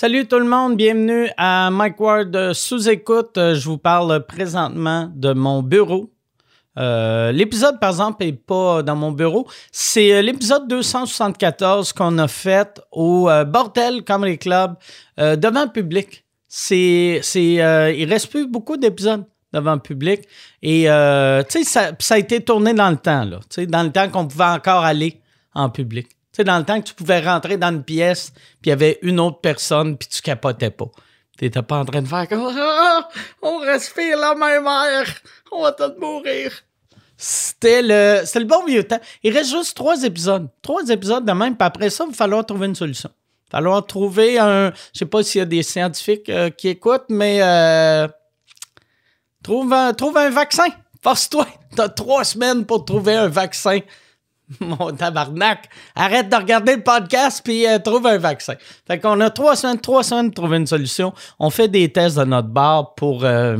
Salut tout le monde, bienvenue à Mike Ward sous écoute. Euh, Je vous parle présentement de mon bureau. Euh, l'épisode, par exemple, n'est pas dans mon bureau. C'est euh, l'épisode 274 qu'on a fait au Bordel Comedy Club euh, devant public. C'est, c'est, reste plus beaucoup d'épisodes devant le public. Et, ça, ça a été tourné dans le temps, dans le temps qu'on pouvait encore aller en public. Tu sais, dans le temps que tu pouvais rentrer dans une pièce, puis il y avait une autre personne, puis tu capotais pas. Tu n'étais pas en train de faire comme Ah, on respire la même air, on va tous mourir. C'était le, le bon vieux temps. Il reste juste trois épisodes. Trois épisodes de même, puis après ça, il va falloir trouver une solution. Il va falloir trouver un. Je sais pas s'il y a des scientifiques euh, qui écoutent, mais euh, trouve, un, trouve un vaccin. Force-toi. T'as trois semaines pour trouver un vaccin. Mon tabarnak. Arrête de regarder le podcast puis euh, trouve un vaccin. Fait qu'on a trois semaines, trois semaines pour trouver une solution. On fait des tests de notre bar pour euh,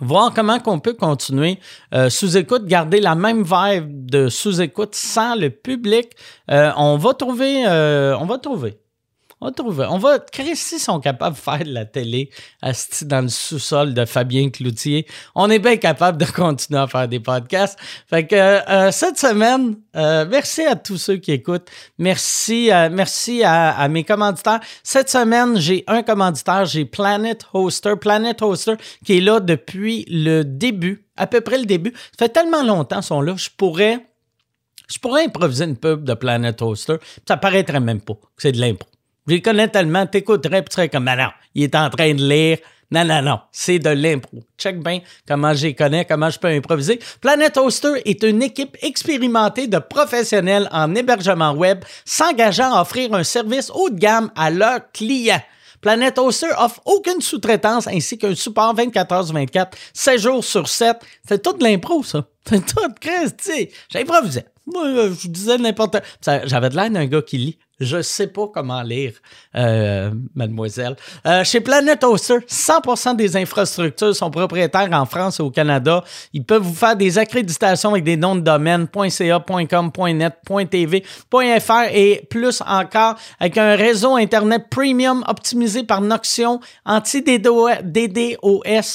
voir comment qu'on peut continuer euh, sous-écoute, garder la même vibe de sous-écoute sans le public. Euh, on va trouver, euh, on va trouver. On va trouver. On va créer s'ils sont capables de faire de la télé dans le sous-sol de Fabien Cloutier. On est bien capable de continuer à faire des podcasts. Fait que euh, cette semaine, euh, merci à tous ceux qui écoutent. Merci, euh, merci à, à mes commanditaires. Cette semaine, j'ai un commanditaire, j'ai Planet Hoster. Planet Hoster qui est là depuis le début, à peu près le début. Ça fait tellement longtemps qu'ils sont là, je pourrais je pourrais improviser une pub de Planet Hoster, ça paraîtrait même pas c'est de l'impro. Je les connais tellement, t'écouterais, puis tu serais comme, ah non, il est en train de lire. Non, non, non, c'est de l'impro. Check bien comment je les connais, comment je peux improviser. Planet Hoster est une équipe expérimentée de professionnels en hébergement web s'engageant à offrir un service haut de gamme à leurs clients. Planet Hoster offre aucune sous-traitance ainsi qu'un support 24 heures sur 24, 7 jours sur 7. C'est tout de l'impro, ça. C'est tout, Chris, tu sais. J'improvisais. Moi, je disais n'importe ça- J'avais de l'air d'un gars qui lit. Je sais pas comment lire, euh, mademoiselle. Euh, chez Planet Hoster, 100% des infrastructures sont propriétaires en France et au Canada. Ils peuvent vous faire des accréditations avec des noms de domaine .ca, et plus encore avec un réseau Internet premium optimisé par Noxion, anti-DDoS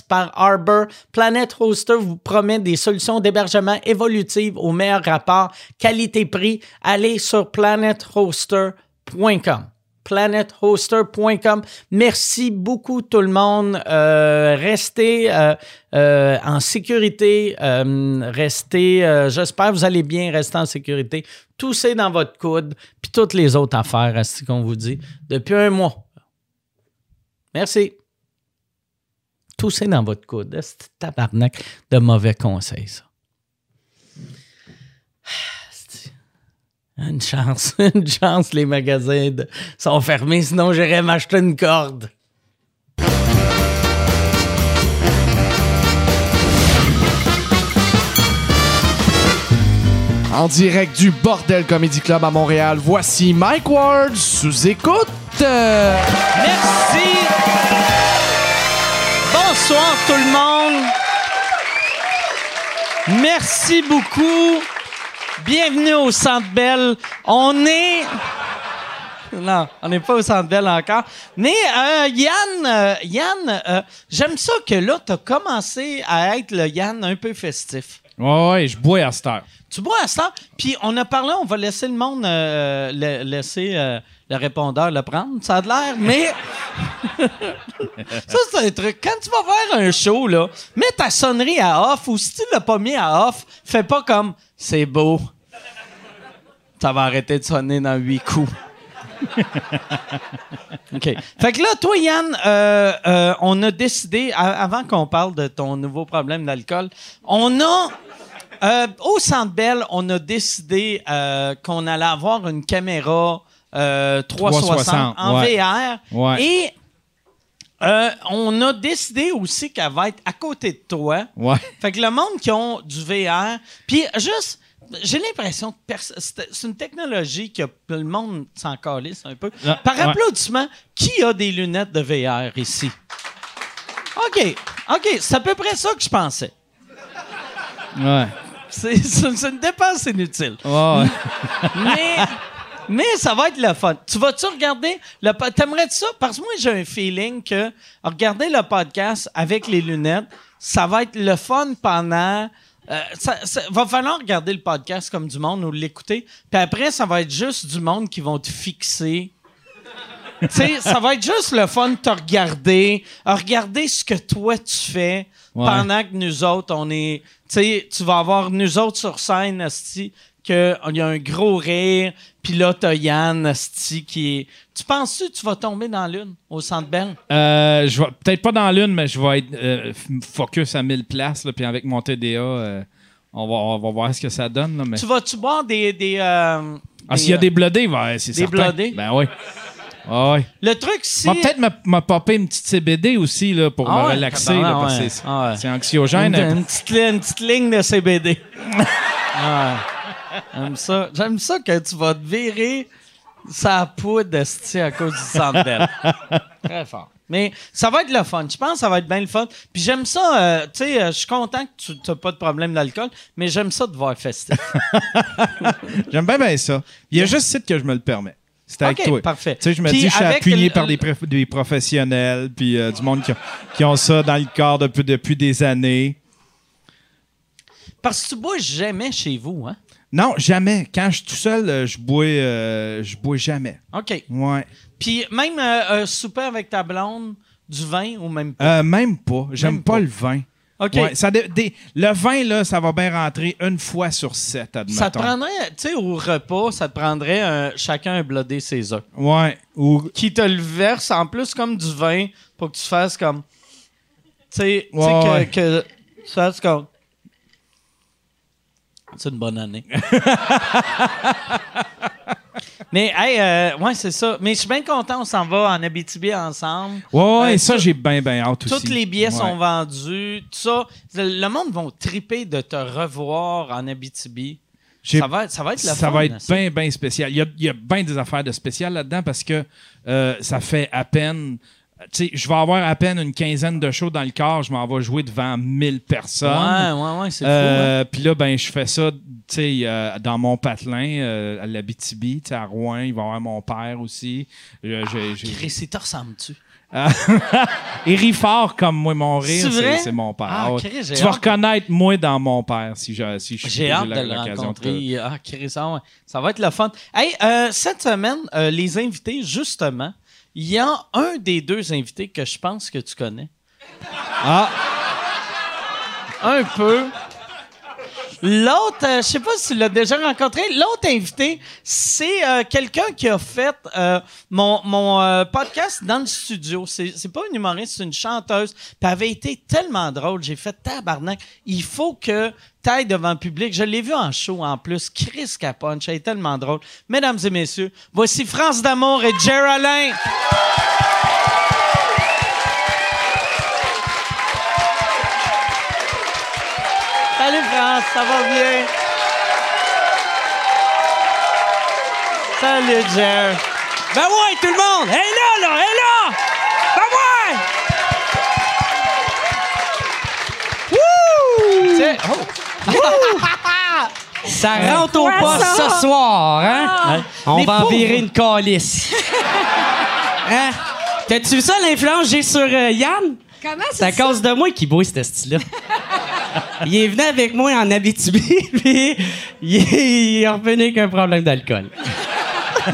par Arbor. Planet Hoster vous promet des solutions d'hébergement évolutives au meilleur rapport qualité-prix. Allez sur planethoster.com. Merci beaucoup tout le monde. Euh, restez euh, euh, en sécurité. Restez, j'espère que vous allez bien rester en sécurité. Toussez dans votre coude, puis toutes les autres affaires, c'est qu'on vous dit, depuis un mois. Merci. Toussez dans votre coude. C'est tabarnak de mauvais conseils, ça? Une chance, une chance, les magasins de- sont fermés, sinon j'irais m'acheter une corde. En direct du Bordel Comedy Club à Montréal, voici Mike Ward sous écoute. Merci. Bonsoir tout le monde. Merci beaucoup. Bienvenue au Centre Bell. On est... Non, on n'est pas au Centre Bell encore. Mais euh, Yann, euh, Yann euh, j'aime ça que là, tu as commencé à être le Yann un peu festif. Ouais, ouais, je bois à cette heure. Tu bois à ce temps, puis on a parlé, on va laisser le monde le- laisser le répondeur le prendre, ça a de l'air, mais ça c'est un truc. Quand tu vas faire un show là, mets ta sonnerie à off ou si tu l'as pas mis à off, fais pas comme c'est beau. Ça va arrêter de sonner dans huit coups. OK. Fait que là, toi, Yann, euh, euh, on a décidé, avant qu'on parle de ton nouveau problème d'alcool, on a, euh, au Centre Bell, on a décidé qu'on allait avoir une caméra euh, 360, 360, en ouais. VR. Ouais. Et euh, on a décidé aussi qu'elle va être à côté de toi. Ouais. Fait que le monde qui ont du VR, puis juste, j'ai l'impression que pers- c'est une technologie que le monde s'en calisse un peu. Ah, Par ouais. applaudissement, qui a des lunettes de VR ici? OK, OK, c'est à peu près ça que je pensais. Ouais. C'est c'est- c'est une dépense inutile. Ouais, ouais. Mais Mais ça va être le fun. Tu vas-tu regarder le po- T'aimerais ça? Parce que moi, j'ai un feeling que regarder le podcast avec les lunettes, ça va être le fun pendant. Euh, ça, ça- va falloir regarder le podcast comme du monde ou l'écouter. Puis après, ça va être juste du monde qui vont te fixer. tu sais, ça va être juste le fun de te regarder, regarder ce que toi tu fais Ouais. pendant que nous autres, on est. Tu sais, tu vas avoir nous autres sur scène, qu'il y a un gros rire, puis là, t'as Yann, Asti, qui est. Tu penses-tu que tu vas tomber dans l'une, au centre Bell? Euh, je vais peut-être pas dans l'une, mais je vais être euh, focus à 1000 places, puis avec mon TDA, euh, on, va, on va voir ce que ça donne. Là, mais... Tu vas-tu boire des. des, euh, Ah, s'il y a des blodés, ouais, c'est des certain. blodés? Ben oui. Ah ouais. Le truc, si. Peut-être me popper une petite CBD aussi là, pour Ah me ouais, relaxer, tabarnak, là, parce que ouais. c'est Ah ouais. c'est anxiogène. Une, une petite, li- une petite ligne de CBD. Ah. J'aime ça. J'aime ça que tu vas te virer sa poudre esti, à cause du Bell. Très fort. Mais ça va être le fun. Je pense que ça va être bien le fun. Puis j'aime ça, euh, tu sais, euh, je suis content que tu n'as pas de problème d'alcool, mais j'aime ça de voir festif. J'aime bien, bien ça. Il y a juste site que je me le permets. C'est avec OK, toi. parfait. Tu sais, je me Puis dis, je suis appuyé par des, prof- des professionnels, puis euh, du monde qui, ont- qui ont ça dans le corps depuis, depuis des années. Parce que tu bois jamais chez vous, hein? Non, jamais. Quand je suis tout seul, euh, je bois, euh, je bois jamais. OK. Ouais. Puis même euh, un souper avec ta blonde, du vin ou même pas? Euh, même pas. J'aime pas, pas. le vin. OK. Ouais, ça dé- des- le vin, là, ça va bien rentrer une fois sur sept, admettons. Ça te prendrait, tu sais, au repas, ça te prendrait un- chacun un blodé César. Ouais. Ou Qui te le verse en plus comme du vin pour que tu fasses comme. Tu sais, tu sais Ouais, que, ouais. que tu fasses comme. C'est une bonne année. Mais, hey, euh, ouais, c'est ça. Mais je suis bien content, on s'en va en Abitibi ensemble. Ouais, ouais, Euh, ça, j'ai bien, bien hâte aussi. Tous les billets Ouais. sont vendus. Tout ça. Le monde va triper de te revoir en Abitibi. Ça va, être- ça va être le ça fun, va être bien, bien spécial. Il y a, a bien des affaires de spécial là-dedans parce que euh, ça fait à peine. Tu sais, je vais avoir à peine une quinzaine de shows dans le corps. Je m'en vais jouer devant 1000 personnes. Ouais, ouais, ouais, c'est fou. Euh, Puis là, ben, je fais ça, tu sais, euh, dans mon patelin, euh, à tu sais, à Rouen. Il va y avoir mon père aussi. Euh, j'ai- j'ai- Chris, il te ressemble-tu? Il rit fort comme moi, mon rire, C'est mon père. Ah, j'ai tu vas hâte. reconnaître moi dans mon père si je si je J'ai hâte la- de le de. Ah, Chris, ah. Ça va être le fun. Hey, euh, cette semaine, euh, les invités, justement, il y a un des deux invités que je pense que tu connais. Ah, Un peu. L'autre, euh, je sais pas si tu l'as déjà rencontré. L'autre invité, c'est euh, quelqu'un qui a fait euh, mon, mon euh, podcast dans le studio. C'est, c'est pas une humoriste, c'est une chanteuse. Puis elle avait été tellement drôle. J'ai fait tabarnak. Il faut que t'ailles devant le public. Je l'ai vu en show en plus. Chris Caponche, elle est tellement drôle. Mesdames et messieurs, voici France d'amour et Geraldine. Ça va bien? Salut Jer. Ben ouais, tout le monde! Elle est là, là! Elle est là! Ben ouais! Sais- oh. Ça rentre au poste ça? ce soir, hein? Ouais. On Mais va en virer une calice. hein? T'as-tu vu ça, l'influence que j'ai sur euh, Yann? Comment C'est à c'est ça? cause de moi qu'il boit, ce style-là. il est venu avec moi en Abitibi, puis il est, revenu avec un problème d'alcool.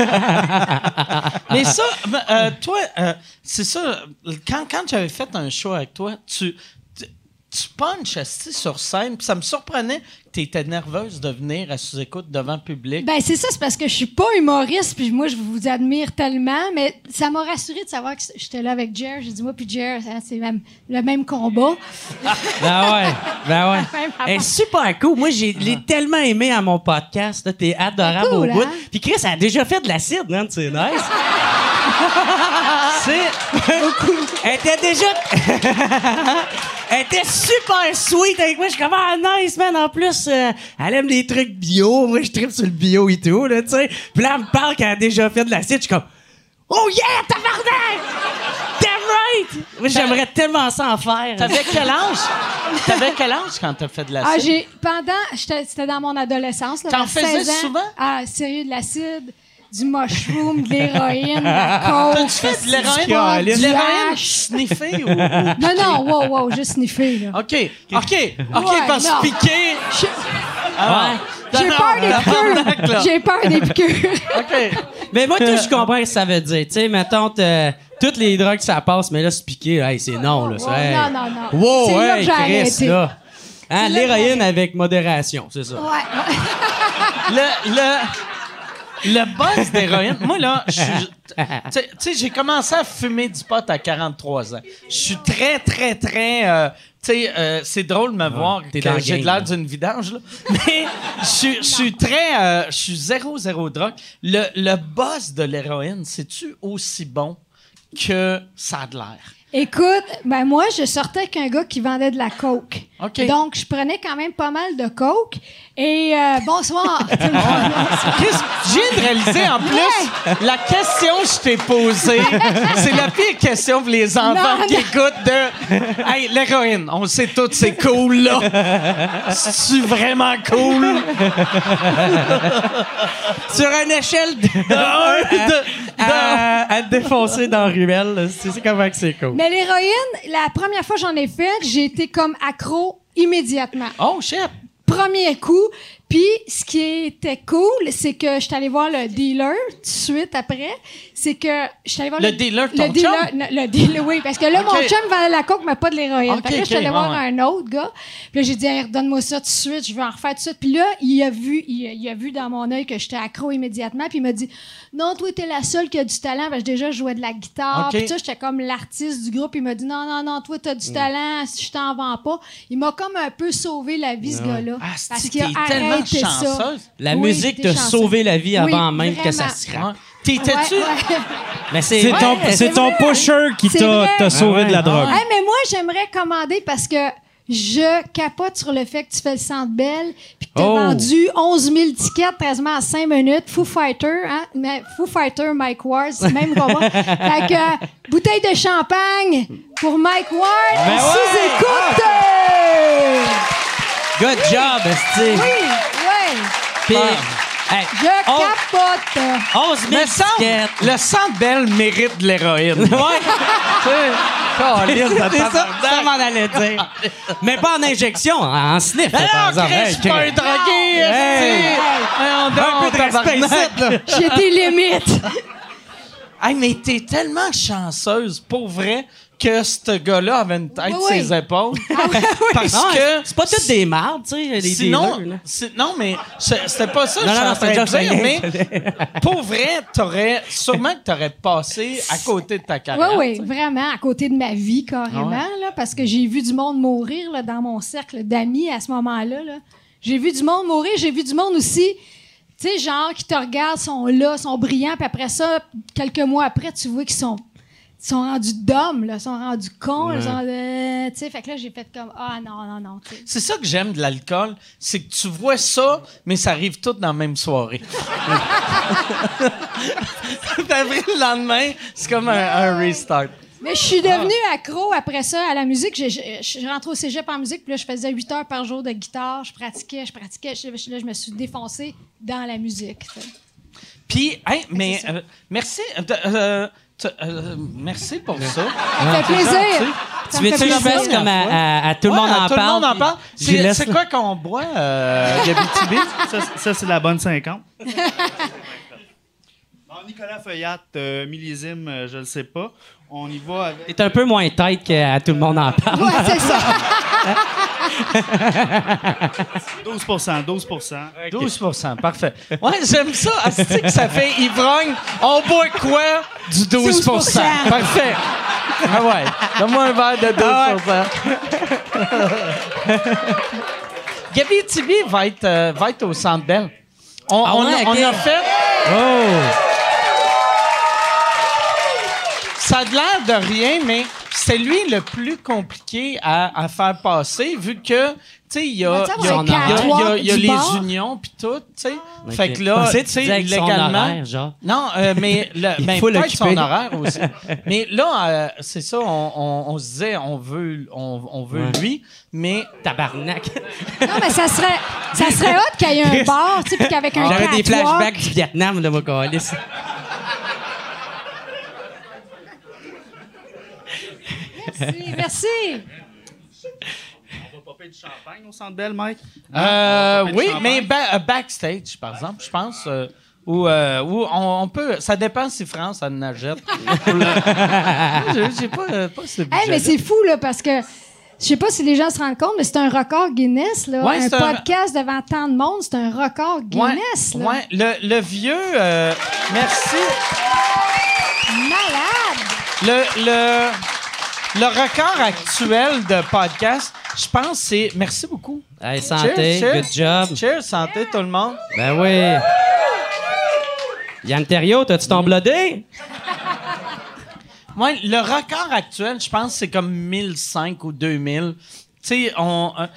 Mais ça, euh, toi, euh, c'est ça, quand, quand j'avais fait un show avec toi, tu, tu, punches sur scène, puis ça me surprenait que tu étais nerveuse de venir à sous-écoute devant le public? Ben, c'est ça, c'est parce que je suis pas humoriste, puis moi, je vous admire tellement, mais ça m'a rassuré de savoir que j'étais là avec Jer. J'ai dit, moi, puis Jer, hein, c'est même, le même combat. Ben ouais, ben ouais. Elle est super cool. Moi, j'ai l'ai tellement aimé à mon podcast. T'es adorable cool, au bout. hein? Puis Chris, elle a déjà fait de l'acide, man. C'est nice. C'est... elle était déjà... elle était super sweet avec moi. Je suis comme, ah, nice, man. En plus, euh, elle aime les trucs bio. Moi, je tripe sur le bio et tout, là, tu sais. Puis là, elle me parle qu'elle a déjà fait de l'acide. Je suis comme, oh yeah, tabarnak! Damn right! Moi, j'aimerais tellement ça en faire. T'avais quel âge? T'avais quel âge quand t'as fait de la Ah, j'ai, pendant, j'étais- c'était dans mon adolescence. là, T'en vers faisais 16 ans. souvent? Ah, sérieux, de l'acide. Du mushroom, de l'héroïne, de la coke. Tu fais de l'héroïne? du De l'héroïne hash. sniffée ou... ou- Non, non, wow, wow, juste sniffer, là. OK, OK, OK, Ouais, parce que piquer... J'ai- Ah, J'ai non, peur des piqûres. J'ai peur des piqûres. OK. Mais moi, tout, je comprends ce que ça veut dire. Tu sais, mettons, toutes les drogues, ça passe, mais là, se piquer, hey, c'est non, là. Ouais, c'est- hey. non, non, non. Wow, C'est là hey, que j'ai Chris, arrêté. là. Hein, L'héroïne j'ai- avec modération, c'est ça. Ouais, ouais. le, le, le buzz d'héroïne, moi là, je suis- tu sais- j'ai commencé à fumer du pot à 43 ans. Je suis très, très, très. euh, tu sais, euh, c'est drôle de me voir que j'ai de l'air d'une vidange, là. Mais je suis- très. euh, je suis zéro, zéro drogue. Le, le buzz de l'héroïne, c'est-tu aussi bon que ça a de l'air? Écoute, ben moi, je sortais avec un gars qui vendait de la coke. OK. Donc, je prenais quand même pas mal de coke. Et euh, bonsoir. viens de réaliser en plus? La question que je t'ai posée, c'est la pire question pour les enfants Non, qui non. écoutent de Hey, l'héroïne, on le sait tout, c'est cool là. C'est vraiment cool? Sur une échelle de, De un, de- de- à, défoncer dans la ruelle, c'est comment que c'est cool. Mais l'héroïne, la première fois que j'en ai fait, j'ai été comme accro immédiatement. Oh shit. Premier coup. Puis, ce qui était cool, c'est que je suis allée voir le dealer tout de suite après. C'est que je suis allée voir Le dealer, ton le dealer, chum? non, le dealer, oui, parce que là, mon chum vendait la coke, mais pas de l'héroïne. Ok, fait que là, je suis allée voir ouais. un autre gars. Puis là, j'ai dit, Hey, redonne-moi ça tout de suite, je vais en refaire tout de suite. Puis là, il a vu, il, a- il a vu dans mon œil que j'étais accro immédiatement. Puis il m'a dit, non, toi, t'es la seule qui a du talent. Parce que déjà, je jouais de la guitare. Puis ça, j'étais comme l'artiste du groupe. Il m'a dit, non, non, non, toi, t'as du talent. Si je t'en vends pas. Il m'a comme un peu sauvé la vie, ce gars-là. Ah, parce qu'il a tellement chanceuse. La Oui, musique t'a sauvé la vie Oui, avant même que ça se rende. T'étais-tu? Ouais, ouais. Mais c'est ouais, ton, c'est ton pusher qui t'a sauvé de la drogue. Hey, mais moi, j'aimerais commander parce que je capote sur le fait que tu fais le centre belle puis que tu as Oh. vendu 11 000 tickets quasiment en 5 minutes. Foo Fighter, hein? Mais Foo Fighter, Mike Ward, c'est le même combat. fait que, euh, bouteille de champagne pour Mike Ward. Ben sous-écoute! Good job, esti. Oui. Puis, hey, Je on- capote. 11 000 Le centre, tickets. le centre belle mérite de l'héroïne. Ouais. C'est ça, ça m'en allait dire. Mais pas en injection, en sniff, par Ah, exemple. Chris, Hey, je suis pas un Chris. drogué, Hey. esti. Voyons donc, Un peu de respect tabarnak. ici, là. J'ai des limites. Hey, mais t'es tellement chanceuse, pour vrai, que ce gars-là avait une tête Oui, sur oui. ses épaules. Parce Non, que C'est pas toutes des mardes, tu sais, les sinon, dealers, là. c'est- non, mais c'est- c'était pas ça que Non, je non, suis en train de dire, mais pour vrai, t'aurais, sûrement que t'aurais passé à côté de ta Oui, carrière. oui, sais. vraiment, à côté de ma vie, carrément, Ah ouais. là, parce que j'ai vu du monde mourir là, dans mon cercle d'amis à ce moment-là. là. J'ai vu du monde mourir, j'ai vu du monde aussi, tu sais, genre, qui te regardent, sont là, sont brillants, puis après ça, quelques mois après, tu vois qu'ils sont, sont rendus d'hommes, là, ils sont rendus cons, ils sont, euh, tu sais, fait que là, j'ai fait comme, ah non, non, non, tu sais. C'est ça que j'aime de l'alcool, c'est que tu vois ça, mais ça arrive tout dans la même soirée. Après, le lendemain, c'est comme un, un restart. Mais je suis devenue accro après ça à la musique. Je, je, je rentrais au cégep en musique, puis là, je faisais 8 heures par jour de guitare. Je pratiquais, je pratiquais. Je- là, je me suis défoncée dans la musique. Puis, hey, mais euh, merci. euh, euh, merci pour ça. Ça fait plaisir. Ça Tu veux-tu que je fasse comme à, à- à tout le Ouais, monde en tout parle? le monde en parle. C'est laisse- c'est quoi qu'on boit, euh, Gabi Tibi? Ça, c'est- ça, c'est la bonne 50. Bon, Nicolas Feuillat, euh, millésime, euh, je ne le sais pas. On y va avec. T'es un peu moins tête qu'à tout le monde en parle. Ouais, c'est ça. 12% 12% 12% parfait. Ouais, j'aime ça. Asti que ça fait ivrogne. On boit quoi? Du 12 12 Parfait. Ah ouais. Donne-moi un verre de 12 Gabi Tibi va être, euh, va être au Centre Bell. On, Ah on ouais, a, on a fait... Oh! Ça a l'air de rien, mais c'est lui le plus compliqué à, à faire passer, vu que, tu sais, il y a, il y a- il y il y les bord. unions puis tout, tu sais. Ok. Fait que là, tu sais, légalement. horaire, genre. Non, euh, mais le, Il ben, faut peut-être son horaire aussi. mais là, euh, c'est ça, on, on- on se disait, on veut, on, on veut Ouais. lui, mais Tabarnak. Non, mais ça serait, ça serait hot qu'il y ait un bar, tu sais, puis qu'avec un J'avais des flashbacks du Vietnam de mon Merci, merci. On va popper du champagne au Centre Bell, Mike? Euh, oui, mais ba- euh, backstage, par exemple, je pense. euh, où, euh, où on, on peut. Ça dépend si France en achète. J'ai- pas, euh, pas ce Hey, budget. mais c'est fou, là, parce que je sais pas si les gens se rendent compte, mais c'est un record Guinness, là. Ouais, un podcast devant tant de monde, c'est un record Ouais, Guinness, là. ouais, le, le vieux. euh, merci. Malade! Le, le, le record actuel de podcast, je pense, c'est. Merci beaucoup. Hey, santé, Cheers, cheers. good job. Cheers, santé, tout le monde. Ben oui. Yann Terriot, t'as-tu ton blodé? Ouais, le record actuel, je pense, c'est comme 1005 ou 2000. Tu sais, on. euh,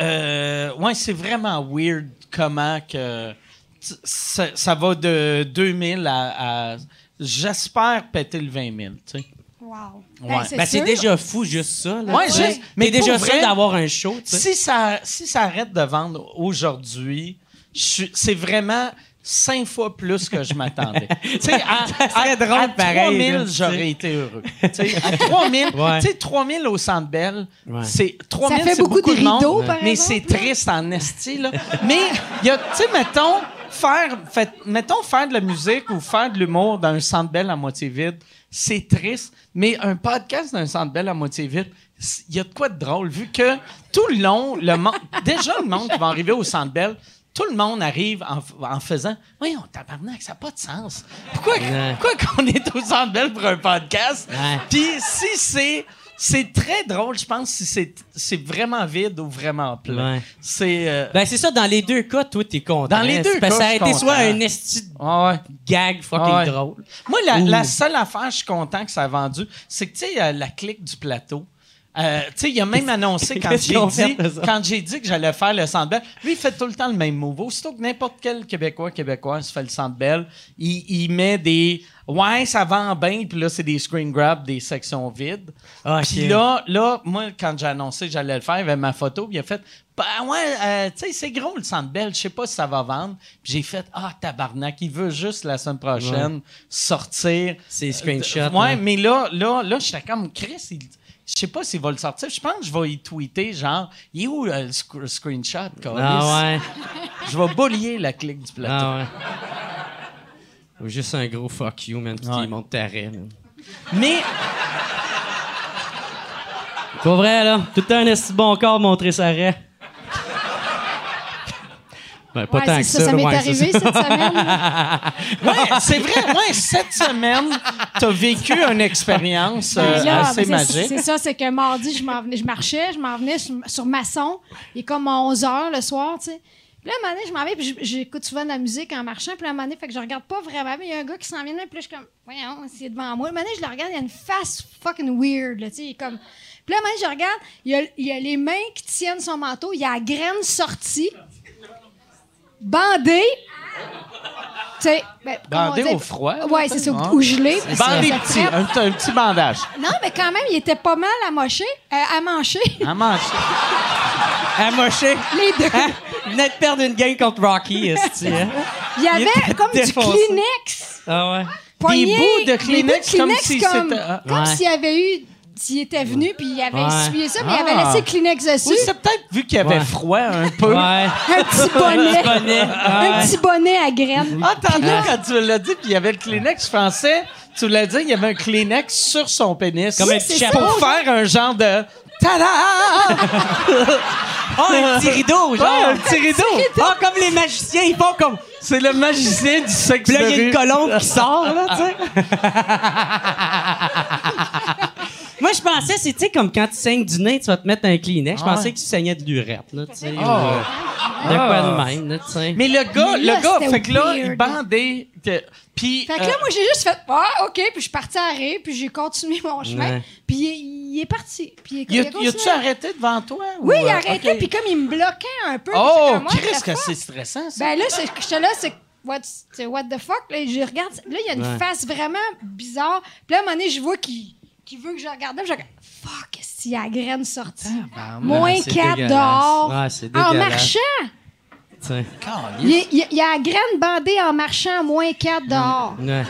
euh, ouais, c'est vraiment weird comment que. ça va de 2000 à. à- J'espère péter le 20 000, tu sais. Wow. Ouais. c'est Ben, c'est sûr. déjà fou, juste ça. Là. Ouais, juste- mais T'es déjà sûr d'avoir un show. Si ça, si ça arrête de vendre aujourd'hui, c'est vraiment cinq fois plus que je m'attendais. À, à- drôle à pareil, 3000, là, tu sais. j'aurais été heureux. Tu sais, à 3000, Ouais. tu sais, 3000 au Centre Bell, Ouais. c'est 3000, Ça fait c'est beaucoup de de monde, rideaux, par mais c'est triste en esti, là. mais, il y a, tu sais, mettons, faire, fait- mettons, faire de la musique ou faire de l'humour dans un Centre Bell à moitié vide, c'est triste, mais un podcast dans un Centre Bell à moitié vide, il y a de quoi de drôle, vu que tout le long, le monde, déjà le monde qui va arriver au Centre Bell, tout le monde arrive en, en faisant Voyons, tabarnak, ça n'a pas de sens. Pourquoi, Ouais. pourquoi qu'on est au Centre Bell pour un podcast? Puis si c'est. C'est très drôle, je pense, si c'est c'est vraiment vide ou vraiment plein. Ouais. C'est. euh, Ben, c'est ça, dans les deux cas, toi, t'es content. Dans les deux Parce que cas, ça a je suis été soit content. un esti de ouais, ouais. gag fucking Ouais. drôle. Moi, la, Ouh. la seule affaire, je suis content que ça a vendu, c'est que, tu sais, euh, la clique du plateau. euh, tu sais, il a même annoncé quand Qu'est-ce j'ai qu'ils ont dit, fait de ça? quand j'ai dit que j'allais faire le Centre Bell. Lui, il fait tout le temps le même move. Aussitôt que n'importe quel Québécois, Québécoise fait le Centre Bell, il, il met des ouais, ça vend bien, puis là, c'est des screen grabs, des sections vides. Ah, Puis là, là, moi, quand j'ai annoncé que j'allais le faire, il avait ma photo, puis il a fait, ben ouais, euh, tu sais, c'est gros le Centre Bell, je sais pas si ça va vendre. Puis j'ai fait, ah, tabarnak, il veut juste la semaine prochaine sortir. Ces screenshots, Euh, ouais, ouais. mais là, là, là, j'étais comme, Chris, il- je sais pas s'il va le sortir. Je pense que je vais y tweeter, genre, il est où euh, le sc- screenshot, câlisse? Ah ouais. Je vais boulier la clique du plateau. Ah ouais. Ou juste un gros fuck you, man, puis Ouais. il monte taré, man. Mais, Pas vrai, là. Tout le temps un esti de bon corps montrer sa raie. Ben, pas Ouais, tant que ça, ça. ça m'est ouais, arrivé cette semaine. ouais, c'est vrai, ouais, cette semaine, t'as vécu une expérience euh, là, assez c'est- magique. C'est ça, c'est que mardi, je, venais, je marchais, je m'en venais sur, sur Masson. Il est comme 11 h le soir, tu sais. Puis là, à un moment donné, je m'en vais, puis j'écoute souvent de la musique en marchant. Puis là, à un moment donné, fait que je regarde pas vraiment. Mais il y a un gars qui s'en vient là, puis là, je suis comme, voyons, c'est devant moi. À un moment je le regarde, il y a une face fucking weird, là, tu sais. comme. Puis là, à un moment donné, je regarde, il y, a, il y a les mains qui tiennent son manteau, il y a la graine sortie, bandée. Ben, Bandé au froid, Ouais, c'est ça, ou gelé. Bandé Ça petit, un, un petit bandage. Non, mais quand même, il était pas mal à mocher, euh, à mancher. À manger. Amoché. Les deux. Hein? Il venait de perdre une game contre Rocky, esti, hein? Il y avait comme du. Kleenex. Ah ouais. poigné, bouts de des Kleenex bouts de comme Kleenex si comme, ah. comme Ouais. s'il avait eu... S'il était venu, puis il avait Ouais. essuyé ça, mais il Ah. avait laissé Kleenex dessus. Oui, c'est peut-être vu qu'il y avait Ouais. froid un peu. Ouais. Un petit bonnet. bonnet. Un petit bonnet à graines. Ah, tantôt, quand tu l'as dit, puis il y avait le Kleenex, je pensais, tu l'as dit, il y avait un Kleenex sur son pénis. Comme un petit chapeau. Pour faire un genre de. Tada! Oh, un petit rideau, genre. Ouais, un petit rideau. Ah, comme les magiciens, ils font comme. C'est le magicien du sexe Puis là, de il y a une rue. colombe qui sort, là, tu sais. Pensais, c'est, tu sais, comme quand tu saignes du nez, tu vas te mettre un Kleenex. Je Ah pensais que tu saignais de l'urette, là, tu sais. ou, Ah. euh, de quoi de même, là, tu sais. Mais le gars, Mais là, le gars, c'était fait que là, il weird. bandait. que- Puis. Fait que euh, là, moi, j'ai juste fait, ah, OK, puis je suis partie à rire, puis j'ai continué mon chemin, Ouais. puis il, il est parti. Puis il, a- il a y continué. a-tu arrêté devant toi? Oui, ou, il euh, a arrêté, ok. puis comme il me bloquait un peu. puis Oh, j'étais comme, What the que fuck? c'est stressant, ça. Ben là, c'est- j'étais là, c'est what's- c'est what the fuck? Là, je regarde, là, il y a une Ouais. face vraiment bizarre. Puis là, à un moment donné, je vois qu'il qu'il veut que je regarde. Je regarde, fuck, s'il y a la graine sortie? Moins c'est 4 dégueulasse. dehors. Ouais, c'est en marchant. Sais. Il y, a- il y a- il y a la graine bandée en marchant, moins 4 dehors. Ouais.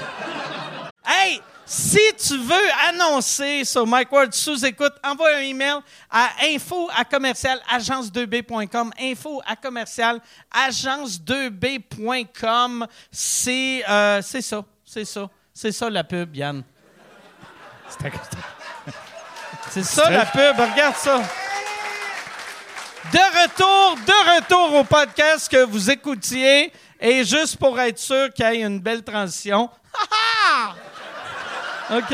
Hey, si tu veux annoncer sur Mike Ward sous écoute, envoie un email à info à commercial agence2b.com. Info à commercial agence2b.com. C'est euh, c'est ça, c'est ça, c'est ça la pub, Yann. C'est ça la pub, regarde ça. De retour, de retour au podcast que vous écoutiez. Et juste pour être sûr qu'il y ait une belle transition. OK.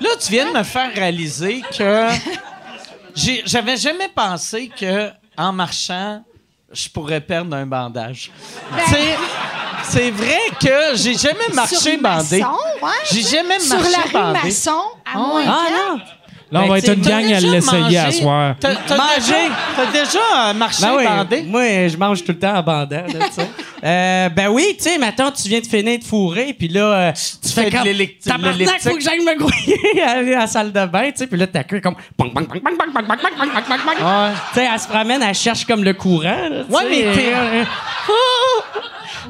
Là, tu viens de me faire réaliser que j'avais jamais pensé que en marchant, je pourrais perdre un bandage. Sais, c'est vrai que j'ai jamais marché Sur bandé. Ouais. J'ai jamais Sur marché la rue bandé. Masson, à Ah moins. Ah! Là, on va être une gang à l'essayer à soir. T'as? T'as déjà marché ben oui. Moi, je mange tout le temps en bandant, ben oui, tu sais, maintenant, tu viens de finir de fourrer, puis là, tu, fais, fais comme... T'as maintenant faut que j'aille me grouiller à, à la salle de bain, tu sais, puis là, ta queue est comme... bang. Tu sais, elle se promène, elle cherche comme le courant.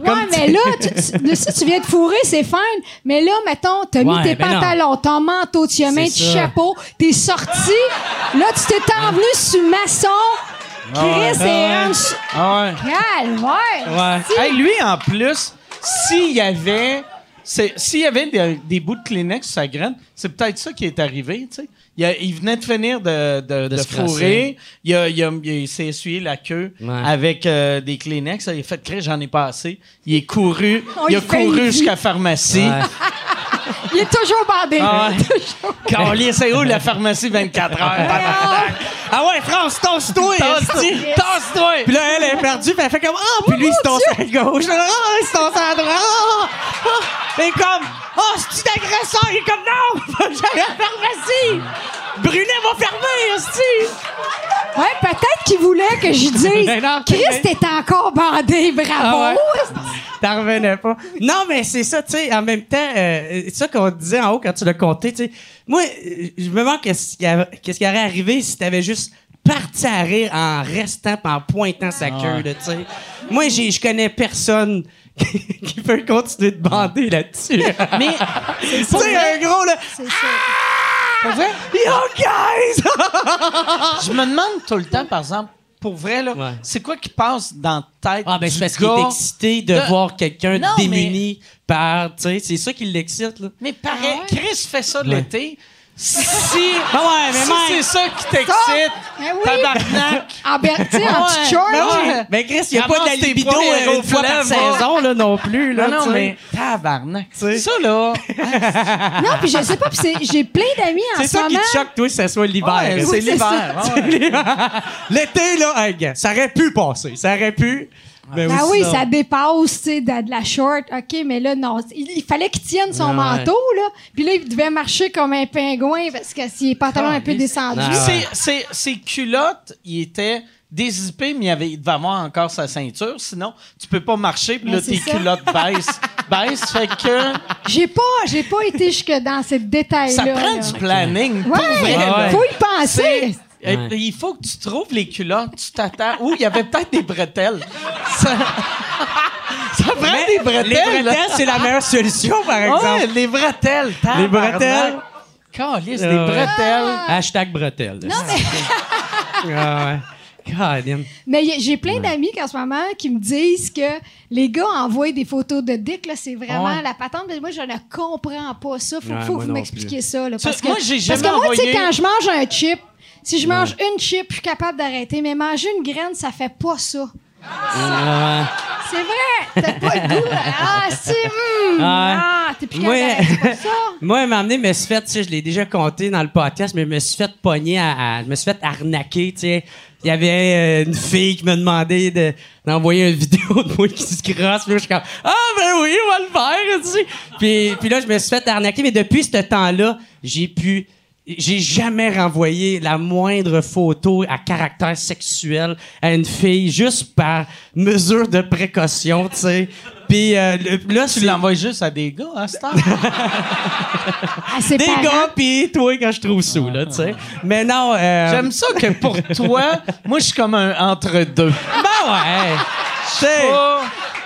Ouais, mais là, tu, ça, tu viens de fourrer, c'est fine. Mais là, mettons, t'as mis Ouais, tes ben non. pantalons, ton manteau, tu as mis ça. chapeau, t'es sorti. Là, tu t'es envenu sur maçon. Chris et. Ah ouais. Calvaire. Ouais. Hey, lui, en plus, s'il y avait, s'il y avait des, des bouts de Kleenex sur sa graine, c'est peut-être ça qui est arrivé, tu sais. Il, a- il venait de finir de, de, de se fourrer. Il, a- il, a- il s'est essuyé la queue Ouais. avec euh, des Kleenex. Il a fait créer, j'en ai pas assez. Il est couru, On il a couru jusqu'à la pharmacie. Ouais. Il est toujours bandé. Ah ouais. C'est où la pharmacie 24 heures? Ah ouais, France! Tasse-toi! Tasse-toi! Puis là, elle est perdue, puis elle fait comme Ah, puis lui, il se tosse à gauche. Ah, il se tosse à droite. Ah, ah. Et comme Ah, c'est-tu d'agresseur? Il est comme Non, à la pharmacie. Brunet va fermer, esti. Ouais, peut-être qu'il voulait que je dise Ben non, Chris, ben- t'es encore bandé, bravo. Ah T'en revenais pas. Non, mais c'est ça, tu sais, en même temps, euh, c'est ça qu'on disait en haut quand tu l'as compté, tu sais. Moi, je me demande qu'est-ce qui, a- qu'est-ce qui aurait arrivé si t'avais juste parti à rire en restant en pointant sa queue, là, tu sais. Moi, j'ai- je connais personne qui peut continuer de bander là-dessus. Mais, tu sais, un gros, là, C'est ça. Yo, guys! je me demande tout le temps, par exemple, pour vrai, là, Ouais. c'est quoi qui passe dans ta tête Ah, ben, du c'est parce qu'il est excité de de- voir quelqu'un Non, démuni par, tu sais, c'est ça qui l'excite, là. Mais pareil, Ah ouais? Chris fait ça Ouais. l'été. Si, Ah ouais, mais si c'est ça qui t'excite, Ben oui. tabarnak. En, ber- en Ouais. petite short. Ben ouais. Mais Chris, il n'y a pas de libido euh, une fois par saison, là, non plus, là, Non, mais tabarnak. sais. Ça, là, Non, puis je sais pas, puis c'est- j'ai plein d'amis en C'est ce ça qui moment. te choque, toi, que ça soit l'hiver. ouais, c'est c'est l'hiver. L'été, là, ça aurait pu passer. Ça aurait pu. Ah aussi, oui, ça dépasse, tu sais, de, de la short. OK, mais là, non. Il, il fallait qu'il tienne son Ouais. manteau, là. Puis là, il devait marcher comme un pingouin parce que si les pantalons un peu descendus. Ouais. Ses- ses- Ses culottes, il était dézippé, mais il, avait, il devait avoir encore sa ceinture. Sinon, tu peux pas marcher, puis Mais là, tes ça. culottes baissent. baissent, fait que J'ai pas, j'ai pas été jusque dans ces détails-là. ça prend là. du planning. pour Ouais, vrai, faut y penser. Ouais. Il faut que tu trouves les culottes, tu t'attends. Ou il y avait peut-être des bretelles. Ça, ça prend Mais des bretelles. Les bretelles, c'est la meilleure solution, par Ouais, exemple. les bretelles. Les bretelles. Calice, les ouais. bretelles. Hashtag bretelles. Non, mais... ah ouais. God. Mais j'ai plein d'amis en ce moment qui me disent que les gars envoient des photos de dick, là, c'est vraiment Ouais. la patente. Mais moi, je ne comprends pas ça. Faut, Ouais, faut que vous m'expliquiez ça. Là, Ça, parce que, moi, j'ai parce jamais que moi, tu sais, envoyé- quand je mange un chip, si je mange une chip, je suis capable d'arrêter. Mais manger une graine, ça fait pas ça. Ah C'est vrai! T'as pas le goût. Ah, c'est. hum, Ah. ah, t'es plus capable. Ça. Moi, elle m'a amené, me suis fait, tu sais, je l'ai déjà compté dans le podcast, mais je me suis fait pogner à, à- je me suis fait arnaquer, tu sais. Il y avait euh, une fille qui me demandait de, d'envoyer une vidéo de moi qui se crosse. Puis là, je suis comme, ah, ben oui, on va le faire, tu sais. Puis, puis là, je me suis fait arnaquer, mais depuis ce temps-là, j'ai pu, j'ai jamais renvoyé la moindre photo à caractère sexuel à une fille juste par mesure de précaution, tu sais. Puis euh, le- là, Tu l'envoies juste à des gars, à heure? À ses des parents? gars pis toi quand je trouve sous là tu sais mais non euh, J'aime ça que pour toi, moi, je suis comme un entre-deux. ben ouais tu sais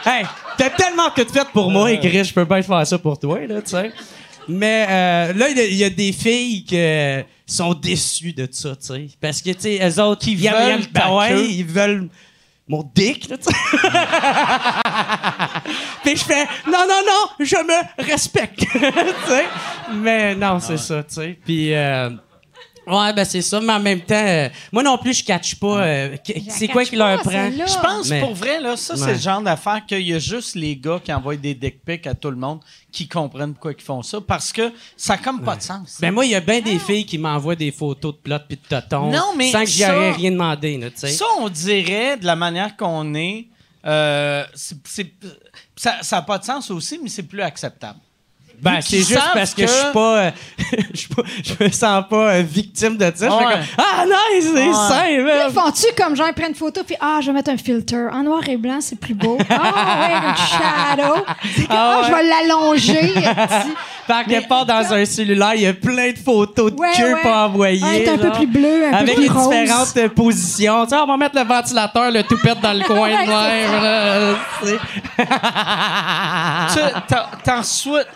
hey t'as tellement tout fait pour moi et Chris je peux pas faire ça pour toi là tu sais mais euh, là il y y, a des filles qui sont déçues de ça tu sais parce que tu sais elles autres qui veulent ben ouais, ils veulent mon dick, là, tu sais. Puis je fais, non, non, non, je me respecte, tu sais. Mais non, c'est ça, tu sais. Puis, euh, ouais, ben c'est ça, mais en même temps, euh, moi non plus, je catch pas. euh, c'est quoi qui leur prend? Je pense, Mais- pour vrai, là, ça, c'est Ouais. le genre d'affaire qu'il y a juste les gars qui envoient des dick pics à tout le monde qui comprennent pourquoi ils font ça, parce que ça n'a comme pas de sens. Ben moi, il y a bien des filles qui m'envoient des photos de plot puis de totons Non, mais sans que j'y ça- aurais rien demandé, là, tu sais. Ça, on dirait, de la manière qu'on est, euh, c'est- c'est- ça n'a pas de sens aussi, mais c'est plus acceptable. Ben, c'est juste parce que, que- je suis pas, euh, je suis pas- je me sens pas euh, victime de ça. Je fais comme, ah, nice, c'est Ouais. sain, Ils font-tu comme genre, ils prennent une photo, puis ah, je vais mettre un filter. En noir et blanc, c'est plus beau. Ah, ouais, un shadow. C'est comme, Ah, ah, je vais l'allonger. Par quelque part dans un cellulaire, il y a plein de photos de Ouais, queue ouais. pas envoyées. Ah, un peu plus bleu, un peu Avec plus les rose. différentes euh, positions. Tu sais, on va mettre le ventilateur, le toupette dans le coin de même. tu T'en souhaites-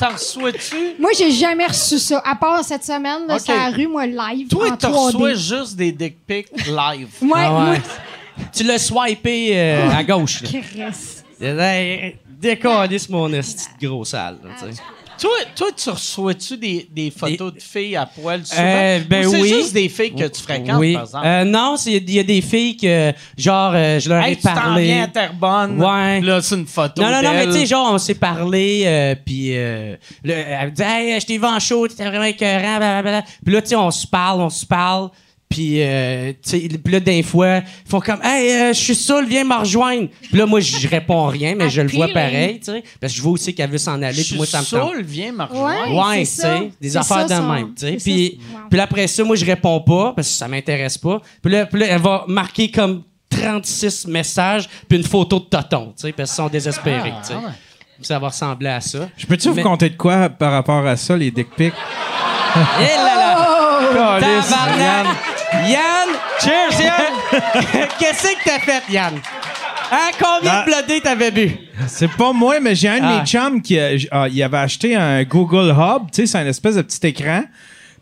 Moi, j'ai jamais reçu ça. À part cette semaine, là, c'est à la rue, moi, live. Toi, en tu 3D. reçois juste des dick pics live. Ouais, Ah ouais. moi, Tu l'as swipé euh, à gauche. là. Chris. Hey, Décalisse mon esti de gros sale. là, tu sais. Toi, toi, tu reçois-tu des, des photos de filles à poil souvent? Euh, ben Ou c'est oui. juste des filles que tu fréquentes, oui. par exemple? Euh, non, il y a des filles que, genre, euh, je leur hey, ai tu t'en parlé. viens à Terrebonne. Ouais. Là, c'est une photo Non, non, non, mais d'elle. tu sais, genre, on s'est parlé, euh, puis euh, elle me dit, hey, je t'ai vu en show, t'étais vraiment écœurant, blablabla. Puis là, tu sais, on se parle, on se parle, puis, euh, tu sais, puis là, des fois, ils font comme, hey, euh, je suis seul, viens me rejoindre. Puis là, moi, je réponds rien, mais je le vois pareil, tu sais, parce que je vois aussi qu'elle veut s'en aller, Je puis suis moi, ça me tente. saoul, viens me Ouais. rejoindre. Ouais, tu c'est ça. sais, des affaires de même, tu sais. Puis, puis là, après ça, moi, je réponds pas parce que ça m'intéresse pas. Puis là, puis là, elle va marquer comme 36 messages puis une photo de toton, tu sais, parce qu'ils sont désespérés, tu sais. Ah, ouais. Ça va ressembler à ça. Je peux-tu vous compter de quoi par rapport à ça, les dick pics? Eh là là! Yann! Cheers, Yann! Qu'est-ce que t'as fait, Yann? Hein, combien Non. de bloodés t'avais bu? C'est pas moi, mais j'ai un de Ah. mes chums qui j- ah, il avait acheté un Google Hub, tu sais, c'est un espèce de petit écran.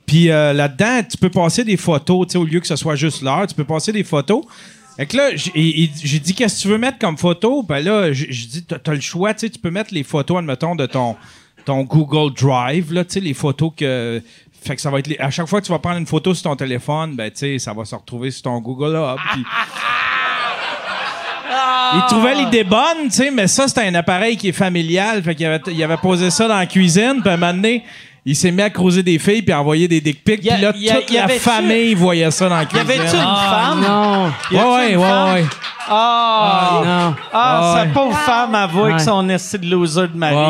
Puis euh, là-dedans, tu peux passer des photos, tu sais, au lieu que ce soit juste l'heure, tu peux passer des photos. Fait que là, j'ai il- j'ai dit, qu'est-ce que tu veux mettre comme photo? Ben là, j'ai j'ai dit, t'as t'as le choix, tu sais, tu peux mettre les photos, admettons, de ton, ton Google Drive, là, tu sais, les photos que. Fait que ça va être. les- à chaque fois que tu vas prendre une photo sur ton téléphone, ben, tu sais, ça va se retrouver sur ton Google Hub. puis- Il trouvait l'idée bonne, tu sais, mais ça, c'était un appareil qui est familial. Fait qu'il avait, il avait posé ça dans la cuisine, puis à un moment donné, il s'est mis à creuser des filles puis à envoyer des dick pics. Y Puis là, y a- toute y la famille voyait ça dans la Y cuisine. avait-tu une femme? Non! Y Ouais, ouais, une ouais, femme? ouais. Ah! non! Ah, Ah, sa ouais. pauvre femme avoue Ouais. que son esti de loser de mari Ouais,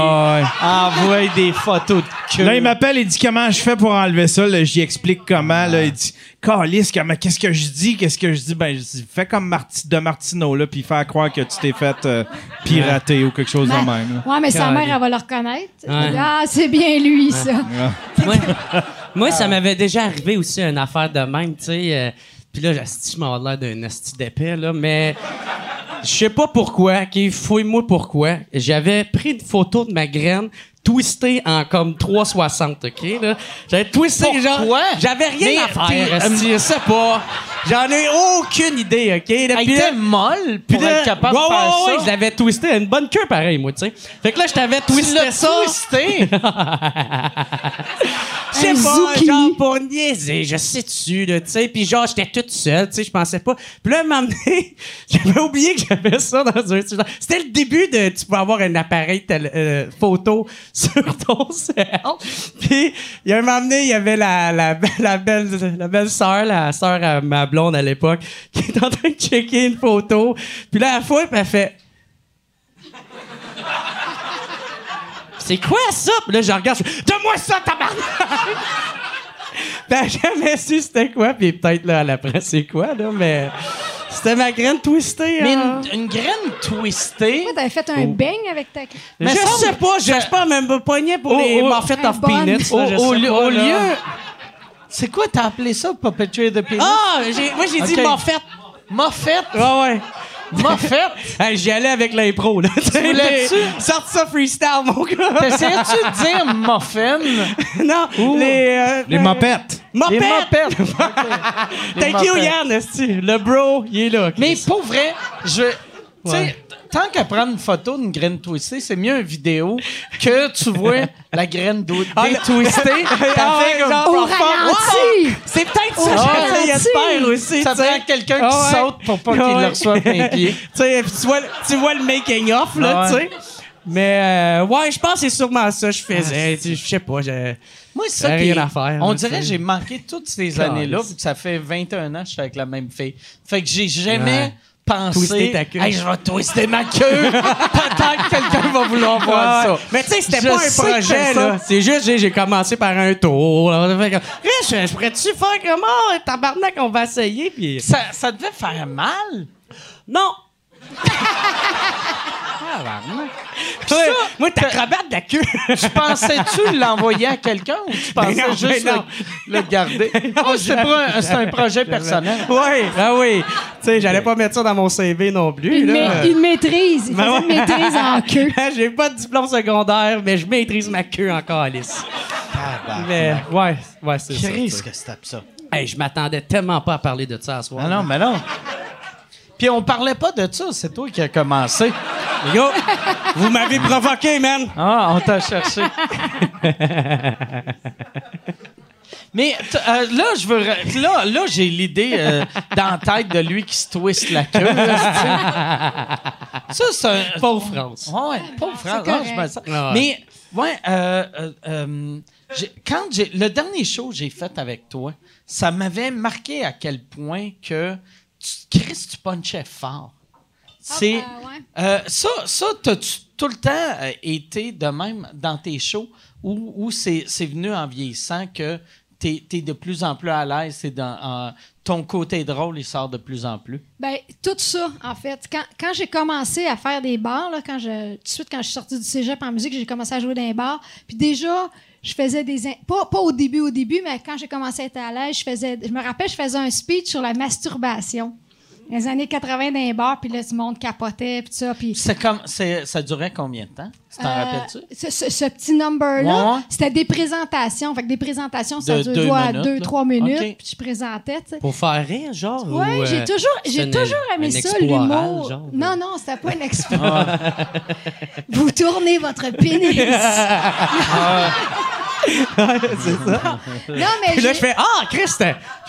ouais. envoie des photos de queue. Là, il m'appelle, il dit comment je fais pour enlever ça? Là, j'y explique comment. Là, il dit Calice, qu'est-ce que je dis? Qu'est-ce que je dis? Ben, je dis fais comme Marti, de Martino, là, puis faire croire que tu t'es fait euh, pirater ou quelque chose de même. là. Ouais, mais sa mère, elle va le reconnaître. Ouais. Ah, c'est bien lui, ça. moi, moi, ça m'avait déjà arrivé aussi une affaire de même, tu sais. euh, Puis là, je m'en l'air d'un asti d'épais, là, mais je sais pas pourquoi, qui fouille-moi pourquoi. J'avais pris une photo de ma graine twistée en comme 360, OK? là. J'avais twisté, genre... J'avais rien Mais à faire, je sais pas? J'en ai aucune idée, OK? Là, Elle puis là- était molle puis pour là- être capable ouais, de faire ouais, ça. ouais, je l'avais twisté. Une bonne queue, pareil, moi, tu sais. Fait que là, je t'avais twisté ça. twisté? Je sais pas, zucchini. genre pour niaiser, je sais dessus, là, tu sais. Puis genre, j'étais toute seule, tu sais, je pensais pas. Puis là, un moment donné, j'avais oublié que j'avais ça dans un. C'était le début de, tu peux avoir un appareil euh, photo sur ton cell. Puis, il y a un moment donné, il y avait la, la, belle, la belle la sœur à ma blonde à l'époque, qui est en train de checker une photo. Puis là, la fois, elle fait... C'est quoi ça? Puis là, je regarde, je fais, Donne-moi ça, tabarnak! Ben, jamais su c'était quoi, puis peut-être là, elle apprend c'est quoi, là, mais c'était ma graine twistée. Mais hein. une, une graine twistée? Pourquoi t'avais fait un beigne avec ta. Mais je ça, sais pas, je cherche pas même pas poignet pour Oh, les oh, Muffet un of bon. Peanuts. Au, là, je au sais pas, au là. lieu. C'est quoi, t'as appelé ça, Puppetry the Penis? Ah, moi j'ai dit Ok. Muffet. Moffette. Ouais, Moffette. Hey, J'y allais avec l'impro, là. Tu voulais-tu? Ça freestyle, mon gars. T'essayais-tu de dire muffin? non, les... euh, Les euh, mopettes. Les Mopettes. mopettes. Les Thank you. Yann, esti. Le bro, il est là. Mais pour vrai, je. Ouais. tant qu'à prendre une photo d'une graine twistée, c'est mieux une vidéo que tu vois la graine d'eau Ah, détwistée. Ah T'as fait ouais, Au ralenti! C'est peut-être ça que j'essayais de faire aussi. Ça tu sais. prend quelqu'un qui Ah ouais. saute pour pas qu'il Ah ouais. le reçoive plein pied. tu puis vois, le- tu vois le making of là, Ah tu sais. Mais euh, ouais, je pense que c'est sûrement ça que je faisais. Je sais pas, Moi, c'est ça rien à faire, On dirait que j'ai manqué toutes ces années-là, vu que ça fait 21 ans que je suis avec la même fille. Fait que j'ai jamais Queue. Hey, je vais twister ma queue. Peut-être que quelqu'un va vouloir voir ça. Mais tu sais, c'était pas un projet, là. C'est juste, j'ai j'ai commencé par un tour. Là. Je, je pourrais-tu faire comment? Tabarnak, on va essayer. Puis... Ça, ça devait faire mal. Non! Ouais, moi, t'acrobates de la queue. Tu pensais-tu l'envoyer à quelqu'un ou tu pensais non, juste non. le, le garder? Ah, c'est pas un, un projet personnel. oui, ah oui. Tu sais, j'allais pas mettre ça dans mon CV non plus. Il, là. ma- il maîtrise. Il Ben une maîtrise en queue. J'ai pas de diplôme secondaire, mais je maîtrise ma queue encore, Alice. Mais, ouais, ouais, c'est ça. Chris, ça. que c'est ça. Hey, je m'attendais tellement pas à parler de ça à soir. Ah non, mais non. Puis on parlait pas de ça, c'est toi qui as commencé. Gars, vous m'avez provoqué, man. Ah, on t'a cherché. Mais t- euh, là, je veux. Là, là j'ai l'idée euh, dans la tête de lui qui se twiste la queue. là, ça, c'est un. Pauvre France. Ouais, pauvre France. Ah, correct. je me sens- Ah ouais. Mais, ouais, euh, euh, euh, j'ai- quand j'ai. Le dernier show que j'ai fait avec toi, ça m'avait marqué à quel point que. Tu, Chris, tu punchais fort. C'est. Ah, ouais. Euh, ça, ça t'as-tu tout le temps euh, été de même dans tes shows ou, c'est, c'est venu en vieillissant que t'es, t'es de plus en plus à l'aise, c'est dans, ton côté drôle, il sort de plus en plus? Ben, tout ça, en fait. Quand, quand j'ai commencé à faire des bars, là, quand je, tout de suite, quand je suis sortie du cégep en musique, j'ai commencé à jouer dans les bars. Puis déjà, je faisais des. in- Pas, pas au début, au début, mais quand j'ai commencé à être à l'aise, je faisais. Je me rappelle, je faisais un speech sur la masturbation. Les années 80 dans les bars, puis là, tout le monde capotait, puis ça. Puis C'est comme, c'est, ça durait combien de temps? Tu t'en Euh, rappelles-tu? Ce, ce- ce petit number-là, Ouais, c'était des présentations. Fait que des présentations, ça De dure deux deux, minutes. 2-3 minutes, puis je présentais, tu sais. Pour faire rire, genre? Oui, ou, j'ai euh, toujours, j'ai toujours aimé ça, l'humour. genre? Non, non, c'était pas un exploit. Vous tournez votre pénis. c'est ça. non, mais Puis là, je fais Ah, Christ,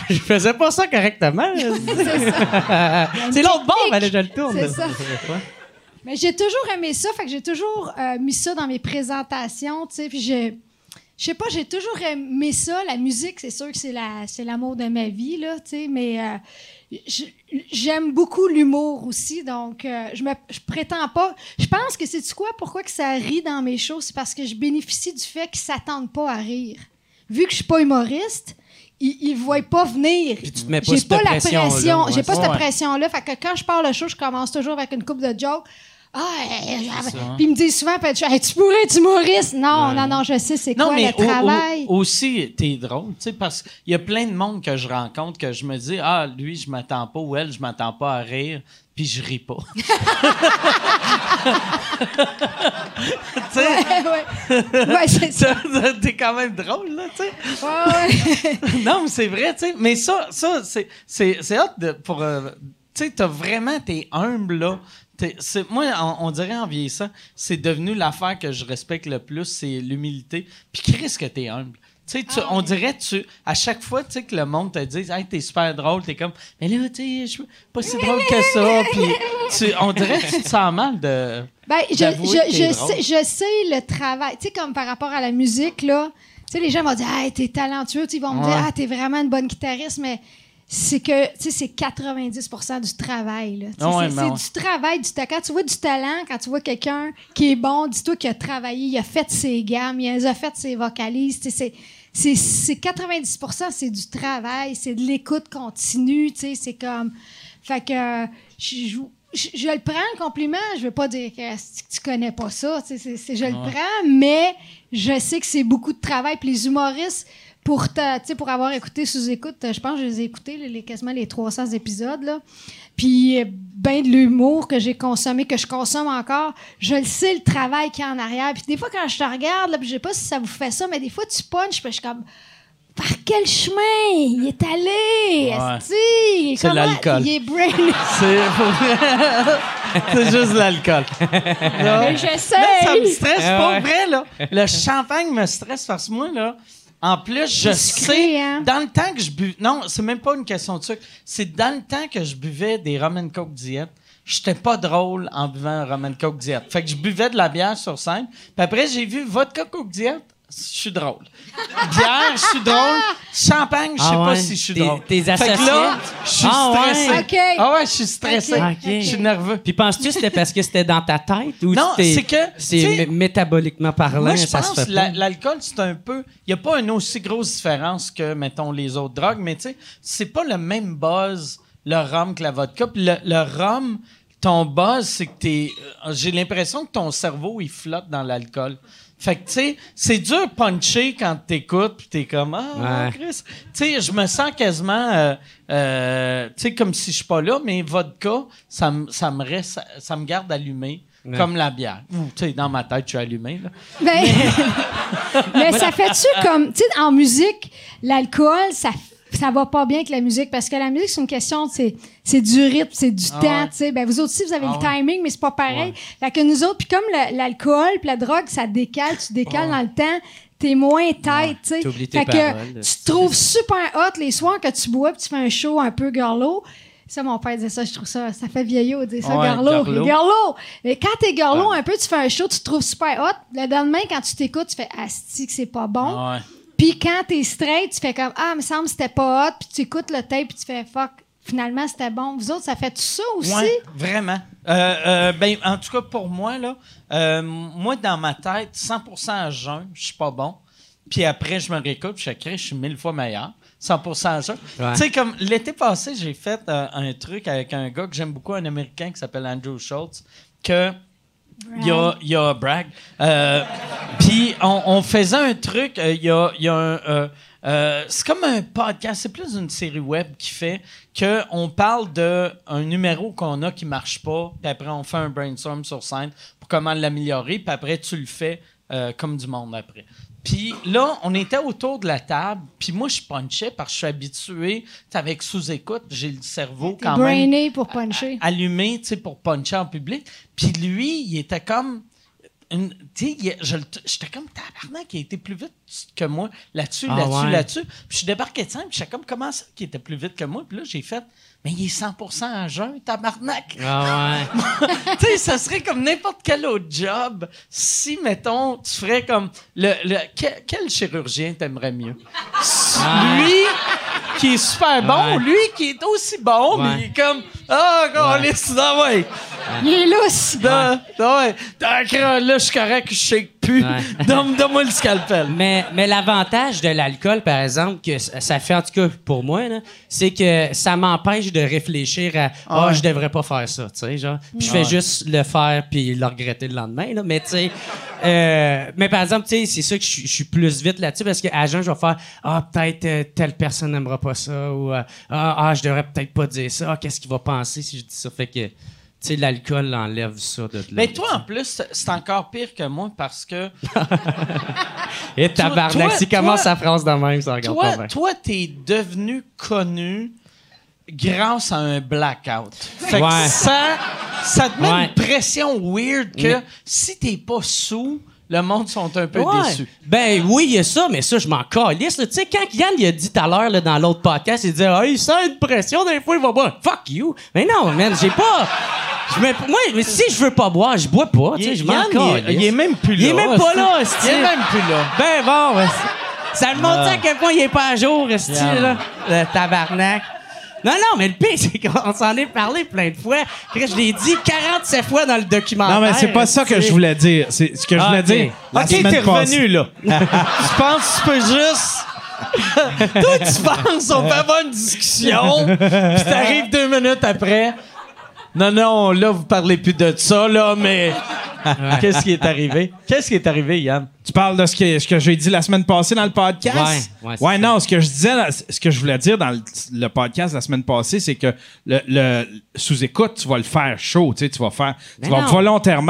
je faisais pas ça correctement. c'est l'autre bord, mais je le tourne. C'est ça. Mais j'ai toujours aimé ça, fait que j'ai toujours euh, mis ça dans mes présentations, tu sais, puis j'ai... Je sais pas, j'ai toujours aimé ça. La musique, c'est sûr que c'est la, c'est l'amour de ma vie, là, tu sais, mais euh, j'aime beaucoup l'humour aussi, donc euh, je me je prétends pas. Je pense que c'est quoi, pourquoi que ça rit dans mes shows, c'est parce que je bénéficie du fait qu'ils s'attendent pas à rire. Vu que je suis pas humoriste, ils, ils voient pas venir. Puis tu te mets pas J'ai cette pas la pression, ouais, j'ai pas c'est cette ça. pression-là. Fait que quand je pars le show, je commence toujours avec une coupe de jokes. Ah, euh, ça. puis ils me disent souvent, Hey, tu pourrais être humoriste? Non, non, non, je sais c'est quoi le au- au- travail. aussi, t'es drôle, tu sais, parce qu'il y a plein de monde que je rencontre que je me dis, ah, lui, je m'attends pas, ou elle, je m'attends pas à rire, puis je ris pas. tu sais, ouais. Ouais, c'est ça. Ça, T'es quand même drôle, là, tu sais. Ouais, ouais. non, mais c'est vrai, tu sais. Mais ça, ça c'est, hot de, pour. euh, tu sais, t'as vraiment, t'es humble, là. Moi, on, on dirait en vieillissant, c'est devenu l'affaire que je respecte le plus, c'est l'humilité. Puis Chris, que t'es humble. Tu sais, tu- on dirait, tu, à chaque fois, tu sais, que le monde te dit, hey, t'es super drôle, t'es comme, mais là, tu sais, je suis pas si drôle que ça. Puis, tu, on dirait que tu te sens mal de. Ben, je, je, je, sais, je sais le travail. Tu sais, comme par rapport à la musique, là. Tu sais, les gens vont dire, hey, t'es talentueux. Ils vont me dire, ah, t'es vraiment une bonne guitariste, mais c'est que, tu sais, c'est 90% du travail, Ah ouais, c'est ben ouais. du travail. Du, quand tu vois du talent, quand tu vois quelqu'un qui est bon, dis-toi qu'il a travaillé, il a fait ses gammes, il a fait ses vocalises. Tu sais, c'est. C'est c'est 90% c'est du travail, c'est de l'écoute continue, tu sais, c'est comme... Fait que je, je, le prends, le compliment, je veux pas dire que, tu connais pas ça, tu sais, c'est- c'est- je le prends, mais je sais que c'est beaucoup de travail. Puis les humoristes, pour, ta- sais, pour avoir écouté sous-écoute, je pense que je les ai écoutés, les, quasiment les 300 épisodes, là. Puis ben de l'humour que j'ai consommé, que je consomme encore, je le sais le travail qu'il y a en arrière. Puis des fois, quand je te regarde, là, puis je sais pas si ça vous fait ça, mais des fois, tu punches, puis je suis comme... Par quel chemin? Il est allé? Ouais. C'est l'alcool. Il est brain? C'est, juste l'alcool. Mais j'essaie. Là, ça me stresse pas vrai, là. Le champagne me stresse parce que moi, là, en plus, je sais, hein? dans le temps que je buvais, non, c'est même pas une question de sucre, c'est dans le temps que je buvais des rum and coke diète, j'étais pas drôle en buvant un rum and coke diète. Fait que je buvais de la bière sur scène, puis après, j'ai vu vodka coke diète, je suis drôle. Bière, je suis drôle. Champagne, je sais Ah pas si je suis drôle. t'es Fait que là, je suis Ah ouais? stressé. Ah ouais, je suis stressé. Je suis nerveux. Puis penses-tu que c'était parce que c'était dans ta tête ou Non, c'était- c'est que, c'est métaboliquement parlant, Moi, je ça pense se fait l'alcool, c'est un peu. Il n'y a pas une aussi grosse différence que, mettons, les autres drogues, mais tu sais, c'est pas le même buzz, le rhum, que la vodka. Puis le, le rhum, ton buzz, c'est que t'es. J'ai l'impression que ton cerveau, il flotte dans l'alcool. Fait que, tu sais, c'est dur puncher quand t'écoutes, puis t'es comme, ah, Ouais. Chris. Tu sais, je me sens quasiment, euh, euh, tu sais, comme si je suis pas là, mais vodka, ça, me- ça, me reste, ça, me garde allumé, Ouais. comme la bière. Ou, tu sais, dans ma tête, je suis allumé, là. Ben, mais ça fait-tu comme, tu sais, en musique, l'alcool, ça, ça va pas bien avec la musique parce que la musique, c'est une question, de- c'est, c'est du rythme, c'est du Ah temps, ouais. tu sais. Ben, vous autres aussi, vous avez Ah le ouais. timing, mais c'est pas pareil. Fait que nous autres, puis comme l'alcool puis la drogue, ça décale, tu décales dans le temps, t'es moins tête, tu sais. Fait que tu te trouves super hot les soirs que tu bois puis tu fais un show un peu girlo. Ça, mon père disait ça, je trouve ça, ça fait vieillot de dire ça, girlo. Girlo! Mais quand t'es girlo un peu, tu fais un show, tu te trouves super hot. Le lendemain, quand tu t'écoutes, tu fais Asti que c'est pas bon. Puis quand t'es straight, tu fais comme Ah, me semble que c'était pas hot. Puis tu écoutes le tape, puis tu fais Fuck, finalement c'était bon. Vous autres, ça fait tout ça aussi? Ouais, vraiment. Euh, euh, ben, en tout cas, pour moi, là, euh, moi, dans ma tête, 100% à jeun, je suis pas bon. Puis après, je me réécoute, puis je crée, je suis mille fois meilleur. 100% à jeun. Ouais. Tu sais, comme l'été passé, j'ai fait euh, un truc avec un gars que j'aime beaucoup, un Américain qui s'appelle Andrew Schultz, que il y a, y a Bragg. Euh, Puis on, on faisait un truc. euh, Il y a, y a un. euh, c'est comme un podcast. C'est plus une série web qui fait que on parle de un numéro qu'on a qui marche pas. Puis après on fait un brainstorm sur scène pour comment l'améliorer. Puis après tu le fais comme du monde après. Puis là, on était autour de la table, puis moi, je punchais parce que je suis habitué, avec sous-écoute, j'ai le cerveau quand même pour puncher. allumé, tu sais, pour puncher en public. Puis lui, il était comme... une- Tu sais, il- je le- j'étais comme tabarnak, il a été plus vite que moi là-dessus, Ah là-dessus, ouais. là-dessus. Puis je suis débarqué de scène, puis j'étais comme, comment ça qu'il était plus vite que moi? Puis là, j'ai fait, mais il est 100% à jeun, tabarnak. Ah ouais. tu sais, ça serait comme n'importe quel autre job si, mettons, tu ferais comme... Le, le- quel, quel chirurgien t'aimerais mieux? Lui qui est super bon. Ouais. lui qui est aussi bon, mais il est comme... Ah, oh, Ouais. ah ouais! Il est lousse. Da- ouais. D'accord, là, je suis correct, je shake plus. Ouais. Donne- Donne-moi le scalpel. Mais, mais l'avantage de l'alcool, par exemple, que ça fait en tout cas pour moi, là, c'est que ça m'empêche de réfléchir à Ah, Ouais. je devrais pas faire ça, tu sais, genre. Puis je fais Ouais. juste le faire puis le regretter le lendemain, là. Mais tu sais, euh, mais par exemple, tu sais, c'est ça que je suis- je suis plus vite là-dessus parce qu'à jeun, je vais faire Ah, peut-être euh, telle personne n'aimera pas ça ou euh, ah, ah, je devrais peut-être pas dire ça. Ah, qu'est-ce qu'il va penser si je dis ça? Fait que, tu sais, l'alcool enlève ça de là. Mais toi, en plus, c'est encore pire que moi parce que Et tabarnak, toi- si commence sa phrase de même, ça regarde pas toi, bien. toi, t'es devenu connu grâce à un blackout. Fait que Ouais. ça, ça te met Ouais. une pression weird que Mais- si t'es pas sous, le monde sont un peu Ouais. déçus. Ben oui, il y a ça, mais ça, je m'en calisse. là. Tu sais, quand Yann il a dit tout à l'heure là, dans l'autre podcast, il disait Ah, il sent une pression, des fois il va boire. Fuck you! Mais non, man, j'ai pas. Moi, mais si je veux pas boire, je bois pas. Tu sais, je m'en Yann, il est- calisse. il est même plus là. Il est même pas là, Il est même plus là. Ben bon, ben, ça me montre à quel point il est pas à jour, Yann. là. Le tabarnak. Non, non, mais le pire, c'est qu'on s'en est parlé plein de fois. Je l'ai dit 47 fois dans le documentaire. Non, mais c'est pas ça que je voulais dire. C'est ce que je Ah, voulais dire. La ok, semaine t'es revenu, là. tu penses que tu peux juste... Toi, tu penses on peut avoir une discussion, puis t'arrives deux minutes après. Non, non, là, vous parlez plus de ça, là, mais... Qu'est-ce qui est arrivé? Qu'est-ce qui est arrivé, Yann? Tu parles de ce que, ce que j'ai dit la semaine passée dans le podcast? Ouais, ouais, ça. non, ce que je disais, ce que je voulais dire dans le, le podcast la semaine passée, c'est que le, le- sous-écoute, tu vas le faire chaud, tu sais, tu vas faire, Mais tu vas non. volontairement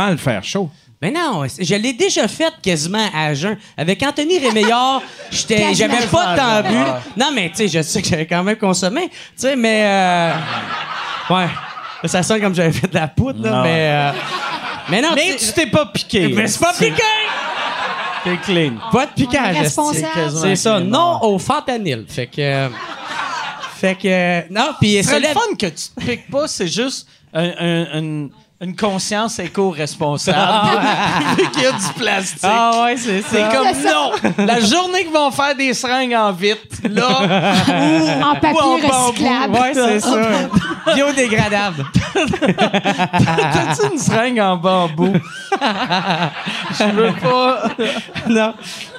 volontairement le faire chaud. Mais non, je l'ai déjà fait quasiment à jeun. Avec Anthony Rémeillard, j'étais, j'avais pas tant bu. Non, mais tu sais, je sais que j'avais quand même consommé. Tu sais, mais. euh, ouais. Ça sonne comme j'avais fait de la poudre, là, Non. mais. euh, mais non, Mais tu t'es pas piqué. Mais c'est pas piqué! T'es clean. Pas de piquage. C'est ça, non au fentanyl. Fait que. euh, Fait que. euh, Non, puis Ce serait le fun que tu te piques pas, c'est juste un- une conscience éco-responsable. Vu qu'il y a du plastique. Ah ouais, c'est C'est ça. comme C'est ça. non. La journée qu'ils vont faire des seringues en vitre, là, En papier Ou en bambou. recyclable. Ouais, c'est ça. Biodégradable. t'as-tu une seringue en bambou? Je veux pas. non.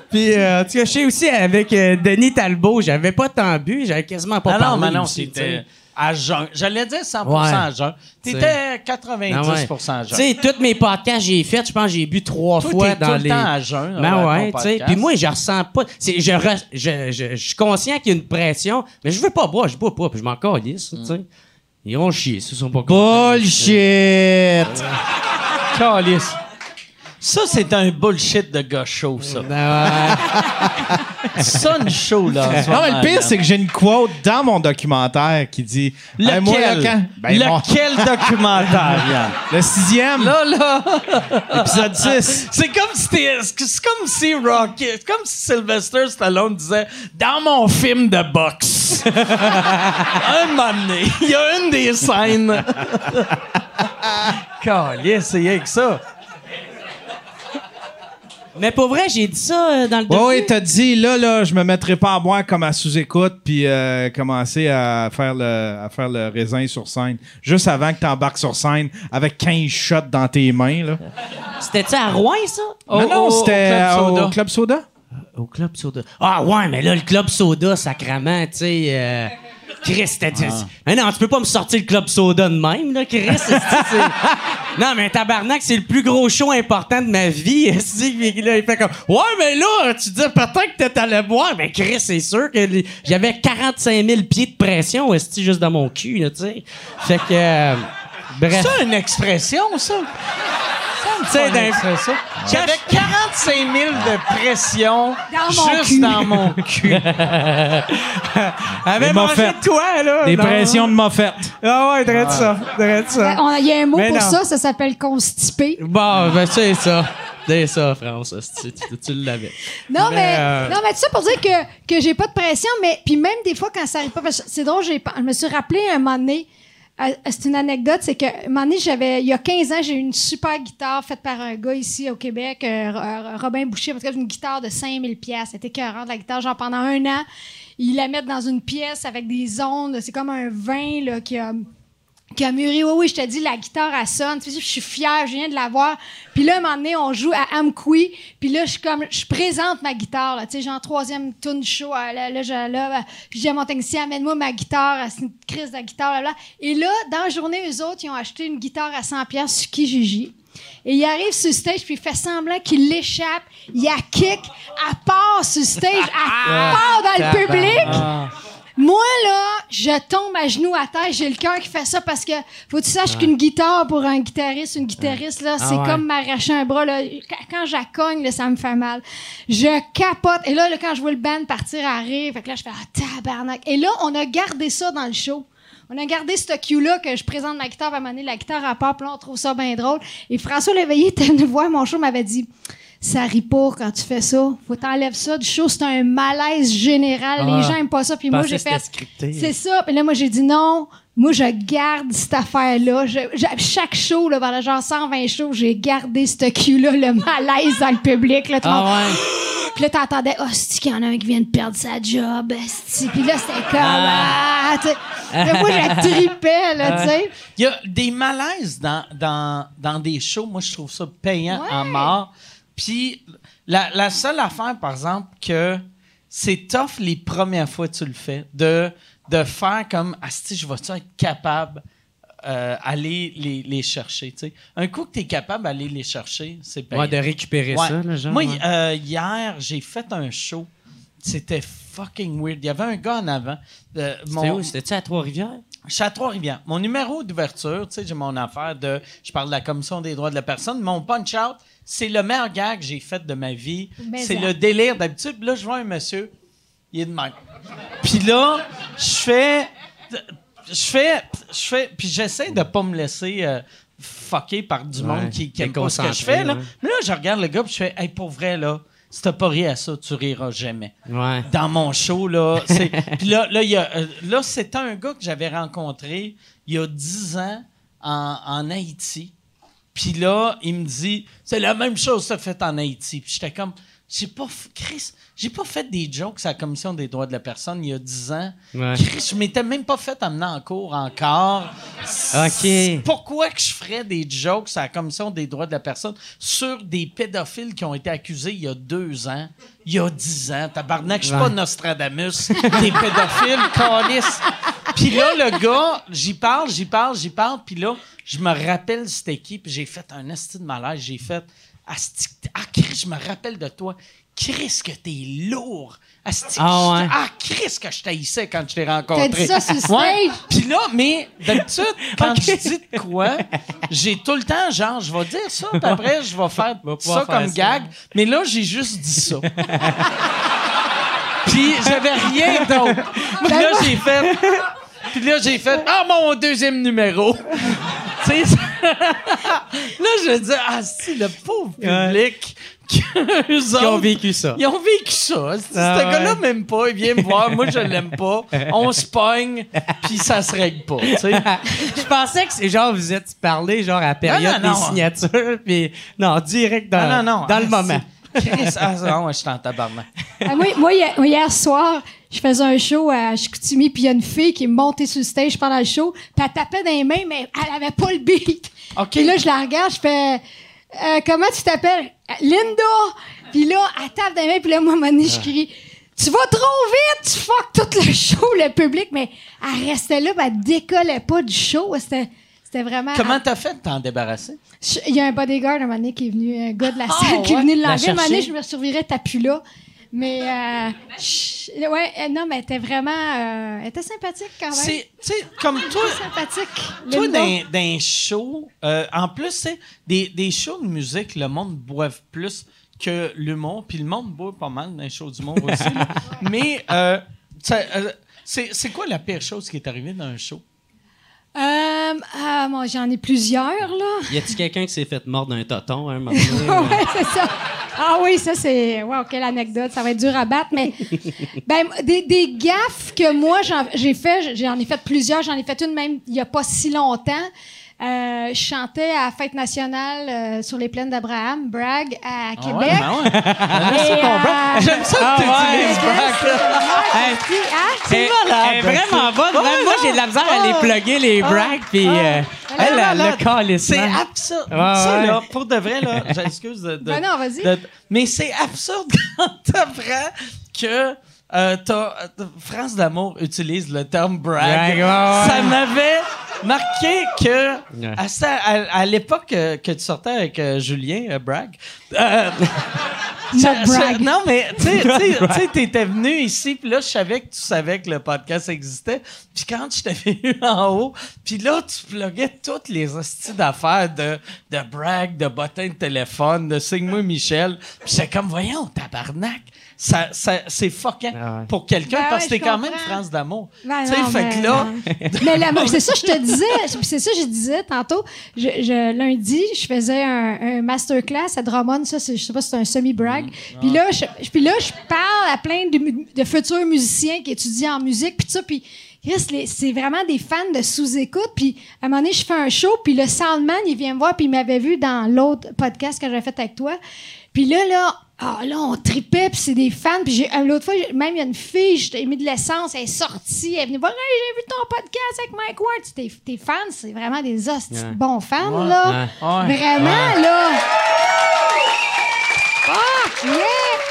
Puis, euh, je sais aussi, avec euh, Denis Talbot, j'avais pas tant bu, j'avais quasiment pas Ah parlé. non, mais non, tu c'était à jeun. J'allais dire 100 Ouais. à jeun. T'étais 90 Ah ouais. à Tu jeun. sais, tous mes podcasts j'ai fait, je pense que j'ai bu trois Toi, fois dans tout le temps à jeun. Ben ouais, tu sais. Puis moi, je ressens pas. Je, re- je, je, je suis conscient qu'il y a une pression, mais je veux pas boire, je bois pas, puis je m'en calisse, tu sais. Ils vont chier, ils sont pas. Bullshit! Calice. Ça, c'est un bullshit de gars chaud, ça. Une show, là. Non, mais le pire, c'est que j'ai une quote dans mon documentaire qui dit Lequel? Hey, moi, là, quand- Ben, mon- Lequel documentaire, Yann? Le sixième, Là, là, épisode 6. c'est comme si t'es- c'est comme si Rocky, c'est comme si Sylvester Stallone disait dans mon film de boxe. un moment donné, il y a une des scènes. Calice, c'est rien que ça. Mais pour vrai, j'ai dit ça euh, dans le docu. ouais, t'as dit, là, là, je me mettrai pas à boire comme à sous-écoute puis euh, commencer à faire, le, à faire le raisin sur scène. Juste avant que t'embarques sur scène avec 15 shots dans tes mains, là. C'était-tu à Rouen, ça? non, non, c'était Club euh, Soda. au Club Soda. Au Club Soda. Ah ouais, mais là, le Club Soda, sacrament, tu sais... Chris, c'était... Mais non, tu peux pas me sortir le Club Soda de même, là, Chris. non, mais tabarnak, c'est le plus gros show important de ma vie. esti. Puis là, il fait comme... Ouais, mais là, tu dis peut-être que t'allais boire. Mais Chris, c'est sûr que les- j'avais 45 000 pieds de pression, esti, juste dans mon cul, là, tu sais? Fait que... euh, bref. C'est une expression, ça. Tu sais, d'un- expression. J'avais 45 000 de pression Dans mon juste cul. dans mon cul. avait Des mangé moffettes. de toi, là. Des Non? pressions de moffette. Ah ouais, drette ça. Drette ça. On- Il y a un mot Mais pour non. ça, ça s'appelle constipé. Bon, ben c'est ça. C'est ça, France. Tu, tu- tu l'avais. Non, Mais, mais, euh, non, mais tout ça pour dire que, que j'ai pas de pression, mais puis même des fois quand ça arrive pas, parce que c'est drôle, j'ai, pas- je me suis rappelé un moment donné, euh, c'est une anecdote, c'est que un j'avais, il y a 15 ans, j'ai eu une super guitare faite par un gars ici au Québec, euh, Ro- Robin Boucher, cas, une guitare de 5000 pièces. C'était écœurant de la guitare, genre pendant un an. Ils la mettent dans une pièce avec des ondes, c'est comme un vin là, qui a qui a mûri. Oui, oui, je te dis, la guitare, elle sonne. Tu sais, je suis fière, je viens de la voir. Puis là, un moment donné, on joue à Amqui. Puis là, je suis comme, je présente ma guitare, là. Tu sais, genre, troisième tune show. euh, Là, là, je, là, euh, puis je dis à mon technicien, amène-moi ma guitare. euh, C'est une crise de guitare, là, là. Et là, dans la journée, eux autres, ils ont acheté une guitare à 100$ piastres sur Kijiji. Et il arrive sur le stage, puis il fait semblant qu'il l'échappe. Il a kick, elle part sur le stage, elle part dans le public. Moi, là, je tombe à genoux à terre, j'ai le cœur qui fait ça parce que faut que tu saches qu'une guitare pour un guitariste, une guitariste, là, c'est ouais. comme m'arracher un bras. Là. Quand- Quand je la cogne, là, ça me fait mal. Je capote. Et là, là, quand je vois le band partir à rire, fait que là, je fais ah, tabarnak. Et là, on a gardé ça dans le show. On a gardé ce cue-là que je présente ma guitare, à un moment donné, la guitare à part, puis là, on trouve ça bien drôle. Et François Léveillé était venu voir mon show, m'avait dit ça rit pas quand tu fais ça. Faut t'enlèves ça du show. C'est un malaise général. Les Ah. gens aiment pas ça. Puis moi, j'ai fait. C'est ça. Puis là, moi, j'ai dit non. Moi, je garde cette affaire-là. Chaque show, là, pendant genre 120 shows, j'ai gardé ce cul-là, le malaise dans le public. Là, Ah ouais. Puis là, t'entendais, oh, c'est qu'il y en a un qui vient de perdre sa job. Puis là, c'était comme, ah, sais. Mais moi, je tripais, là, tu sais. Il y a des malaises dans, dans, dans des shows. Moi, je trouve ça payant Ouais. en mort. Puis la, la seule affaire, par exemple, que c'est tough les premières fois que tu le fais, de, de faire comme, Asti, je vais-tu être capable euh, aller les, les chercher. Un coup que tu es capable d'aller les chercher, c'est payant. Ouais, de récupérer Ouais. ça, là, genre. Moi, ouais. euh, hier, j'ai fait un show. C'était fucking weird. Il y avait un gars en avant. Euh, C'était où? C'était-tu à Trois-Rivières? je suis à Trois-Rivières. Mon numéro d'ouverture, tu sais, j'ai mon affaire de. Je parle de la Commission des droits de la personne. Mon punch-out, c'est le meilleur gag que j'ai fait de ma vie. C'est ça. le délire d'habitude. Puis Là, je vois un monsieur, il est de même. Puis là, je fais. Je fais. Je fais. Puis j'essaie de pas me laisser. euh, fucker par du Ouais, monde qui, qui aime pas ce que je fais. Là. ouais. Mais là, je regarde le gars, puis je fais, hey, pour vrai, là, si t'as pas ri à ça, tu riras jamais Ouais. dans mon show là puis là là il y a euh, là c'était un gars que j'avais rencontré il y a 10 ans en, en Haïti puis là il me dit c'est la même chose ça fait en Haïti puis j'étais comme j'ai pas Chris j'ai pas fait des jokes à la commission des droits de la personne il y a 10 ans Ouais. Chris je m'étais même pas fait amener en cours encore OK. pourquoi que je ferais des jokes à la commission des droits de la personne sur des pédophiles qui ont été accusés il y a deux ans, il y a dix ans? Tabarnak, je suis pas. Nostradamus. des pédophiles, calice. Puis là, le gars, j'y parle, j'y parle, j'y parle, puis là, je me rappelle c'était qui, puis j'ai fait un esti de malaise, j'ai fait Asti, ah, Chris, je me rappelle de toi. Chris, que t'es lourd. Asti, Ah ouais. ah, Chris, que je t'haïssais quand je t'ai rencontré. T'as dit ça sur le Ouais. stage? Puis là, mais d'habitude, quand je dis de quoi, j'ai tout le temps, genre, je vais dire ça, puis après, je vais faire Va ça faire comme ça. gag. Mais là, j'ai juste dit ça. Puis j'avais rien d'autre. Puis là, j'ai fait. Puis là, j'ai fait. Ah, mon deuxième numéro. tu sais, là, je dis, ah, si, le pauvre public. Qui ont vécu ça. ils ont vécu ça. Ah ce gars-là m'aime pas, il vient me voir, moi je l'aime pas. On se pogne, puis ça se règle pas. tu sais. Je pensais que c'est genre, vous êtes parlé genre à la période Non, non, des non. signatures, puis non, direct dans, Ah, non, non. dans le Ah, moment. Chris, ah, non, je suis en tabarnak. Ah, moi, moi, hier, moi, hier soir, je faisais un show à Chicoutimi, puis il y a une fille qui est montée sur le stage pendant le show, puis elle tapait dans les mains, mais elle avait pas le beat. OK. Puis là, je la regarde, je fais Euh, Comment tu t'appelles? Linda Puis là, elle tape dans les mains, puis là, moi, à un moment donné, je crie Tu vas trop vite, tu fuck tout le show, le public, mais elle restait là, puis elle décollait pas du show. C'était. C'était vraiment. Comment t'as fait de t'en débarrasser? Il y a un bodyguard un moment donné qui est venu, un gars de la Ah, salle qui est venu l'enlever. Un moment donné, je me survivrais, t'as plus là. Mais, euh, ouais, euh, non, mais elle était vraiment, euh, elle était sympathique quand même. C'est, tu sais, comme toi, sympathique. toi Linda. dans, dans un show, euh, en plus, c'est des, des shows de musique, le monde boive plus que l'humour, puis le monde boit pas mal dans les shows d'humour aussi. Mais, c'est quoi la pire chose qui est arrivée dans un show? Euh, ah, moi, j'en ai plusieurs, là. Y a-tu quelqu'un qui s'est fait mordre d'un toton hein, un moment ouais, c'est ça. Ah oui, ça, c'est. Wow, quelle anecdote. Ça va être dur à battre, mais. ben, des, des gaffes que moi, j'ai fait, j'en ai fait plusieurs. J'en ai fait une même il n'y a pas si longtemps. Euh, je chantais à la Fête nationale euh, sur les plaines d'Abraham, Bragg, à Ah Québec. ouais, ben ouais. J'aime ça, Et, ton euh, brag. J'aime ça que tu Ah utilises brag, là. Hey, Ah, Elle, elle est vraiment bonne. Même moi, j'ai de la misère à les plugger, les brags, puis euh, elle, Ah, elle, malade. le. C'est absurde. Ouais, ça, là, pour de vrai, là, j'excuse de, de- Ben non, vas-y. de- mais c'est absurde quand t'apprends que euh, t'as- euh, France d'amour utilise le terme brag. Ça m'avait marqué que Ouais. à, ça- à- à l'époque euh, que tu sortais avec euh, Julien euh, Bragg, euh, Ça- Not ça- brag. non, mais tu sais, t'étais venu ici, puis là, je savais que tu savais que le podcast existait. Puis quand je t'avais eu en haut, puis là, tu pluguais toutes les hosties d'affaires de, de brag, de bottin de téléphone, de signe-moi Michel. Puis c'est comme, voyons, tabarnak. Ça, ça, c'est fucking Ah ouais. pour quelqu'un, Ben parce ouais, que t'es je quand même. France d'amour. Ben tu sais, fait mais- que là, Mais la- c'est ça que je te disais. C'est ça que je disais tantôt. Je, je- lundi, je faisais un, un masterclass à Drummond. Ça, c'est- je sais pas si c'est un semi-brag. Puis là, je, puis là, je parle à plein de, futurs musiciens qui étudient en musique. Puis tout ça. Puis c'est vraiment des fans de sous-écoute. Puis à un moment donné, je fais un show. Puis le soundman, il vient me voir. Puis il m'avait vu dans l'autre podcast que j'avais fait avec toi. Puis là, là, ah, là, on tripait, puis c'est des fans. Puis j'ai- euh, l'autre fois, même il y a une fille, j'ai mis de l'essence, elle est sortie, elle est venue voir, hey, j'ai vu ton podcast avec Mike Ward. Tes, tes fans, c'est vraiment des hosties bons fans, là. Ouais. Vraiment, là. Fuck yeah!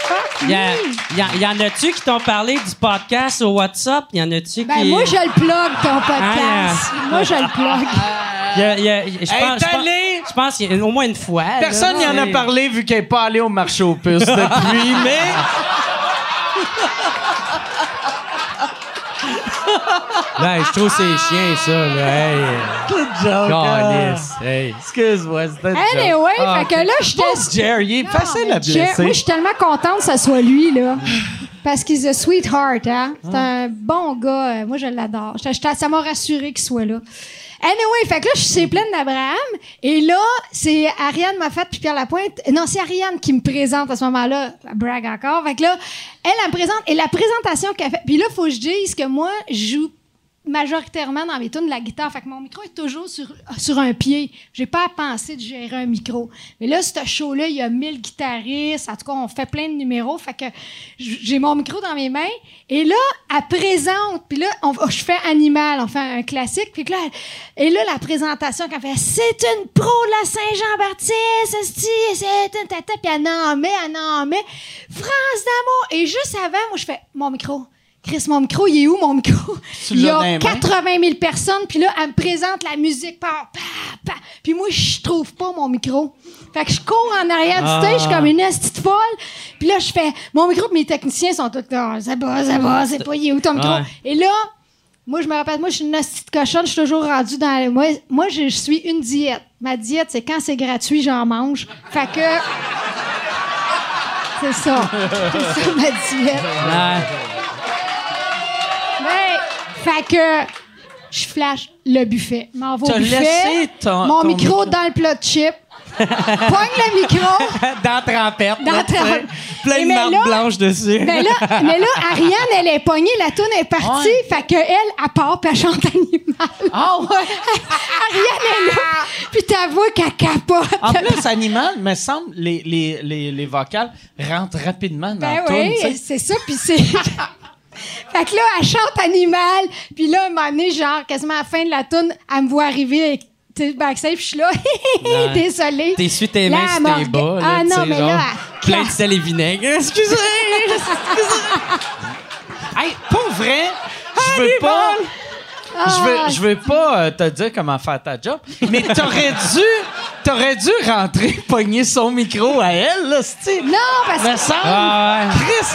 Fuck y, a- y a- y en a-tu qui t'ont parlé du podcast au WhatsApp? Il y en a-tu Ben, qui. moi, je le plug, ton podcast. Ah, Moi, je le plug. Je pense- Hey, je pense-? Je pense qu'il y a au moins une fois. personne n'y en a parlé vu qu'elle n'est pas allée au marché aux puces depuis, mais. Là, je trouve c'est chiant, ça. Là. Hey. Good joke. Calice. Hey. Excuse-moi, c'était. Anyway, Ah, fait que là, je Jerry, il est Non, facile à blesser. Moi, je suis tellement contente que ce soit lui, là. Parce qu'il est a sweetheart, hein? C'est un bon gars. Euh, Moi, je l'adore. Ça m'a rassuré qu'il soit là. Anyway, fait que là, je suis pleine d'Abraham. Et là, c'est Ariane Moffat puis Pierre Lapointe. Non, c'est Ariane qui me présente à ce moment-là. Brag encore. Fait que là, elle, elle me présente. Et la présentation qu'elle fait. Puis là, faut que je dise que moi, je joue majoritairement dans mes tunes de la guitare. Fait que mon micro est toujours sur, sur un pied. J'ai pas à penser de gérer un micro. Mais là, ce show-là, il y a 1000 guitaristes. En tout cas, on fait plein de numéros. Fait que j'ai mon micro dans mes mains. Et là, elle présente. Puis là, je fais animal. On fait un classique. Puis là, et là, la présentation qu'elle fait, c'est une pro de la Saint-Jean-Baptiste. C'est une tata. Puis elle en met, elle en met. France d'amour. Et juste avant, moi, je fais mon micro. Chris, mon micro, il est où, mon micro? Tu il y a dans les mains? 80 000 personnes, puis là, elle me présente la musique, pa, pa, pa. Puis moi, je trouve pas mon micro. Fait que je cours en arrière du stage comme une petite folle. Puis là, je fais mon micro, puis mes techniciens sont tous là. Ça va, ça va, c'est pas, il est où ton micro? Ouais. Et là, moi, je me rappelle, moi, je suis une petite cochonne, je suis toujours rendue dans. Moi, moi je, je suis une diète. Ma diète, c'est quand c'est gratuit, j'en mange. Fait que. C'est ça. C'est ça, ma diète. Ouais. Fait que je flash le buffet. M'en vais au T'as buffet. laissé ton- mon ton micro micro. dans le plat de chips. Pogne le micro. Dans trempette. Dans trempette. Plein de mais marde là- blanche dessus. Mais là, mais là, Ariane, elle est pognée, la toune est partie. Ouais. Fait que elle, elle part, puis elle chante animal. Ah ouais? Ariane est là. Puis ta voix qu'elle capote. En plus, Animal, me semble, les, les, les, les vocales rentrent rapidement dans Ben le oui, c'est ça, puis c'est... fait que là, elle chante Animal, puis là, un moment donné, genre, quasiment à la fin de la tune, elle me voit arriver avec, backstage, je suis là, désolée. T'essuies tes mains sur tes bas. là, Ah non, mais genre, là, Plein de sel et vinaigre. Excusez. Hey, pour vrai, je veux pas... Je veux, Ah. je veux pas euh, te dire comment faire ta job, mais t'aurais dû, t'aurais dû rentrer, pogner son micro à elle, là, c'est Non, parce Me que semble, Ah ouais. Chris,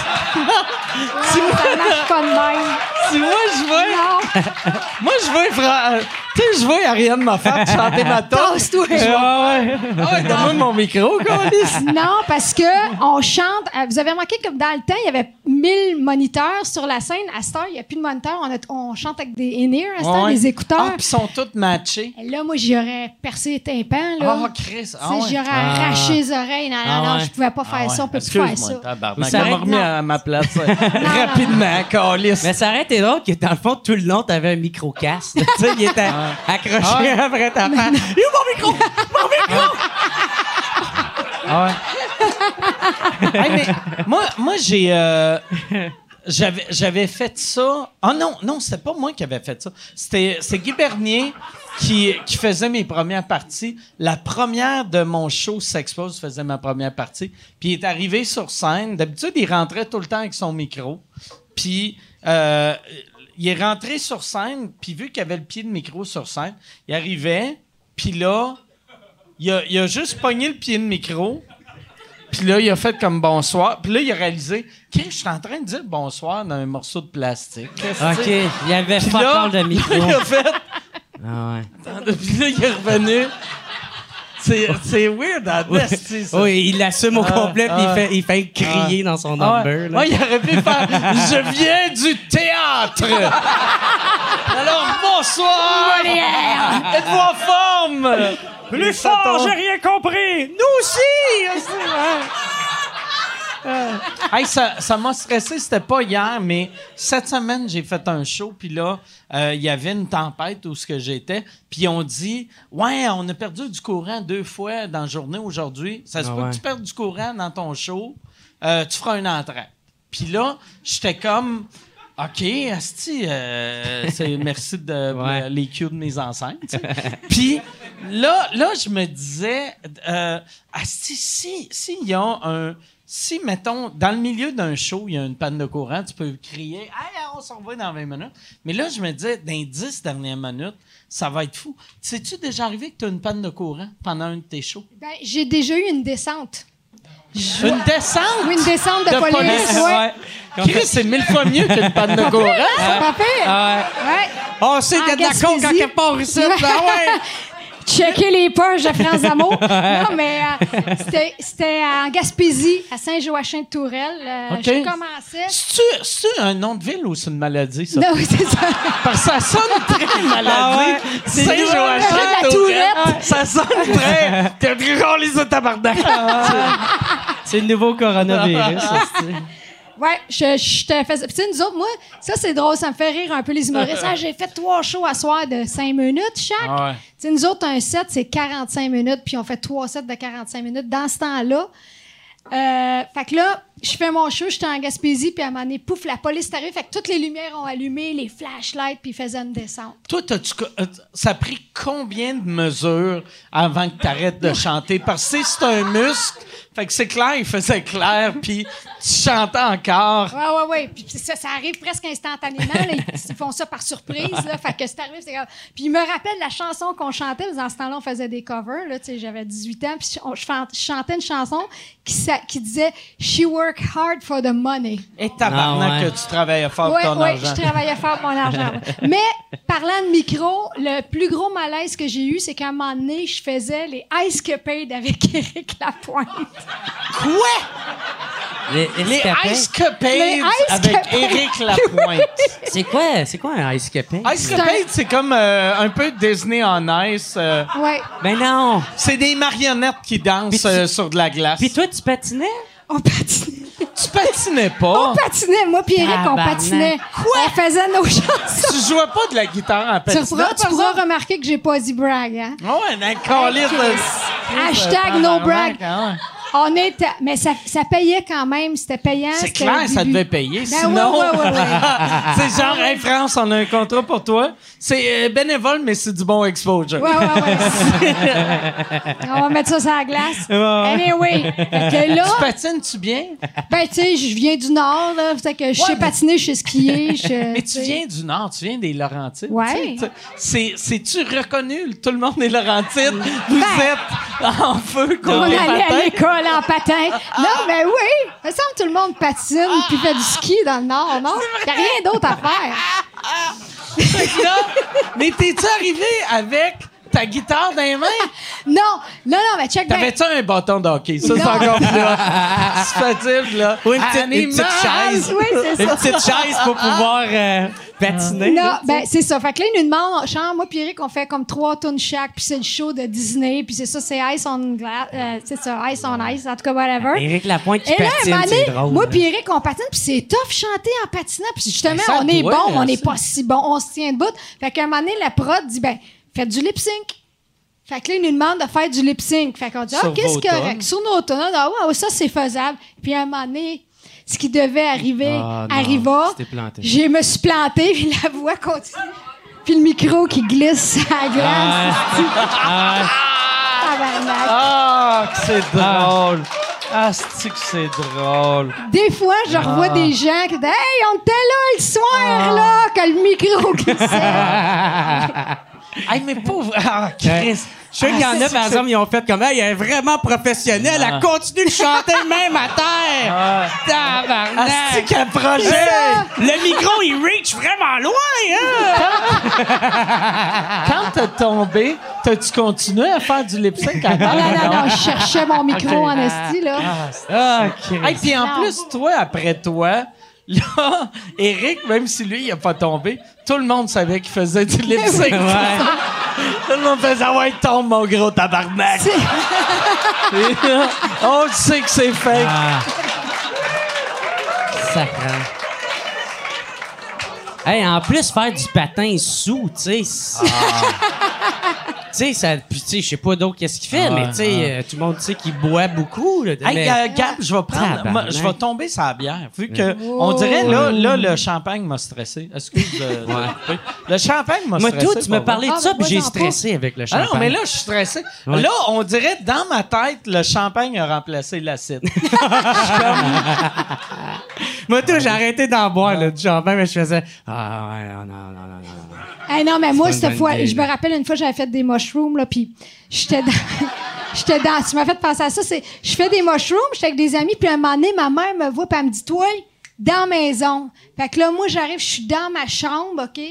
ça marche pas de même. si moi je veux, Non, moi je veux, Fra- tu sais, je veux Ariane Moffat chanter ma tune. tasse-toi. Ah ouais, donne-moi mon micro. Non, parce que on chante. euh, Vous avez remarqué que dans le temps, il y avait 1000 moniteurs sur la scène. À cette heure, il n'y a plus de moniteurs. On, a- on chante avec des in-ear, à cette heure, Ouais. des écouteurs. Ah, puis ils sont tous matchés. Et là, moi, j'y aurais percé les tympans. Là. Ah, Chris, ah Tu ouais. J'aurais arraché les oreilles. Non, non, Ah non, ouais. je pouvais pas faire ça. On peut plus faire ça. Ça m'a remis à ma place rapidement, câlisse. Mais ça aurait été drôle que dans le fond, tout le long, t'avais un micro-casque. tu sais, il était accroché Ah. après ta face. Il est où mon micro? Ah ouais. Hey, mais moi, moi j'ai. euh, j'avais, fait ça. Ah non, non, c'était pas moi qui avais fait ça. C'était, c'est Guy Bernier qui, qui faisait mes premières parties. La première de mon show S'expose faisait ma première partie. Puis il est arrivé sur scène. D'habitude, il rentrait tout le temps avec son micro. Puis euh, il est rentré sur scène. Puis vu qu'il avait le pied de micro sur scène, il arrivait. Puis là, il a, il a juste pogné le pied de micro. Puis là, il a fait comme bonsoir. Puis là, il a réalisé, Chris, je suis en train de dire bonsoir dans un morceau de plastique. Qu'est-ce que OK, il y avait Puis fuck là, all de micro. il a fait, Ah ouais. puis là, il est revenu. C'est, c'est weird, en esti, ça? Oui, il l'assume au Ah, complet, puis ah. il, fait, il fait crier dans son Ah number. là. Ouais, il aurait pu faire Je viens du théâtre. Alors, bonsoir. Êtes-vous en forme? Plus fort, j'ai rien compris! Nous aussi! Hey, ça, m'a stressé, c'était pas hier, mais cette semaine, j'ai fait un show, puis là, euh, il y avait une tempête où ce que j'étais, puis on dit Ouais, on a perdu du courant deux fois dans la journée aujourd'hui. Ça se Ah peut ouais. que tu perdes du courant dans ton show, euh, tu feras une entrée. Puis là, j'étais comme OK, Asti, euh, c'est merci de Ouais. les cues de mes enceintes. Puis là, là, je me disais, euh, Asti, si, s'il y a un. Si, mettons, dans le milieu d'un show, il y a une panne de courant, tu peux crier Hey, on s'en va dans 20 minutes. Mais là, je me disais, dans les 10 dernières minutes, ça va être fou. Sais-tu déjà arrivé que tu as une panne de courant pendant un de tes shows? Ben, j'ai déjà eu une descente. Une descente? Oui, une descente de, De police. police, ouais. Chris, c'est mille fois mieux qu'une panne de courant. C'est pas pire. Ah ouais. Ouais. On sait qu'il y a de la coke en quelque part ici. Ben ouais. Checker les poches de France D'amour. non, mais euh, c'était- c'était en Gaspésie, à Saint-Joachim-de-Tourelle. Euh. Je commençais. C'est-tu un nom de ville ou c'est une maladie, ça? Non, c'est ça. Parce que ça sonne très maladie. Ah ouais. C'est Saint-Joachim, la Tourette. tourette. Ça sonne très... T'as pris genre les tabarnak. C'est le nouveau coronavirus. ça, Ouais, je, je te faisais. Puis, tu sais, nous autres, moi, ça, c'est drôle, ça me fait rire un peu les humoristes. Ah, j'ai fait trois shows à soir de cinq minutes chaque. Ah ouais. Tu sais, nous autres, un set, c'est 45 minutes, puis on fait trois sets de 45 minutes. Dans ce temps-là, euh, fait que là, je fais mon show, j'étais en Gaspésie, puis à un moment donné, pouf, la police est arrivée, fait que toutes les lumières ont allumé, les flashlights, puis ils faisaient une descente. Toi, co- euh, ça a pris combien de mesures avant que tu arrêtes de chanter? Parce que c'est un muscle. Fait que c'est clair, il faisait clair, puis tu chantais encore. Ouais, ouais, ouais. Puis ça, ça arrive presque instantanément. là. Ils, font ça par surprise. Là. Fait que c'est arrivé, c'est comme- Puis ils me rappellent la chanson qu'on chantait. Dans ce temps-là, on faisait des covers. Là, Tu sais, J'avais 18 ans. Puis je, chantais une chanson qui, qui disait « She work hard for the money Et tabarnak Ah ouais. que tu travaillais fort Ouais, pour ton ouais, argent. je travaillais fort pour mon argent. Mais parlant de micro, le plus gros malaise que j'ai eu, c'est qu'à un moment donné, je faisais les Ice Capades avec Éric Lapointe. Les, Les escapades. Ice Capades? Les Ice avec. Éric Lapointe. C'est quoi, c'est quoi un ice capade? Ice Capades, c'est comme euh, un peu Disney en ice. euh, Ouais. Ben non. c'est des marionnettes qui dansent euh, sur de la glace. Puis toi, tu patinais? On patinait. tu patinais pas? On patinait. Moi puis Éric, on Tabarnak. patinait. On faisait nos chansons. tu jouais pas de la guitare en Tu patinant? pourras, tu pourras remarquer que j'ai pas dit brag, hein? Ah Hashtag no brag. Ah ouais. On était, mais ça, ça payait quand même, c'était payant. C'est clair, ça devait payer. Ben Sinon, ouais, ouais, ouais, ouais. c'est genre, hey France, on a un contrat pour toi. C'est euh, bénévole, mais c'est du bon exposure. Ouais, ouais, ouais. on va mettre ça sur la glace. Anyway, que là, Tu patines-tu bien? ben, tu sais, je viens du Nord, là. Fait que je sais mais- patiner, je sais skier. je- Mais tu viens du Nord, tu viens des Laurentides. Ouais. c'est-tu reconnu? Tout le monde est Laurentide. Vous Ben- êtes en feu On contre les allait à patins. En patin. Non, mais oui. Il me semble que tout le monde patine puis fait du ski dans le Nord, non? Il n'y a rien d'autre à faire. Fait que là, mais t'es-tu arrivé avec ta guitare dans les mains? Non, non, non, mais check. T'avais-tu un bâton de hockey? Ça, c'est encore plus. C'est facile, là. Ou une petite, une petite chaise. Oui, c'est Une petite chaise pour pouvoir euh, patiner. Non, là, ben c'est ça. Fait que là, il nous demande, genre, moi puis Eric, on fait comme trois tonnes chaque, puis c'est le show de Disney, puis c'est ça, c'est Ice on Glass, euh, c'est ça, Ice on Ice, en tout cas, whatever. Éric Lapointe qui Et là, patine, c'est drôle. moi là. puis Eric, on patine, puis c'est tough chanter en patinant, puis justement, Ben, on est bon, mais on n'est pas si bon, on se tient debout. Fait qu'à un moment donné, la prod dit, ben, faites du lip sync. Fait que là, il nous demande de faire du lip sync. Fait qu'on dit, ah, qu'est-ce correct? Sur nos tonnes, ah, ouais, ça, c'est faisable. Puis à un moment donné, ce qui devait arriver Ah, non, arriva. Je me suis plantée, puis la voix continue. Puis le micro qui glisse sur la glace. Tabarnak. Ah, que c'est drôle. Ah, c'est que c'est drôle? Des fois, je revois des gens qui disent Hey, on était là le soir, là, que le micro glissait. Hey, mais pauvre. Ah, Chris. Je sais qu'il y en a, c'est- par exemple, ils ont fait comme, hey, elle est vraiment professionnelle, Ah. elle continue de chanter même à terre. Tabarnak. Asti quel projet! Le micro, il reach vraiment loin, hein? Quand t'as tombé, t'as-tu continué à faire du lip sync à Non, non, non, non, je cherchais mon micro Ok. en esti, là. Ah, Hey, puis en plus, toi, après toi, là, Eric, même si lui, il a pas tombé, tout le monde savait qu'il faisait du lip sync. Tout le monde faisait « Ouais, tombe, mon gros tabarnak! » On sait que c'est fake. Ah. Sacrant. Hey, en plus, faire du patin sous, tu sais. c'est- Tu sais, ça. Puis, tu sais, je sais pas d'autre qu'est-ce qu'il fait, Ah, mais tu sais, euh, tout le monde sait qu'il boit beaucoup. Là, Hey, mais- euh, Gab, je vais prendre, moi, je vais tomber sur la bière. Vu que, on dirait, là, là, le champagne m'a stressé. Excuse. euh, Le champagne m'a Moi, stressé. toi, tu m'as parlé de Ah, ça, puis j'ai moi, stressé avec le Ah champagne. non, mais là, je suis stressé. Ouais. Là, on dirait, dans ma tête, le champagne a remplacé l'acide. Moi, toi, j'ai arrêté d'en boire, là, du champagne, mais je faisais. Ah, ouais, non, non, non, non, non. Hey, non, mais moi, cette fois, je me rappelle une fois, j'avais fait des mushrooms, là, puis j'étais dans. J'étais dans. Tu m'as fait penser à ça. C'est, je fais des mushrooms, j'étais avec des amis, puis un moment donné, ma mère me voit, puis elle me dit, toi, dans la maison. Fait que là, moi, j'arrive, je suis dans ma chambre, OK?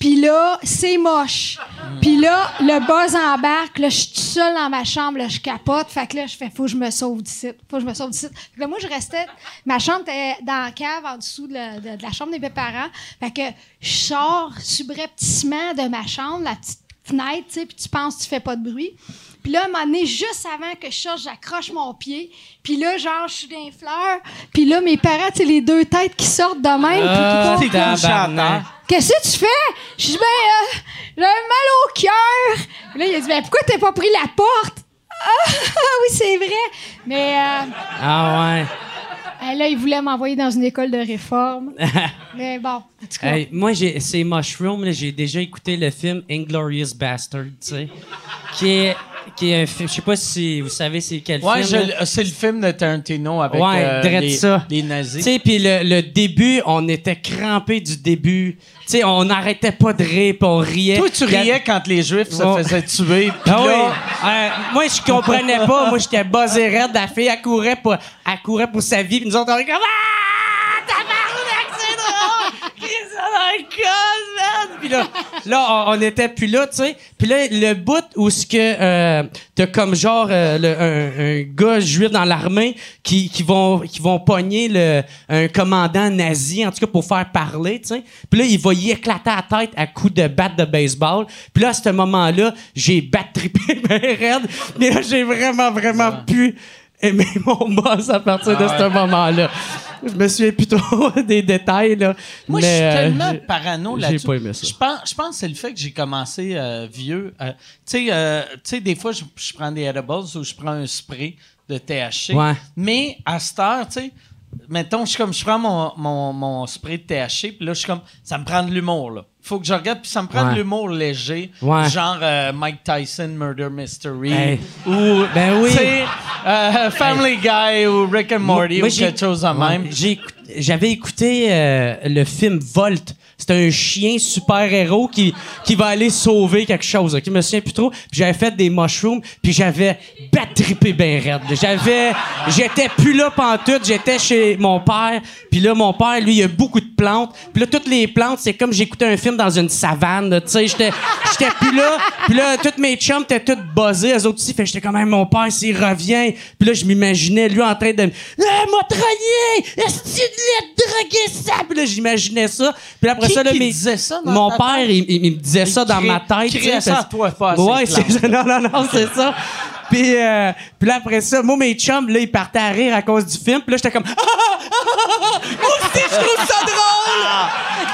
Puis là, c'est moche. Puis là, le buzz embarque. Là, je suis seule dans ma chambre. Là, je capote. Fait que là, je fais, faut que je me sauve d'ici. Faut que je me sauve d'ici. Fait que là, moi, je restais. Ma chambre était dans la cave, en dessous de la, de- chambre de mes parents. Fait que je sors subrepticement de ma chambre, la petite fenêtre, tu sais, puis tu penses tu fais pas de bruit. Puis là, à un moment donné, juste avant que je sorte, j'accroche mon pied. Puis là, genre, je suis dans les fleurs. Puis là, mes parents, tu sais, les deux têtes qui sortent de même. Ah, puis qui chanteur. Qu'est-ce que tu fais? Je dis, ben, euh, j'ai un mal au cœur. Puis Là, il a dit, ben, pourquoi t'as pas pris la porte? Ah, oui, c'est vrai. Mais euh, Ah, ouais. euh, là, il voulait m'envoyer dans une école de réforme. Mais bon, en tout cas. Hey, moi, j'ai, c'est Mushroom, j'ai déjà écouté le film Inglorious Bastard, tu sais, qui est, qui est un film, je sais pas si vous savez c'est quel Ouais, film. c'est le film de Tarantino avec Ouais, euh, les, ça. les Tu nazis. sais, puis le, le début, on était crampés du début. Tu sais, on n'arrêtait pas de rire, puis on riait. Toi, tu a- riais quand les Juifs se faisaient tuer. Ah oui. là, Euh, moi, je comprenais pas. Moi, j'étais buzzé raide. La fille, elle courait pour, elle courait pour sa vie. Puis nous autres, on était comme Ah! Le col, man? Puis là, là on, on était plus là, tu sais. Puis là, le bout où ce que euh, t'as comme genre euh, le- un, un gars juif dans l'armée qui, qui vont qui vont pogner le, un commandant nazi, en tout cas pour faire parler, tu sais. Puis là, il va y éclater la tête à coups de batte de baseball. Puis là, à ce moment-là, j'ai battrippé ben raide. Mais là, j'ai vraiment, vraiment pu aimer mon boss à partir de ce moment-là. Je me souviens plus trop des détails, là. Moi, mais, je suis euh, tellement parano j'ai là-dessus. pas aimé ça. Je pense, je pense que c'est le fait que j'ai commencé euh, vieux. Euh, tu sais, des fois, je, je prends des edibles ou je prends un spray de THC. Ouais. Mais à cette heure, tu sais, mettons, je, suis comme, je prends mon, mon, mon spray de THC, puis là, je suis comme, ça me prend de l'humour, là. Faut que je regarde, puis ça me prend Ouais. de l'humour léger. Ouais. Genre euh, Mike Tyson, Murder Mystery. Hey. Ou, Ben oui. euh, Family Guy ou Rick and Morty Moi, ou quelque chose de même. J'avais écouté euh, le film Volt. C'est un chien super-héros qui, qui va aller sauver quelque chose. ok? Je me souviens plus trop. J'avais fait des mushrooms, puis j'avais battrippé ben raide. J'avais... J'étais plus là pantoute. J'étais chez mon père. Puis là, mon père, lui, il a beaucoup de plantes. Puis là, toutes les plantes, c'est comme j'écoutais un film dans une savane. Tu sais, j'étais j'étais plus là. Puis là, toutes mes chums étaient toutes buzzés. Eux autres aussi. Fait j'étais quand même, mon père, s'il revient. Puis là, je m'imaginais, lui, en train de me... Ah, m'a trahé! Est-ce que tu l'as drogué ça? Puis là, j'imaginais ça. Puis après Qui ça, là, qui mes- disait ça dans Mon ta père, il, il- il me disait ça dans crée- ma tête. crée ça toi, pas Ouais, c'est. Non, non, non, c'est ça. Puis, euh, puis là, après ça, moi, mes chums, là, ils partaient à rire à cause du film. Puis là, j'étais comme... Ah, ah, ah, ah, ah, moi aussi, je trouve ça drôle!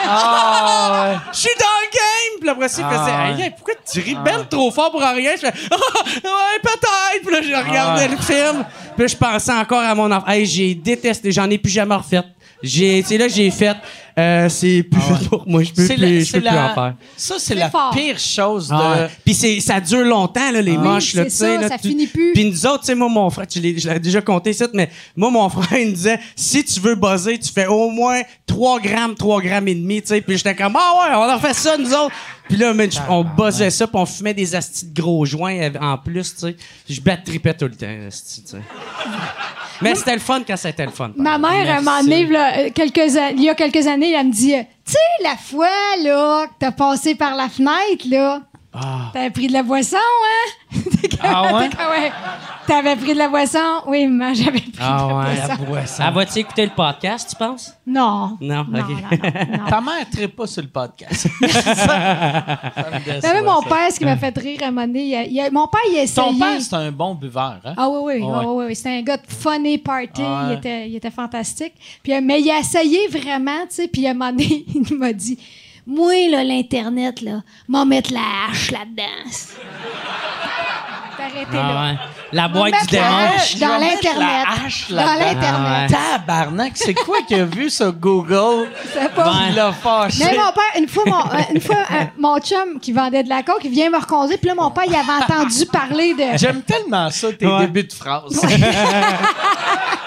Ah. Je suis dans le game! Puis après ça, il faisait, Ah, Hey, pourquoi tu ris ben trop fort pour rien? Je fais, ah, ouais, peut-être! Puis là, je regardais Ah, le film. Puis là, je pensais encore à mon enfant. Hey, j'ai détesté, j'en ai plus jamais refait. J'ai, c'est là que j'ai fait, euh, c'est plus fait pour moi, je peux C'est plus, la- je c'est peux plus la- en faire. Ça, c'est la fort. pire chose de. Ah ouais. Puis c'est, ça dure longtemps, là, les Oui, manches, là, tu sais. ça, là, ça tu- finit plus. Puis nous autres, tu sais, moi, mon frère, je l'ai, je l'ai déjà compté ça, mais moi, mon frère, il me disait, si tu veux buzzer, tu fais au moins 3 grammes, 3 grammes et demi, tu sais. Puis j'étais comme, ah ouais, on en fait ça, nous autres. Puis là, man, on buzzait ça, puis on fumait des astis de gros joints av- en plus, tu sais. Je battripais tout le temps, asti, tu sais. Mais c'était le fun quand c'était le fun. Ma mère, donné, là, euh, quelques, il y a quelques années, elle me dit euh, Tu sais, la fois là, que t'as passé par la fenêtre, là, t'avais pris de la boisson, hein? Ah ouais? Ouais. T'avais pris de la boisson? Oui, maman, j'avais pris Ah de la ouais, boisson. la boisson. Elle va-tu écouter le podcast, tu penses? Non. Non, non, ok. non, non, non. Ta mère ne pas sur le podcast. T'avais mon ça. père, ce qui m'a fait rire à un moment donné, il a- il a- mon père, il a essayé. Ton père, c'est un bon buveur, hein? Ah oui, oui, Ouais. oui, oui, oui. C'était un gars de funny party. Ouais. Il, était, il était fantastique. Puis, euh, mais il a essayé vraiment, tu sais. Puis à un moment donné, il m'a dit Moi, là, l'Internet, là, m'en mettre la hache là-dedans. Ah là. ouais. La boîte du la démon. hache Je dans vais mettre l'Internet. la hache Dans là-dedans. l'Internet. Tabarnak, c'est quoi qu'il a vu sur Google? C'est pas Il l'a fâché. Mais mon père, une fois, mon, euh, une fois euh, mon chum qui vendait de la coke, il vient me reconduire. Puis là, mon père, il avait entendu parler de. J'aime tellement ça, tes Ouais. débuts de phrase.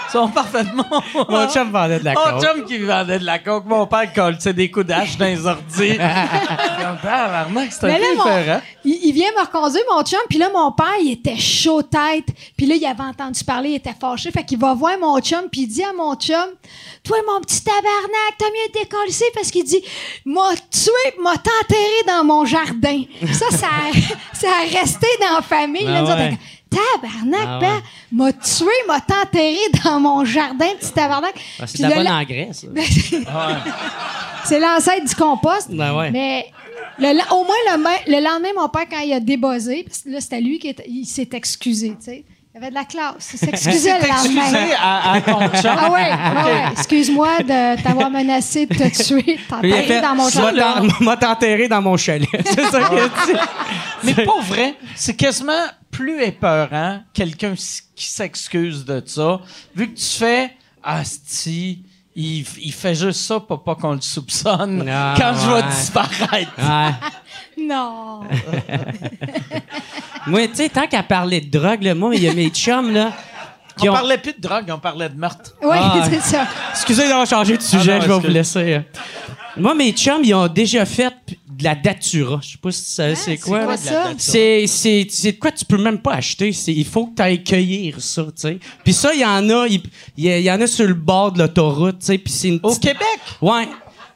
Ils sont parfaitement. Mon chum vendait de la Mon coke. chum qui vendait de la coke, mon père colle des coups d'âge dans les ordi. Comme tabarnak, c'est un Mais là, peu mon- différent. il, il vient me reconduire, mon chum, puis là, mon père, il était chaud tête. Puis là, il avait entendu parler, il était fâché. Fait qu'il va voir mon chum, puis il dit à mon chum, « Toi, mon petit tabarnak, t'as mieux de décoller parce qu'il dit, « M'a tué, m'a t'enterré dans mon jardin. » Ça, ça a, ça a resté dans la famille. là, Ah autres, ouais. Tabarnak, Ah ben, m'a tué, m'a t'enterré dans mon jardin, petit tabarnak. Ah, c'est de la bonne engrais, ça. c'est l'ancêtre du compost. Ben ouais. Mais le au moins, le, ma- le lendemain, mon père, quand il a débossé, parce que là, c'était lui qui était- il s'est excusé, tu sais. Il avait de la classe. Il s'excusait le lendemain. Excusez à, à ton chum. Ah ouais, ah ouais. excuse-moi de t'avoir menacé de te tuer, t'enterrer fait, dans mon t'en- m'a t'enterré dans mon chalet. c'est ça qu'il a dit. Mais pas vrai. C'est quasiment plus épeurant quelqu'un qui s'excuse de ça. Vu que tu fais Asti, il, il fait juste ça pour pas qu'on le soupçonne Ah, quand je vais disparaître. Ouais. Non. Moi, tu sais, tant qu'à parler de drogue, là, moi, il y a mes chums, là. On ont... parlait plus de drogue, on parlait de meurtre. Oui, Ah. c'est ça. Excusez d'avoir changé de sujet, Ah non, je vais vous laisser. euh. Moi, mes chums, ils ont déjà fait de la datura. Je sais pas si tu savais c'est quoi. Ah, quoi ça? C'est, c'est, c'est de quoi tu peux même pas acheter. C'est, il faut que tu ailles cueillir ça, tu sais. Puis ça, il y en a, il, il y, il y en a sur le bord de l'autoroute, tu sais. Puis c'est une Au petite- Québec? Ouais.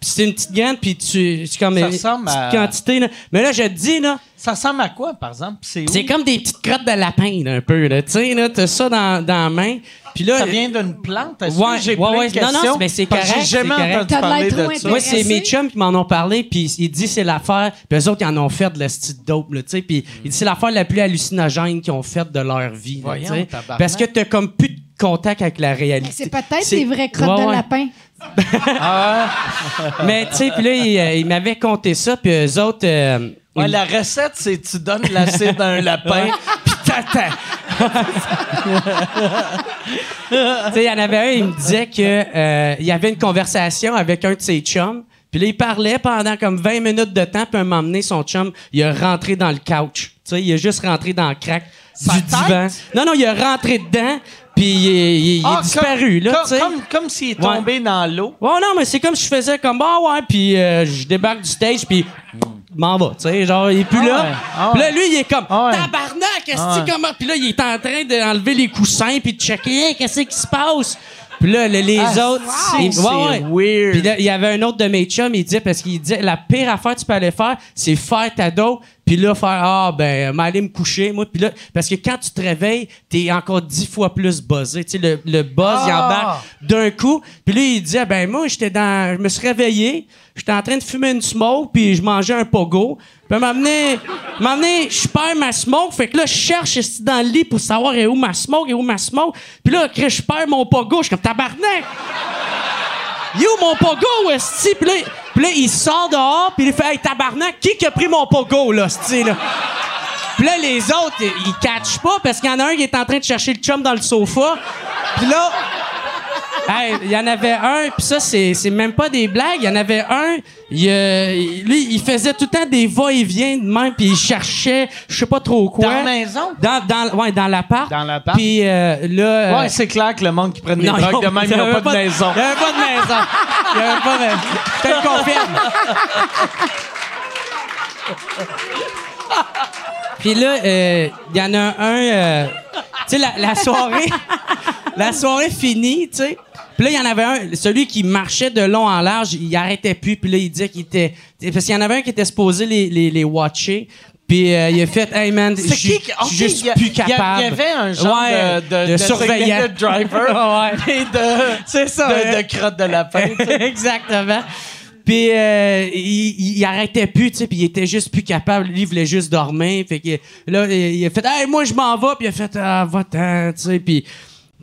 Puis c'est une petite graine, puis tu, c'est comme Ça une ressemble petite à- quantité, là. Mais là, je te dis, là, Ça ressemble à quoi, par exemple? C'est où? c'est comme des petites crottes de lapin, là, un peu, là. Tu sais, là, t'as ça dans, dans la main. Puis là, Ça vient d'une plante? Est-ce Ouais, que j'ai ouais, plein ouais. de Non, non, questions? mais c'est Parce que correct, J'ai jamais c'est correct. entendu T'as de parler de ça. Moi, c'est mes chums qui m'en ont parlé, puis il dit c'est l'affaire. Puis eux autres, ils en ont fait de la petite dope, là, tu sais. Puis il dit c'est l'affaire la plus hallucinogène qu'ils ont faite de leur vie, là, Voyons, tu sais. tabarnak. Parce que t'as comme plus de contact avec la réalité. C'est peut-être C'est- des vraies crottes Ouais, de ouais. lapin. Mais tu sais, puis là, ils, euh, ils m'avaient conté ça, puis eux autres. euh, Ouais, ils- la recette, c'est tu donnes l'acide à un lapin, puis t'attends. Tu sais, il y en avait un, il me disait que euh, il y avait une conversation avec un de ses chums. Puis là, il parlait pendant comme 20 minutes de temps, puis un moment donné, son chum, il a rentré dans le couch. Tu sais, il a juste rentré dans le crack du divan. Non, non, il a rentré dedans, puis il, est- il est- il est Ah, disparu, comme, là, tu sais. comme, comme s'il est tombé dans l'eau. Ouais, non, mais c'est comme si je faisais comme, ah ouais, puis euh, je débarque du stage, puis m'en va, tu sais, genre, il est plus Ah là. ouais, ah Puis là, ouais. lui, il est comme, Ah ouais. tabarnak, qu'est-ce Ah que comment? Puis là, il est en train d'enlever les coussins, puis de checker, Hey, qu'est-ce qui se passe? Puis là, le- les Ah, autres, c'est- ils- c'est ouais, ouais. weird. Puis là, il y avait un autre de mes chums, il disait, parce qu'il disait, la pire affaire que tu peux aller faire, c'est faire ta dope, puis là, faire, ah, ben, m'aller me coucher, moi. Puis là, parce que quand tu te réveilles, t'es encore dix fois plus buzzé. Tu sais, le, le buzz, il Ah. embarque d'un coup. Puis là, il disait, ben, moi, j'étais dans, je me suis réveillé, j'étais en train de fumer une smoke, puis je mangeais un pogo. M'amener, m'amener, je perds ma smoke, fait que là, je cherche dans le lit pour savoir est où ma smoke, est où ma smoke. Puis là, je perds mon je suis comme tabarnak. Yo, mon pogo, esti! Puis là, là, il sort dehors, puis il fait Hey, tabarnak, qui qui a pris mon pogo, là, esti, là? Puis là, les autres, ils catchent pas parce qu'il y en a un qui est en train de chercher le chum dans le sofa. Puis là, Hey, il y en avait un, puis ça, c'est, c'est même pas des blagues. Il y en avait un, il, euh, lui, il faisait tout le temps des va-et-vient de même, puis il cherchait, je sais pas trop quoi. Dans la maison? Dans, dans, ouais, dans l'appart. Dans l'appart. Puis euh, là... euh, Ouais, c'est clair que le monde qui prenne des non, drogues de même, il ils y n'ont avait pas de maison. Il y avait pas de maison. Il y avait pas de... Je te le confirme. Puis là, euh, il y en a un... euh, tu sais, la, la soirée... la soirée finie, tu sais. Puis là, il y en avait un, celui qui marchait de long en large, il arrêtait plus. Puis là, il disait qu'il était... Parce qu'il y en avait un qui était supposé les, les, les watcher. Puis euh, il a fait, hey man, je C'est suis juste a- plus capable. Il y avait un genre Ouais, de, de, de surveillant. designated driver Ouais. et de, C'est ça, de, de crotte de lapin. Exactement. Puis euh, il, il arrêtait plus, tu sais, puis il était juste plus capable. Lui, il voulait juste dormir. Fait que là, il, a fait, hey, moi, je m'en vais. Puis il a fait, ah, va-t'en, tu sais. Puis,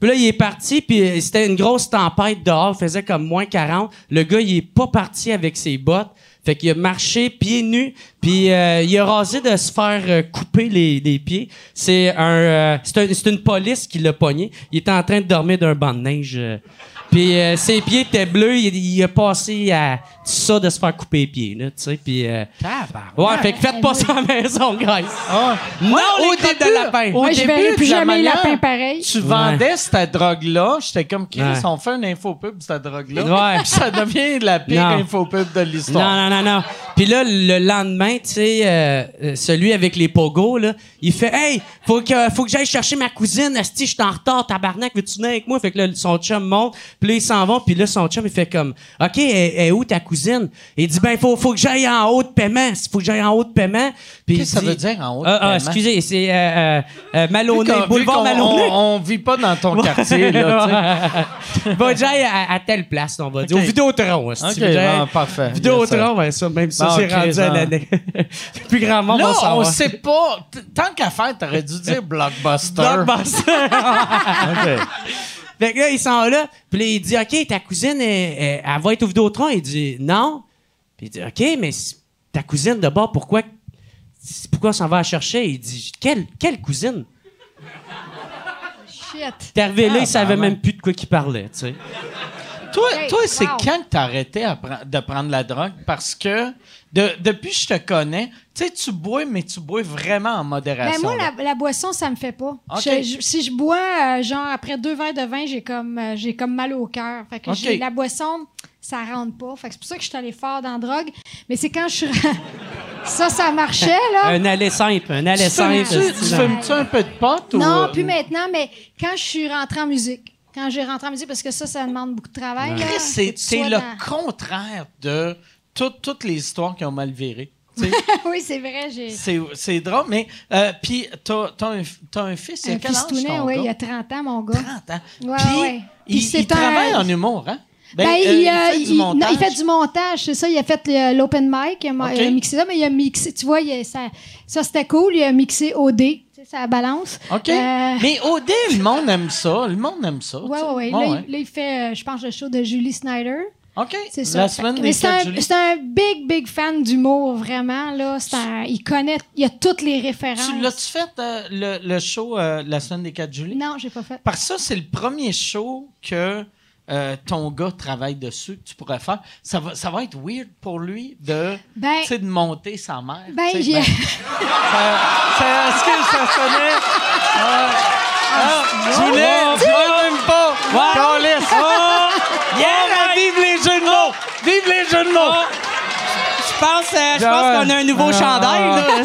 là, il est parti, puis c'était une grosse tempête dehors, il faisait comme moins 40. Le gars, il est pas parti avec ses bottes. Fait qu'il a marché pieds nus, puis euh, il a rasé de se faire euh, couper les, les pieds. C'est un, euh, c'est un- une police qui l'a pogné. Il était en train de dormir d'un banc de neige. euh, puis euh, ses pieds étaient bleus, il, il a passé à ça de se faire couper les pieds, là, tu sais. Puis euh, ouais, fait que faites pas ça à la maison, guys. Non, au les début- de lapin. au Moi, je début, verrai plus de la jamais manière- lapins pareil. Tu vendais cette drogue-là, j'étais comme Chris, Ouais. on fait une infopub de cette drogue-là. Ouais. Puis ça devient la pire Non. infopub de l'histoire. Non, non, non, non. Puis là, le lendemain, tu sais, euh, euh, celui avec les pogos, là, il fait Hey, faut que, faut que j'aille chercher ma cousine. Asti, je suis en retard, tabarnak, veux-tu venir avec moi? Fait que là, son chum monte, puis là, ils s'en vont, puis là, son chum, il fait comme OK, elle, elle est où ta cousine? Il dit Ben, faut, faut que j'aille en haut de paiement. Faut que j'aille en haut de paiement. Qu'est-ce que ça veut dire en haut de Ah, ah, paiement? excusez, c'est euh, euh, euh, Maloney, boulevard Maloney. On, on vit pas dans ton quartier, là, Va j'aille à, à telle place, on va dire. Au Vidéotron, asti. tu sais. Faut que j'aille- Ok, bon, parfait. Vidéotron, ben ça, même ça, c'est rendu à l'année. Plus grand monde Là, on savoir. sait pas. Tant qu'à faire, t'aurais dû dire Blockbuster. Blockbuster. OK. Fait que là, ils sont là. Puis là, il dit, OK, ta cousine, elle, elle- elle va être au Vidéotron. Il dit, non. Puis il dit, OK, mais ta cousine, d'abord, pourquoi, pourquoi on s'en va la chercher? Il dit, quelle, quelle cousine? Shit. T'es arrivé là, Ah, il savait ben, même plus de quoi qu'il parlait, tu sais. Toi, Hey, toi c'est wow. quand que t'as arrêté à pre- de prendre la drogue? Parce que de- depuis que je te connais, tu sais, tu bois, mais tu bois vraiment en Ben, modération. moi, là. la, la boisson, ça me fait pas. Ok. Je- je- si je bois, euh, genre, après deux verres de vin, j'ai comme, euh, j'ai comme mal au cœur. Fait que la boisson, ça rentre pas. Fait que c'est pour ça que je suis allée fort dans la drogue. Mais c'est quand je suis. ça, ça marchait, là. Un aller simple, un aller Tu simple. fumes-tu tu fumes-tu un peu de pot? ou- Non, plus maintenant, mais quand je suis rentrée en musique. Quand j'ai rentré en musique, parce que ça, ça demande beaucoup de travail. c'est le dans- contraire de tout- toutes les histoires qui ont mal viré. Oui, c'est vrai. C'est drôle, mais euh, puis t'as t'as un, fils, il a un quel âge ton gars? il y a 30 ans, mon gars. 30 ans. Ouais, Puis ouais. il, il travaille un- en humour, hein? Ben, Ben, il, euh, il euh, fait non, montage. il fait du montage, c'est ça. Il a fait l'open mic, il a, mixé ça, mais il a mixé, tu vois, il a- ça, ça c'était cool. Il a mixé OD, ça balance. OK. Euh, Mais au dé, le monde aime ça. Le monde aime ça. Ouais, ouais. Ouais, Là, il, fait, euh, je pense, le show de Julie Snyder. OK. C'est ça. La Fait- semaine mais des c'est 4 un, juillet. c'est un big, big fan d'humour, vraiment. Là. Un- il connaît, il a toutes les références. Tu l'as-tu fait, euh, le, le show euh, la semaine des 4 juillet? Non, j'ai pas fait. Parce que ça, c'est le premier show que euh, ton gars travaille dessus, que tu pourrais faire. Ça va, ça va être weird pour lui de, Ben- tu sais, de monter sa mère. Ben, j'ai- ben, ça, ça- Est-ce que ça sonnait? Ah, ah, même pas. Calisse. Yeah, vive les jeux de mots! Vive les jeux de mots! Je pense, euh, je Ah pense qu'on a un nouveau Ah chandail, ouais. là.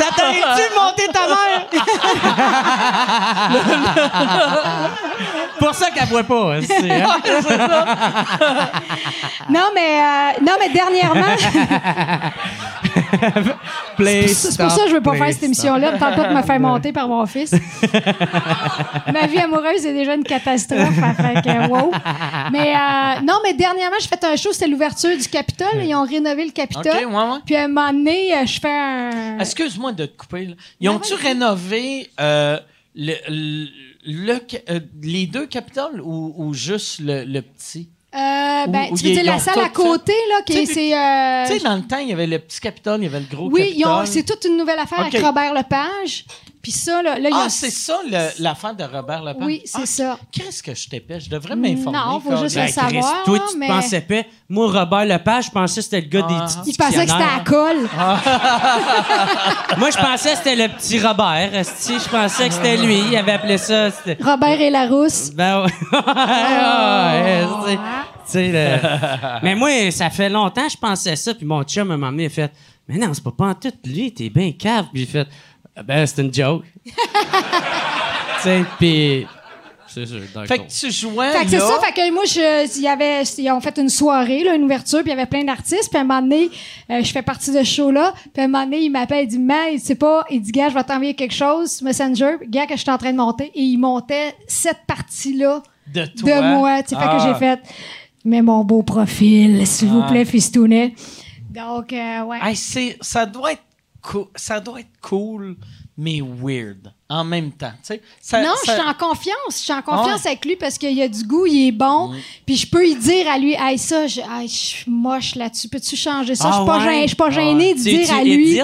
Hein? Ça t'arrive-tu de monter ta mère? Pour ça qu'elle boit pas, esti, hein? Non, mais, euh, non, mais dernièrement, c'est pour ça que je veux pas faire cette émission-là. Tant pas de me faire monter par mon fils. Ma vie amoureuse est déjà une catastrophe. hein, wow. Mais euh, non, mais dernièrement, j'ai fait un show, c'était l'ouverture du Capitole. Ils ont rénové le OK, Capitole. ouais, ouais. Puis à un moment donné, euh, je fais un. Excuse-moi de te couper. là. Ils ont-tu oui. rénové euh, le, le- le ca- euh, les deux capitales ou, ou juste le, petit? Euh, ben, tu veux ils dire la salle à côté, là, qui c'est, euh, tu sais, dans le temps, il y avait le petit capitole, il y avait le gros oui, capitole. c'est toute une nouvelle affaire avec Robert Lepage. Puis ça, là, là, il y a... Ah, c'est ça l'affaire de Robert Lepage? Oui, c'est Ah, ça. Qu'est-ce que je t'épais? Je devrais m'informer. Non, faut juste Ben, le savoir, toi, là, tu mais- pensais pas. Moi, Robert Lepage, je pensais que c'était le gars des Ah. petits Il pensait que c'était à colle. Moi, je pensais que c'était le petit Robert. Je pensais que c'était lui. Il avait appelé ça. Robert et Larousse. Ben ouais. Le- Mais moi, ça fait longtemps que je pensais ça. Puis mon chum m'a emmené, a fait Mais non, c'est pas pas en tout. Lui, t'es bien cave. Puis j'ai fait Ah Ben, c'est une joke. tu sais, puis. C'est sûr, d'accord. Fait que tu jouais Fait que c'est là. ça, fait que moi, je, il y avait, ils ont fait une soirée, là, une ouverture, puis il y avait plein d'artistes, puis à un moment donné, euh, je fais partie de ce show-là, puis à un moment donné, il m'appelle, il dit, mais, il sait pas, il dit, gars, je vais t'envoyer quelque chose, Messenger, gars, que je suis en train de monter, et il montait cette partie-là de toi. de moi, tu sais, fait que Ah. j'ai fait, mais mon beau profil, s'il vous Ah. plaît, Fistounet. Donc, euh, ouais. Hey, c'est- ça doit être cool, ça doit être cool, mais weird en même temps. tu sais. Ça- non, ça- je suis en confiance. Je suis en confiance Ouais. avec lui parce qu'il a du goût, il est bon. Puis je peux lui dire à lui, hey, ça, je, hey, je suis moche là-dessus. Peux-tu changer ça? Ah je suis pas, ouais? gênée- je suis pas gênée de Tu- dire tu à lui.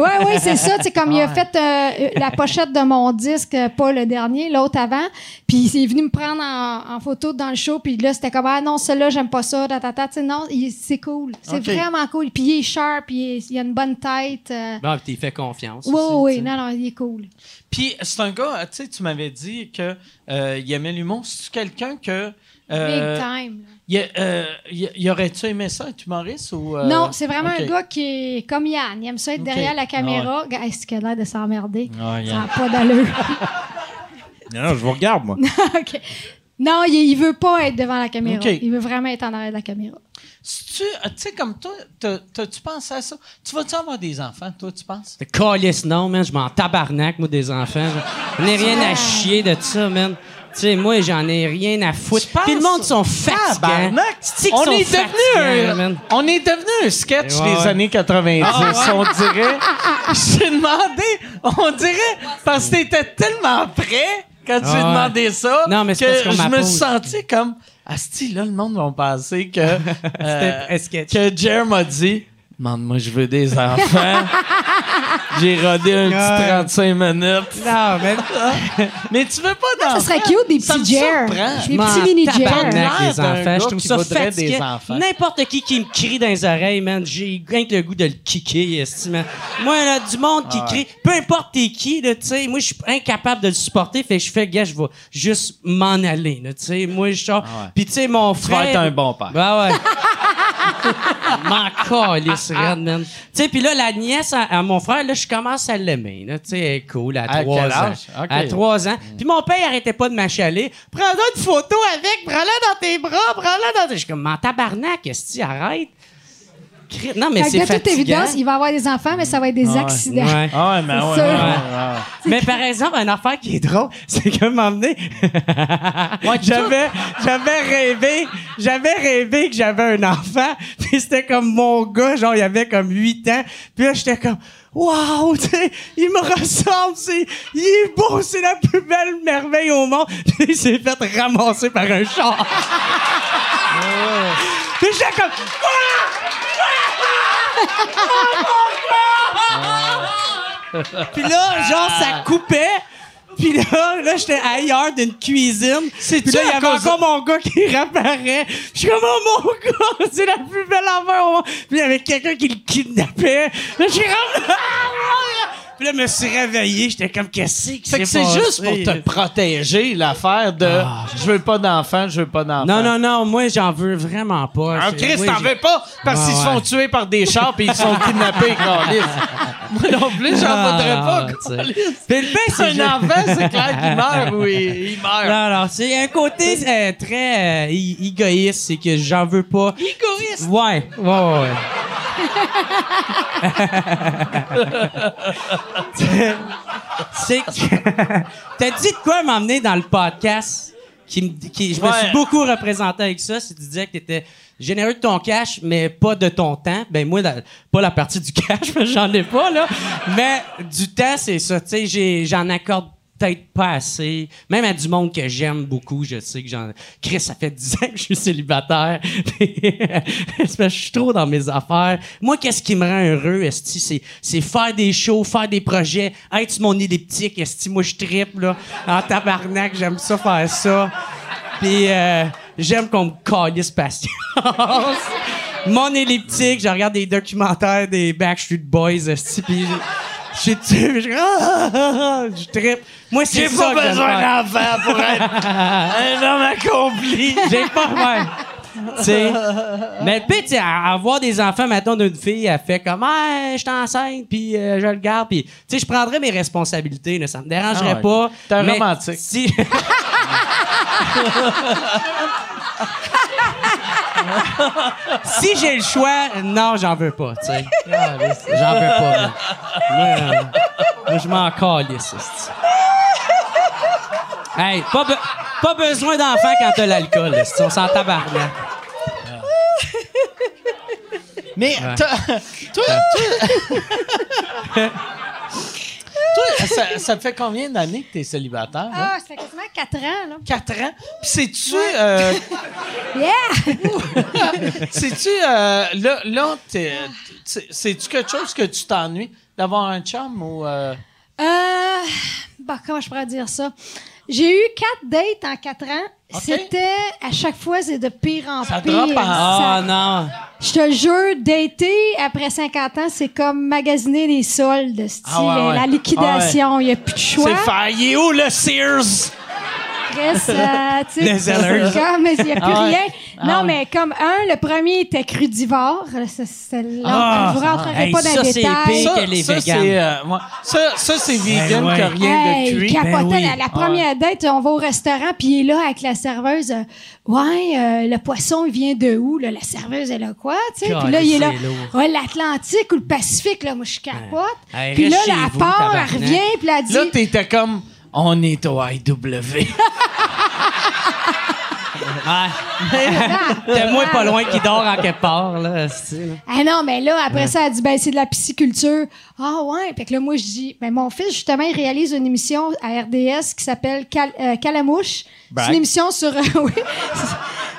Ouais, ouais, c'est ça. C'est comme il a fait euh, la pochette de mon disque, euh, pas le dernier, l'autre avant. Puis il est venu me prendre en, en photo dans le show. Puis là, c'était comme, ah non, celle-là, j'aime pas ça. Ta, ta, ta. Tu sais, non, il- c'est cool. C'est vraiment cool. Puis il est sharp, puis il, est- il a une bonne tête. euh. Bon, puis t'es fait confiance. Oui, aussi, oui, non, non, il est cool. Puis c'est un gars, tu sais, tu m'avais dit que euh, il aimait l'humour. C'est quelqu'un que euh, Big time. il, euh, il- il aurait-tu aimé ça être humoriste ou euh, Non, c'est vraiment un gars qui est comme Yann. Il aime ça être derrière la caméra. Gars, Est-ce qu'il a l'air de s'emmerder? Ah, Ça Yann. n'a pas d'allure. Non, non, je vous regarde, moi. OK. Non, il, il veut pas être devant la caméra. Ok. Il veut vraiment être en arrière de la caméra. Si tu tu sais, comme toi, t'as- t'as-tu pensé à ça? Tu vas-tu avoir des enfants, toi, tu penses? Calice, non, man. Je m'en tabarnak, moi, des enfants. Je n'ai rien à chier de ça, man. Tu sais, moi, j'en ai rien à foutre. Tu Puis le monde sont qu'ils On sont est devenu un, on est devenu un sketch Ouais, des années 90, on dirait. J'ai demandé, on dirait, parce que t'étais tellement prêt quand j'ai Ouais. demandé ça Non, mais c'est que je me suis senti comme, Asti, là, le monde va penser que, euh, que Jer m'a dit, Demande-moi, je veux des enfants. J'ai rodé un petit 35 minutes. Non, mais Mais tu veux pas d'enfants? Ça serait cute, des petits Jer. Des petits mini Jer. d'un enfants. Je trouve ça des enfants. N'importe qui qui me crie dans les oreilles, man, j'ai rien que le goût de le kicker, esti, man. Moi, là, du monde Ah qui crie, peu importe t'es qui, là, tu sais, moi, je suis incapable de le supporter, fait que je fais, gars, je vais juste m'en aller, là, tu sais. Moi, je sors. Ah ouais. Puis, tu sais, mon Tu frère. vas être un bon père. Ben ouais. M'en calisse, man. Tu sais, puis là, la nièce à, à mon frère, là, je commence à l'aimer, là. Tu sais, elle est cool, à trois ans. À trois ans. Puis mon père, il arrêtait pas de m'achaler. Prends-la une photo avec, prends-la dans tes bras, prends-la dans tes... Je suis comme, m'en tabarnak, est-ce arrête? Non, mais c'est de toute évidence, il va avoir des enfants, mais ça va être des accidents. Ouais. Ah ouais, mais C'est ouais, sûr. ouais, Ouais. ouais. Mais par exemple, une affaire qui est drôle, c'est que m'emmener. j'avais, j'avais rêvé, j'avais rêvé que j'avais un enfant, puis c'était comme mon gars, genre il avait comme 8 ans, puis là j'étais comme Waouh, tu sais, il me ressemble, c'est, il est beau, c'est la plus belle merveille au monde. Puis il s'est fait ramasser par un char. Puis j'étais comme Puis là, genre, ça coupait. Puis là, là j'étais ailleurs d'une cuisine. C'est-tu Puis là, il y avait de- encore mon gars qui réapparaît. Je suis comme, oh mon gars, c'est la plus belle affaire au monde. Puis il y avait quelqu'un qui le kidnappait. Là, je suis comme, Puis là, je me suis réveillé. J'étais comme, qu'est-ce que Fait que c'est juste pour te protéger, l'affaire de je veux pas d'enfants, je veux pas d'enfants. Non, non, non, moi, j'en veux vraiment pas. Ah, C'est- Chris, oui, t'en veux pas? Parce Ah, qu'ils se font tuer par des chars et ils sont kidnappés, câlisse. Moi non plus, j'en Ah, voudrais pas. Puis le pire, c'est Un enfant, c'est clair qu'il meurt ou il, il meurt. Non, non, c'est un côté euh, très euh, égoïste, c'est que j'en veux pas. Égoïste? Ouais, ouais, ouais. ouais. c'est que t'as dit de quoi m'emmener dans le podcast qui qui je me Ouais. suis beaucoup représenté avec ça, c'est tu disais que t'étais généreux de ton cash mais pas de ton temps. Ben moi pas la partie du cash, que j'en ai pas là, mais du temps c'est ça, tu sais j'en accorde peut-être pas assez. Même à du monde que j'aime beaucoup, je sais que j'en. Chris, ça fait 10 ans que je suis célibataire. Je suis trop dans mes affaires. Moi, qu'est-ce qui me rend heureux, esti, c'est, c'est faire des shows, faire des projets, être mon elliptique, esti. Moi, je tripe, là, en tabarnak, j'aime ça faire ça. Puis, euh, j'aime qu'on me calisse patience. mon elliptique, je regarde des documentaires des Backstreet Boys, puis je suis je ah, je trippe. Moi, c'est J'ai pas besoin faire. d'enfants pour être un homme accompli. J'ai pas sais. Mais puis, avoir des enfants, maintenant d'une fille, elle fait comme, ah, je enceinte, puis euh, je le garde, puis, je prendrais mes responsabilités, là, ça me dérangerait Ah ouais. pas. T'es un romantique. Si... si j'ai le choix, non, j'en veux pas, tu sais. J'en veux pas. Moi, euh, je m'en calisse. Hey, pas, be- pas besoin d'enfants quand t'as l'alcool, on s'en tabarnak. Mais t'as- toi, toi, toi, ça, ça fait combien d'années que t'es célibataire? Ah, ça fait quasiment 4 ans, là. Quatre ans? Puis c'est-tu... euh, Yeah! c'est-tu... euh, là, là c'est-tu quelque chose que tu t'ennuies d'avoir un chum ou... euh, Euh, bah, comment je pourrais dire ça? J'ai eu quatre dates en quatre ans. C'était, à chaque fois, c'est de pire en Ça pire. drop en- Ah Ça- non. Je te jure, dater après 50 ans, c'est comme magasiner les soldes, style, Ah ouais, ouais. la liquidation. Il n'y a plus de choix. C'est est où le Sears? Chris, euh, tu sais, Le Zellers. c'est comme, il n'y a plus Ah ouais. rien. Ah non, ouais. mais comme un, le premier était crudivore. Ça, c'est- Ah, je vous rentrerai hey, pas dans ça, les c'est détails. pire. Ça, c'est, euh, ça, vegan, ouais. a rien Hey, de cuit. capotait. Ben oui. la, la première date, on va au restaurant, puis il est là avec la serveuse. euh, ouais, euh, le poisson, il vient de où? Là? La serveuse, elle a quoi? tu sais? Puis là, il est là. C'est lourd. Ouais, L'Atlantique ou le Pacifique, là, moi, je capote. Puis là, reste la part, elle revient, puis elle dit. Là, t'étais comme... On est au IW. T'es moins pas loin qui dort en quelque part, là. Ah non, mais là, après ça, elle dit, ben, c'est de la pisciculture. Ah ouais. Fait que là, moi, je dis, ben, mon fils, justement, il réalise une émission à RDS qui s'appelle Cal- euh, Calamouche. C'est une émission sur, euh, oui,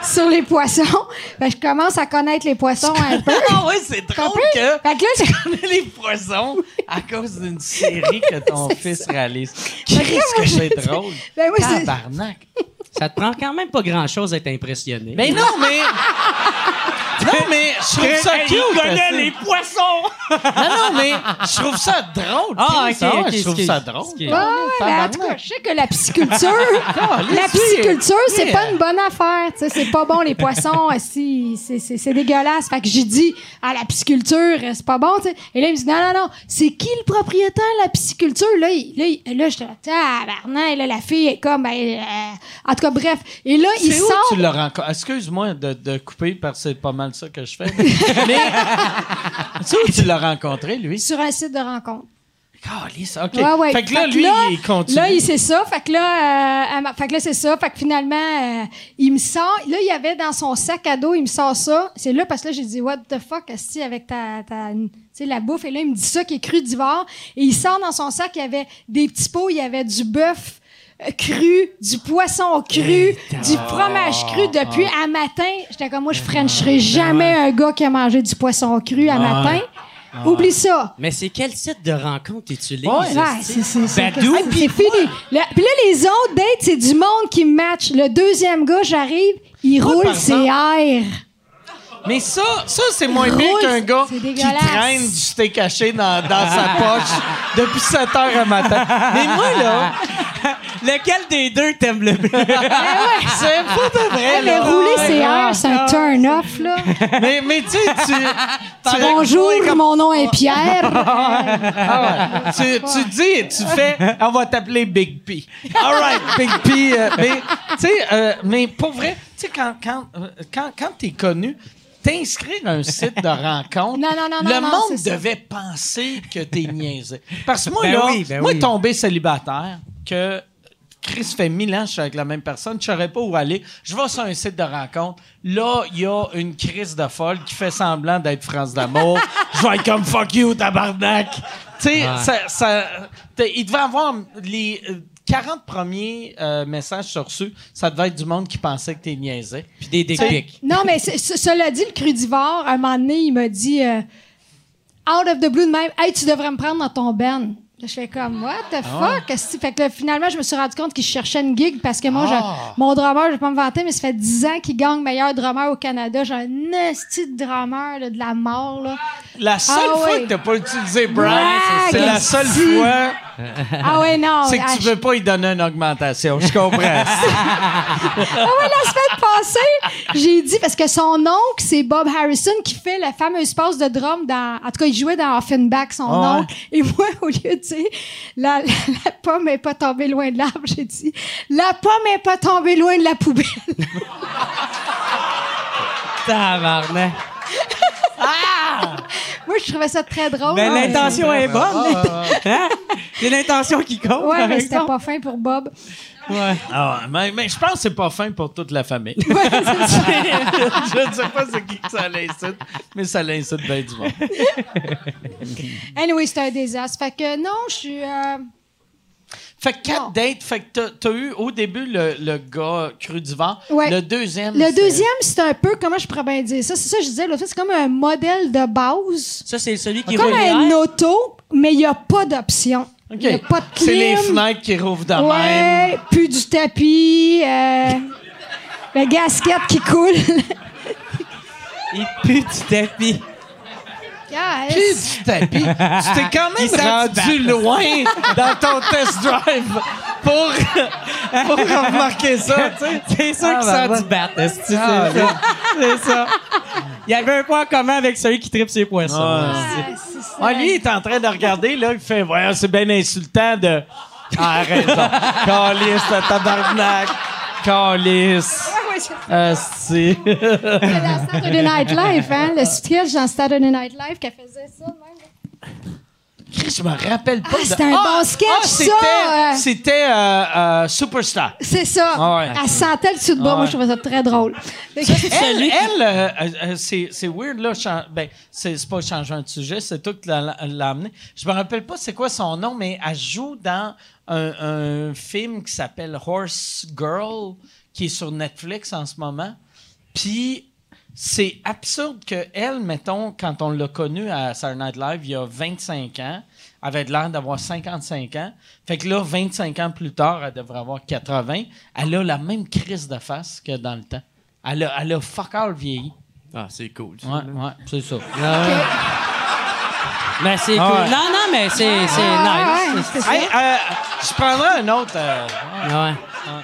sur les poissons. Que je commence à connaître les poissons un peu. Ah ouais, c'est drôle que... Fait que là, j'ai- connais les poissons à cause d'une série que ton fils réalise. Qu'est-ce que c'est drôle? Ben oui, c'est- Tabarnak. Ça te prend quand même pas grand-chose d'être impressionné. Mais non, mais... Non, mais je trouve ça cute. il connaît aussi. les poissons! Non, non, mais je trouve ça drôle. Ah, ok, ok, Je trouve ça drôle. Ben, en tout cas, je sais que la pisciculture, la pisciculture, c'est pas une bonne affaire. Tu sais, c'est pas bon, les poissons, si, c'est, dégueulasse. Fait que j'ai dit, ah, la pisciculture, c'est pas bon. Et là, il me dit, non, non, non, c'est qui le propriétaire de la pisciculture? Là, il, là, il- là j'étais là, tabarnak, et là, la fille est comme, ben, euh, en tout cas, bref. Et là, il C'est où sort. tu l'as rencontré? Excuse-moi de, de couper parce que c'est pas mal ça que je fais. Mais c'est où tu l'as rencontré, lui? Sur un site de rencontre. Calisse, OK. Ouais, ouais. Fait que là, lui, il continue. Là, il sait ça. Fait que là, euh, fait que là, c'est ça. Fait que finalement, euh, il me sort. Là, il y avait dans son sac à dos, il me sort ça. C'est là parce que là, j'ai dit, what the fuck, est avec ta, ta tu sais, la bouffe. Et là, il me dit ça qui est cru d'hiver. Et il sort dans son sac, il y avait des petits pots, il y avait du bœuf cru, du poisson cru, du fromage cru depuis un matin. J'étais comme moi, je frencherai jamais un gars qui a mangé du poisson cru à matin. Oublie ça. Mais c'est quel site de rencontre tu utilises? Ouais, c'est c'est- Puis là, les autres dates, c'est du monde qui match. Le deuxième gars, j'arrive, il roule ses airs. Mais ça, ça c'est moins pire qu'un gars qui traîne du steak haché dans, dans sa poche depuis 7 heures le matin. Mais moi, là, Lequel des deux t'aimes le plus? c'est pas de vrai. Ah, mais là. rouler ses Ouais, airs, c'est un turn-off, là. Mais, mais tu sais, tu, tu, Bonjour, mon nom est Pierre. ah ouais. tu, tu dis, tu fais, on va t'appeler Big P. All right, Big P. euh, mais, tu sais, euh, mais pour vrai, sais, quand, quand, euh, quand, quand t'es connu, t'inscrire à un site de rencontre, Non, non, non, le monde devait penser que t'es niaisé. Parce que moi, Ben là, oui, ben moi, oui. tomber célibataire, que Chris fait mille ans que je suis avec la même personne, je saurais pas où aller. Je vais sur un site de rencontre. Là, il y a une crise de folle qui fait semblant d'être France d'amour. je vais être comme fuck you, tabarnak. Tu sais, ça, il devait avoir les euh, 40 premiers euh, messages sur reçus, ça devait être du monde qui pensait que t'es niaisais. Puis des dick pics. Non, mais ce- cela dit, le crudivore, à un moment donné, il m'a dit euh, out of the blue de même, hey, tu devrais me prendre dans ton band. Je fais comme, what the fuck? Qu'est-ce que- Fait que là, finalement, je me suis rendu compte qu'il cherchait une gig parce que moi, je- mon drummer, je vais pas me vanter, mais ça fait 10 ans qu'il gagne meilleur drummer au Canada. J'ai un esti de drummer là, de la mort. Là. La seule Ah fois ouais. que t'as pas utilisé Bragg, c'est la seule fois, Ah ouais, non. c'est que ah, tu veux pas y donner une augmentation. Je comprends. Ah ouais, la semaine passée, j'ai dit, parce que son oncle, c'est Bob Harrison qui fait la fameuse passe de drum dans. En tout cas, il jouait dans Offenbach, son Ah ouais. oncle. Et moi, au lieu de la, la, la pomme est pas tombée loin de l'arbre, j'ai dit, la pomme est pas tombée loin de la poubelle. Tabarnak. moi, je trouvais ça très drôle. Mais hein. l'intention est bonne. Hein? C'est l'intention qui compte. Ouais, par mais c'était pas fin pour Bob. Ouais. Ah, mais, mais je pense que c'est pas fin pour toute la famille. Ouais, c'est je ne sais pas c'est qui que ça l'insulte, mais ça l'insulte bien du monde. Anyway, c'était un désastre. Fait que non, je suis. euh, Fait que quatre Non. dates, fait que t'as- t'as eu au début le, le gars crudivore. Ouais. Le deuxième. Le c'est- deuxième, c'est un peu, comment je pourrais bien dire ça? C'est ça que je disais, c'est comme un modèle de base. Ça, c'est celui qui Comme roule un auto, mais il n'y a pas d'option. OK. Il n'y a pas de clim. C'est les fenêtres qui rouvrent de même. Ouais, plus du tapis, euh, la gasquette qui coule. Il pue du tapis. Yes. Puis du tapis. tu t'es quand même rendu loin dans ton test drive pour, pour remarquer ça, tu sais. C'est sûr Ah, qu'il sent du bat, c'est Ah, ça. C'est ça. Il y avait un point commun avec celui qui tripe ses poissons. Ah. Ah, c'est ça. Ah, lui, il est en train de regarder, là, il fait, ouais, c'est bien insultant de. Ah, raison. Calice, le tabarnak. Calice. Ouais, c'est Ah, c'est. dans Saturday Night Live, hein? Le sketch dans Saturday Night Live qu'elle faisait ça, même. Je me rappelle pas. Ah, de- c'était un bon sketch, ah, ça, c'était- euh. C'était euh, euh, Superstar. C'est ça. Ah ouais. Elle sentait le dessus de bas. Ah Moi, ouais. je trouvais ça très drôle. Elle, elle euh, euh, euh, c'est, c'est weird, là. chan- ben, c'est, pas changer de sujet, c'est toi qui l'as, l'as amené. Je me rappelle pas c'est quoi son nom, mais elle joue dans un, un film qui s'appelle Horse Girl, qui est sur Netflix en ce moment. Puis c'est absurde que elle, mettons, quand on l'a connue à Saturday Night Live il y a 25 ans, avait l'air d'avoir 55 ans. Fait que là, 25 ans plus tard, elle devrait avoir 80. Elle a la même crise de face que dans le temps. Elle a, elle a fuck all vieilli. Ah, c'est cool. ça. Ouais, ouais, c'est ça. Ben, c'est Ah cool. ouais. Non, non, mais c'est c'est Ah, nice. ouais, c'est ça. Hey, euh, je prendrai un autre. euh, Ouais.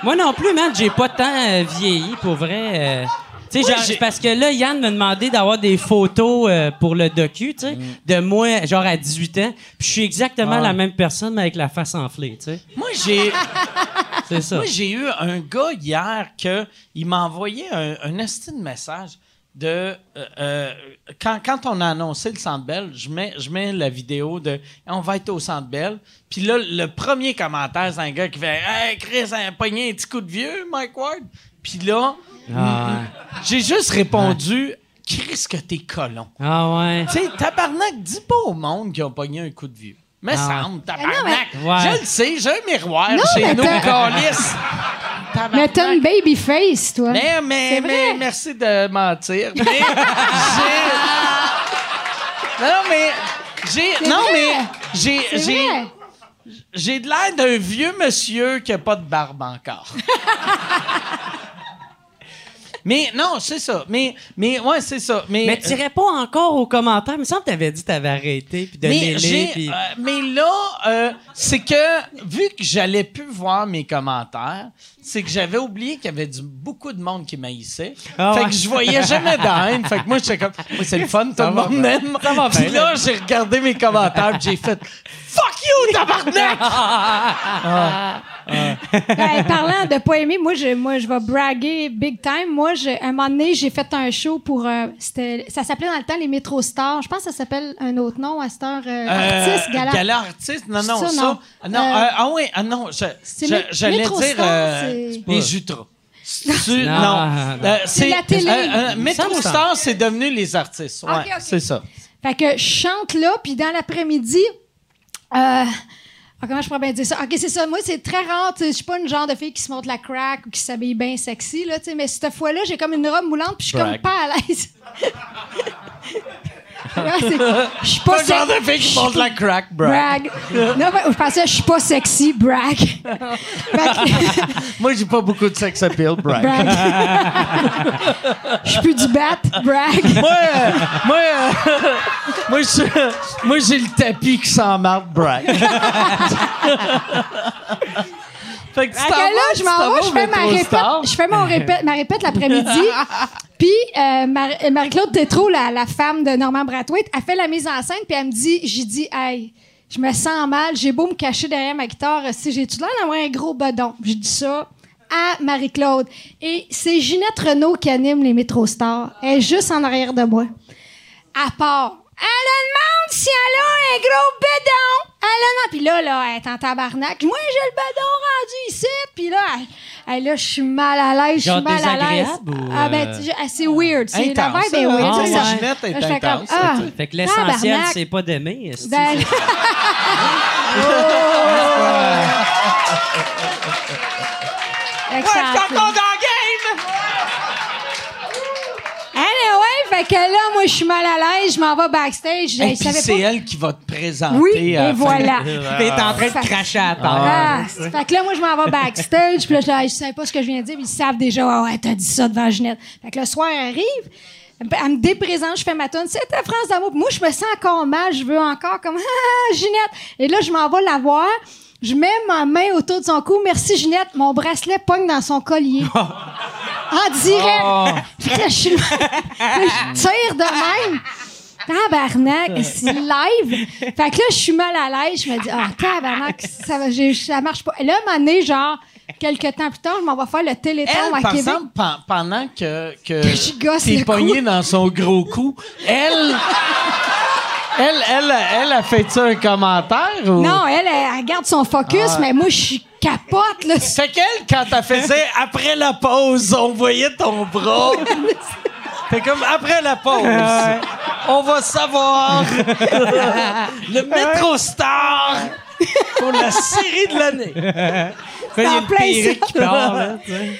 Moi non plus, man, j'ai pas tant euh, vieilli, pour vrai. euh. Tu sais, Ouais, genre, j'ai- parce que là, Yann m'a demandé d'avoir des photos euh, pour le docu, tu sais, de moi, genre à 18 ans. Puis je suis exactement Ouais. la même personne, mais avec la face enflée, tu sais. moi, j'ai. C'est ça. Moi, j'ai eu un gars hier que il m'a envoyé un, un de message de euh, euh, quand, quand on a annoncé le Centre Bell, je mets je mets la vidéo de on va être au Centre Bell. Puis là le premier commentaire c'est un gars qui fait "Hey Chris, un pogné un petit coup de vieux Mike Ward." Puis là Ah j'ai juste répondu Chris que t'es colon. Ah ouais. Tu sais, tabarnak, dis pas au monde qu'ils ont pogné un coup de vieux. Mais Ah semble, tabarnak. Je le sais, j'ai un miroir Non, chez nous, calice. Mais t'as une baby face, toi. Mais, mais, mais, merci de mentir. Mais j'ai. Non, mais. J'ai. Non, vrai. mais. J'ai. J'ai. vrai. J'ai de l'air d'un vieux monsieur qui a pas de barbe encore. Mais non, c'est ça. Mais, mais ouais, c'est ça. Mais, Mais tu réponds encore aux commentaires. Il me semble que t'avais dit que t'avais arrêté, puis de mais, puis... euh, mais là, euh, c'est que vu que j'allais plus voir mes commentaires, c'est que j'avais oublié qu'il y avait du- beaucoup de monde qui m'haïssait. Ah fait ouais. que je voyais jamais haine. Fait que moi, j'étais comme, c'est le fun, tout le monde m'aime. Puis là, j'ai regardé mes commentaires, j'ai fait, fuck you, tabarnak! Ben, parlant de pas aimer, moi je, moi, je vais braguer big time. Moi, je, à un moment donné, j'ai fait un show pour. euh, c'était, ça s'appelait dans le temps les Métro Stars. Je pense que ça s'appelle un autre nom à cette heure. euh, artiste, gala. Gala artiste? Non, non, Ça, ça. non. Ah, non, Euh, euh, ah oui, ah non, j'allais dire Star, euh, c'est- les Jutras. Tu- Non, non. Euh, C'est la télé. euh, euh. Star, c'est devenu les artistes. Ouais, Ok, ok. c'est ça. Fait que je chante là, puis dans l'après-midi, euh, Ah, comment je pourrais bien dire ça? OK, c'est ça. Moi, c'est très rare. Je suis pas une genre de fille qui se montre la crack ou qui s'habille bien sexy, là, mais cette fois-là, j'ai comme une robe moulante puis je suis comme pas à l'aise. Je suis pas, Pas genre de fille qui monte la crack. Brag. Non, ben, je pensais, je suis pas sexy, brag. Moi, j'ai pas beaucoup de sex appeal, brag. brag. Je suis plus du bat, brag. Moi, euh, moi, euh, moi, je- moi, j'ai le tapis qui s'en marre, brag. Fait que tu Fait que là, je m'en vais, je fais ma répète, je fais mon répète, ma répète l'après-midi. Puis euh, Mar- Marie-Claude Tétrault, la, la femme de Norman Brathwaite, a fait la mise en scène, puis elle me dit, j'ai dit, hey, je me sens mal, j'ai beau me cacher derrière ma guitare, si j'ai-tu l'air d'avoir un gros bedon? Je dis ça à Marie-Claude. Et c'est Ginette Renault qui anime les Métro Stars. Elle est juste en arrière de moi. À part. Elle demande si elle a un gros bedon. Elle demande. Puis là, là, elle est en tabarnak. Moi, j'ai le bedon rendu ici. Puis là, elle- elle, là, je suis mal à l'aise. Je suis mal à l'aise. ou, Ah, ben, euh, tu- ah, c'est weird. C'est, la Intense, vibe est hein? weird. Ah, c'est ça. ouais. Ginette est Là, je fais comme, intense. ah, Fait que l'essentiel, c'est pas d'aimer. Ben, c'est- Fait que ça a fait- que là, moi, je suis mal à l'aise. Je m'en vais backstage. Et puis c'est pas. elle qui va te présenter. Oui, la et voilà. T'es en train de cracher à terre. Ah, fait que là, moi, je m'en vais backstage. Puis là, je, dis, je savais pas ce que je viens de dire. mais Ils savent déjà, Ah ouais, t'as dit ça devant Ginette. Fait que le soir arrive. Elle me déprésente, je fais ma tonne. C'était France d'amour. Puis Moi, je me sens encore mal. Je veux encore comme, ah, Ginette. Et là, je m'en vais la voir. Je mets ma main autour de son cou. Merci, Ginette. Mon bracelet pogne dans son collier. en direct. Là, je suis là, je tire de même. Tabarnak, c'est live. Fait que là, je suis mal à l'aise. Je me dis, ah, tabarnak, ça, ça marche pas. Et là, donné, genre, quelques temps plus tard, je m'en vais faire le téléthon Elle, à par Québec. exemple, pen- pendant que, que, Que t'es pogné dans son gros cou, elle, elle, elle, elle, a fait-tu un commentaire ou? Non, elle, elle, elle garde son focus, Ah. mais moi, je suis capote, là. Fait qu'elle, quand elle faisait après la pause, on voyait ton bras. Fait comme après la pause, on va savoir le métro star pour la série de l'année. Fait, il y a En plein ça. qui part, là, tu sais.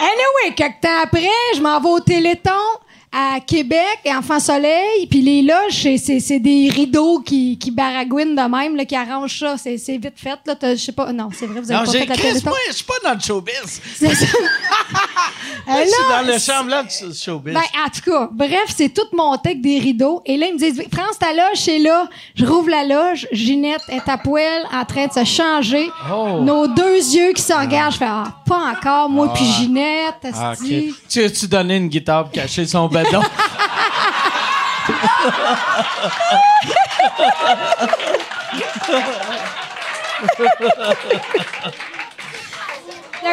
Anyway, quelques temps après, je m'en vais au Téléthon à Québec, et Enfant Soleil, puis les loges, c'est- des rideaux qui, qui baragouinent de même, là, qui arrangent ça. C'est vite fait, là. Je sais pas. Non, c'est vrai, vous avez Non, pas fait la Chris, Téléthon. moi, je suis pas dans le showbiz. C'est ça. Euh, je suis là, dans le chambre du showbiz. Ben, en tout cas, bref, c'est tout monté avec des rideaux. Et là, ils me disent, France, ta loge, c'est là. Je rouvre la loge. Ginette est à poêle, en train de se changer. Oh. Nos deux yeux qui se regardent. Je fais, ah, pas encore, moi puis Ginette, Ah. Tu as-tu donné une guitare pour cacher son que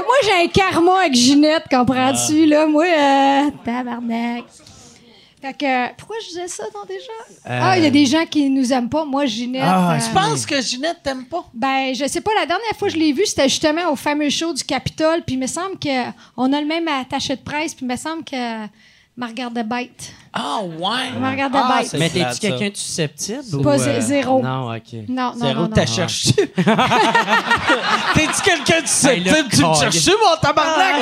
moi, j'ai un karma avec Ginette, comprends-tu, là? Moi, euh, tabarnak. Fait que, pourquoi je disais ça, non, déjà? Ah, il y a des gens qui nous aiment pas. Moi, Ginette. Ah, euh, tu penses que Ginette t'aime pas? Ben, je sais pas, la dernière fois que je l'ai vue, c'était justement au fameux show du Capitole, puis il me semble qu'on a le même attaché de presse, puis il me semble que me regardait bête. Ah, ouais. me regardait Ah, bête. Mais t'es-tu quelqu'un de susceptible? Pas ou, zé- zéro. Non, OK. Non, non, Zéro, t'as cherché. T'es-tu quelqu'un de susceptible? Hey, tu me cherches, mon tabarnak?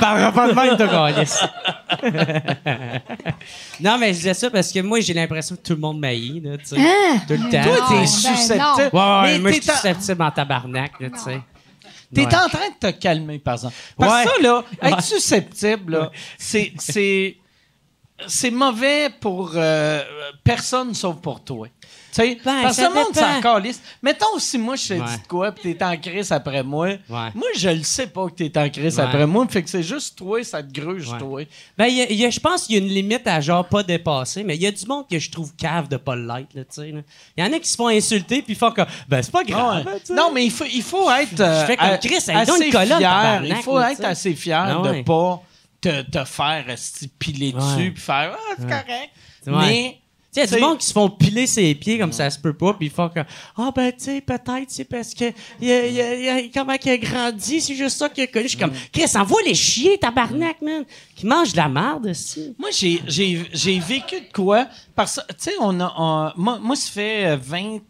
Pas de même, toi, câlisse. Non, mais je disais ça parce que moi, j'ai l'impression que tout le monde m'haït, là, tu sais. Hein? Tout le temps. Toi, Non, t'es ben susceptible. Ouais, ouais, Mais moi, je t'es suis en- susceptible en tabarnak, là, tu sais. T'es Ouais. en train de te calmer, par exemple. Parce Ouais. ça, là, être Ouais. susceptible, là, c'est, c'est, mauvais pour euh, personne sauf pour toi. Tu sais, Ben, parce que le monde s'en calisse. Mettons, si moi, je te Ouais. dis de quoi, puis t'es en crise après moi, Ouais. moi, je le sais pas que t'es en crise Ouais. après moi, fait que c'est juste toi, ça te gruge, toi. Ben, je pense qu'il y a une limite à genre pas dépasser, mais il y a du monde que je trouve cave de pas l'être, là, tu sais. Il y en a qui se font insulter puis font comme, ben, c'est pas grave. hein. Non, mais il faut, il faut être euh, Je fais comme à- Chris, hey, assez donne une colonne, fier. Il faut être assez fier Ah de pas te, te faire piler Ouais. dessus puis faire ah c'est correct. Mais il y a du monde qui se font piler ses pieds comme ça se peut pas, puis ils font comme Ah, ben, tu sais, peut-être c'est parce que il a, il a- a- comment il a grandi, c'est juste ça qu'il a connu. Je suis comme Chris, envoie les chiens, tabarnak, man, qui mangent de la merde aussi. moi j'ai j'ai j'ai vécu de quoi parce que tu sais on a on- moi moi ça fait euh, 20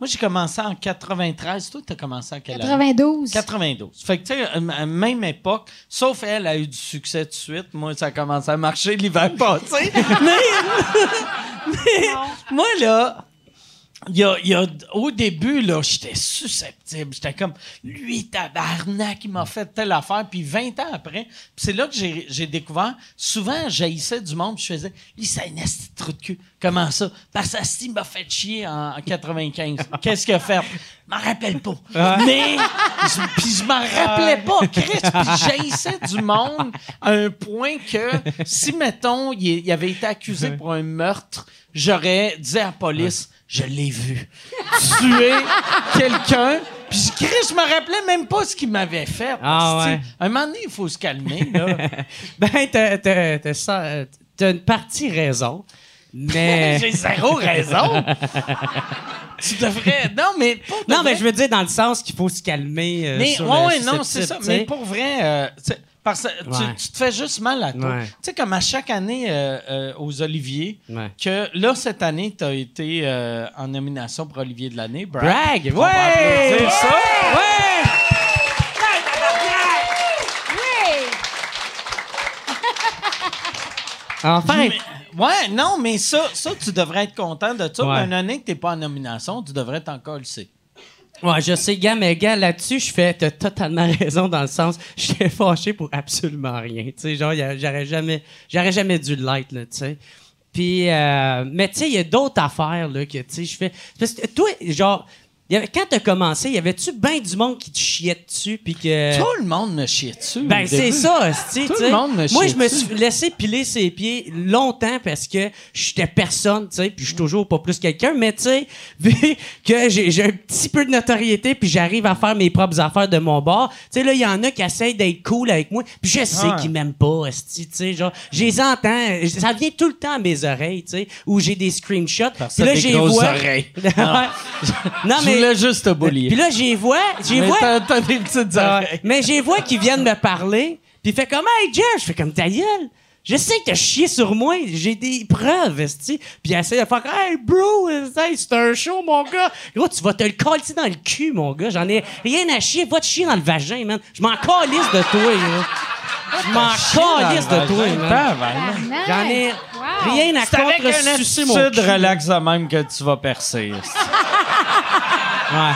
Moi, j'ai commencé en 93. Toi, tu as commencé en quelle année? 92. 92. Fait que, tu sais, à la même époque, sauf elle a eu du succès tout de suite. Moi, ça a commencé à marcher l'hiver passé. mais, mais moi, là, il y a, il y a- au début, là, j'étais susceptible. J'étais comme, lui, tabarnak, il m'a fait telle affaire. Puis 20 ans après, c'est là que j'ai découvert, souvent, j'haïssais du monde, puis je faisais, lui, c'est un esti de trou de cul. Comment ça? Parce que Asti m'a fait chier en, en 95. Qu'est-ce qu'il a fait? Je m'en rappelle pas. Mais, je- puis je m'en rappelais pas, Chris. Puis j'haïssais du monde à un point que si, mettons, il, il avait été accusé pour un meurtre, j'aurais dit à la police, je l'ai vu tuer quelqu'un. Puis je me rappelais même pas ce qu'il m'avait fait. Ah ouais. Un moment donné, il faut se calmer. Là. Ben, t'as, t'as, t'as ça- t'as une partie raison, mais... J'ai zéro raison. tu devrais... Non, mais... pour de non, vrai- mais je veux dire dans le sens qu'il faut se calmer. euh, Mais sur ouais, le ouais, non, c'est ça. Mais pour vrai, euh, parce que tu- Ouais. tu, te fais juste mal à toi. Ouais. Tu sais, comme à chaque année euh, euh, aux Oliviers, Ouais. que là, cette année, tu as été euh, en nomination pour Olivier de l'année. Brag. Brag! On va Ouais! applaudir ça. Ouais! Enfin! Mais- ouais, non, mais ça, ça, tu devrais être content de ça. Ouais. Mais une année que tu pas en nomination, tu devrais être encore le sais. Ouais, je sais, gars, mais gars, là-dessus, je fais, t'as totalement raison dans le sens, j'étais fâché pour absolument rien. Tu sais, genre, j'aurais jamais, j'aurais jamais dû l'être, là, tu sais. Puis, euh, mais tu sais, il y a d'autres affaires, là, que, tu sais, je fais. Parce que toi, genre, y avait, quand t'as commencé, y avait-tu bien du monde qui te chiait dessus, puis que. Tout le monde me chiait dessus. Ben, c'est ça, esti, Tout tu le monde me Moi, je me suis laissé piler ses pieds longtemps parce que j'étais personne, tu sais, puis je suis toujours pas plus quelqu'un, mais tu sais, vu que j'ai un petit peu de notoriété puis j'arrive à faire mes propres affaires de mon bord, tu sais, là, il y en a qui essayent d'être cool avec moi, puis je sais Ouais. qu'ils m'aiment pas, tu sais, genre, je les entends, ça vient tout le temps à mes oreilles, tu sais, où j'ai des screenshots, Parce là, j'ai vois... oreilles. non, Je mais... voulais juste te bullier. Puis là, j'ai vois, j'ai Mais vois... t'as- t'as des petites oreilles. mais j'ai vois qu'ils viennent me parler, puis il fait comme Hey Jeff, je fais comme ta gueule. Je sais que t'as chié sur moi, j'ai des preuves, esti. Puis il essaie de faire Hey bro, esti, c'est un show, mon gars. Gros, tu vas te le coller dans le cul, mon gars. J'en ai rien à chier, va te chier dans le vagin, man. Je m'en calisse de toi, là. Je m'en calisse de toi, man. J'en ai Wow. rien à C'est avec contre un sucer mon attitude cul. relax de même que tu vas percer. Ouais.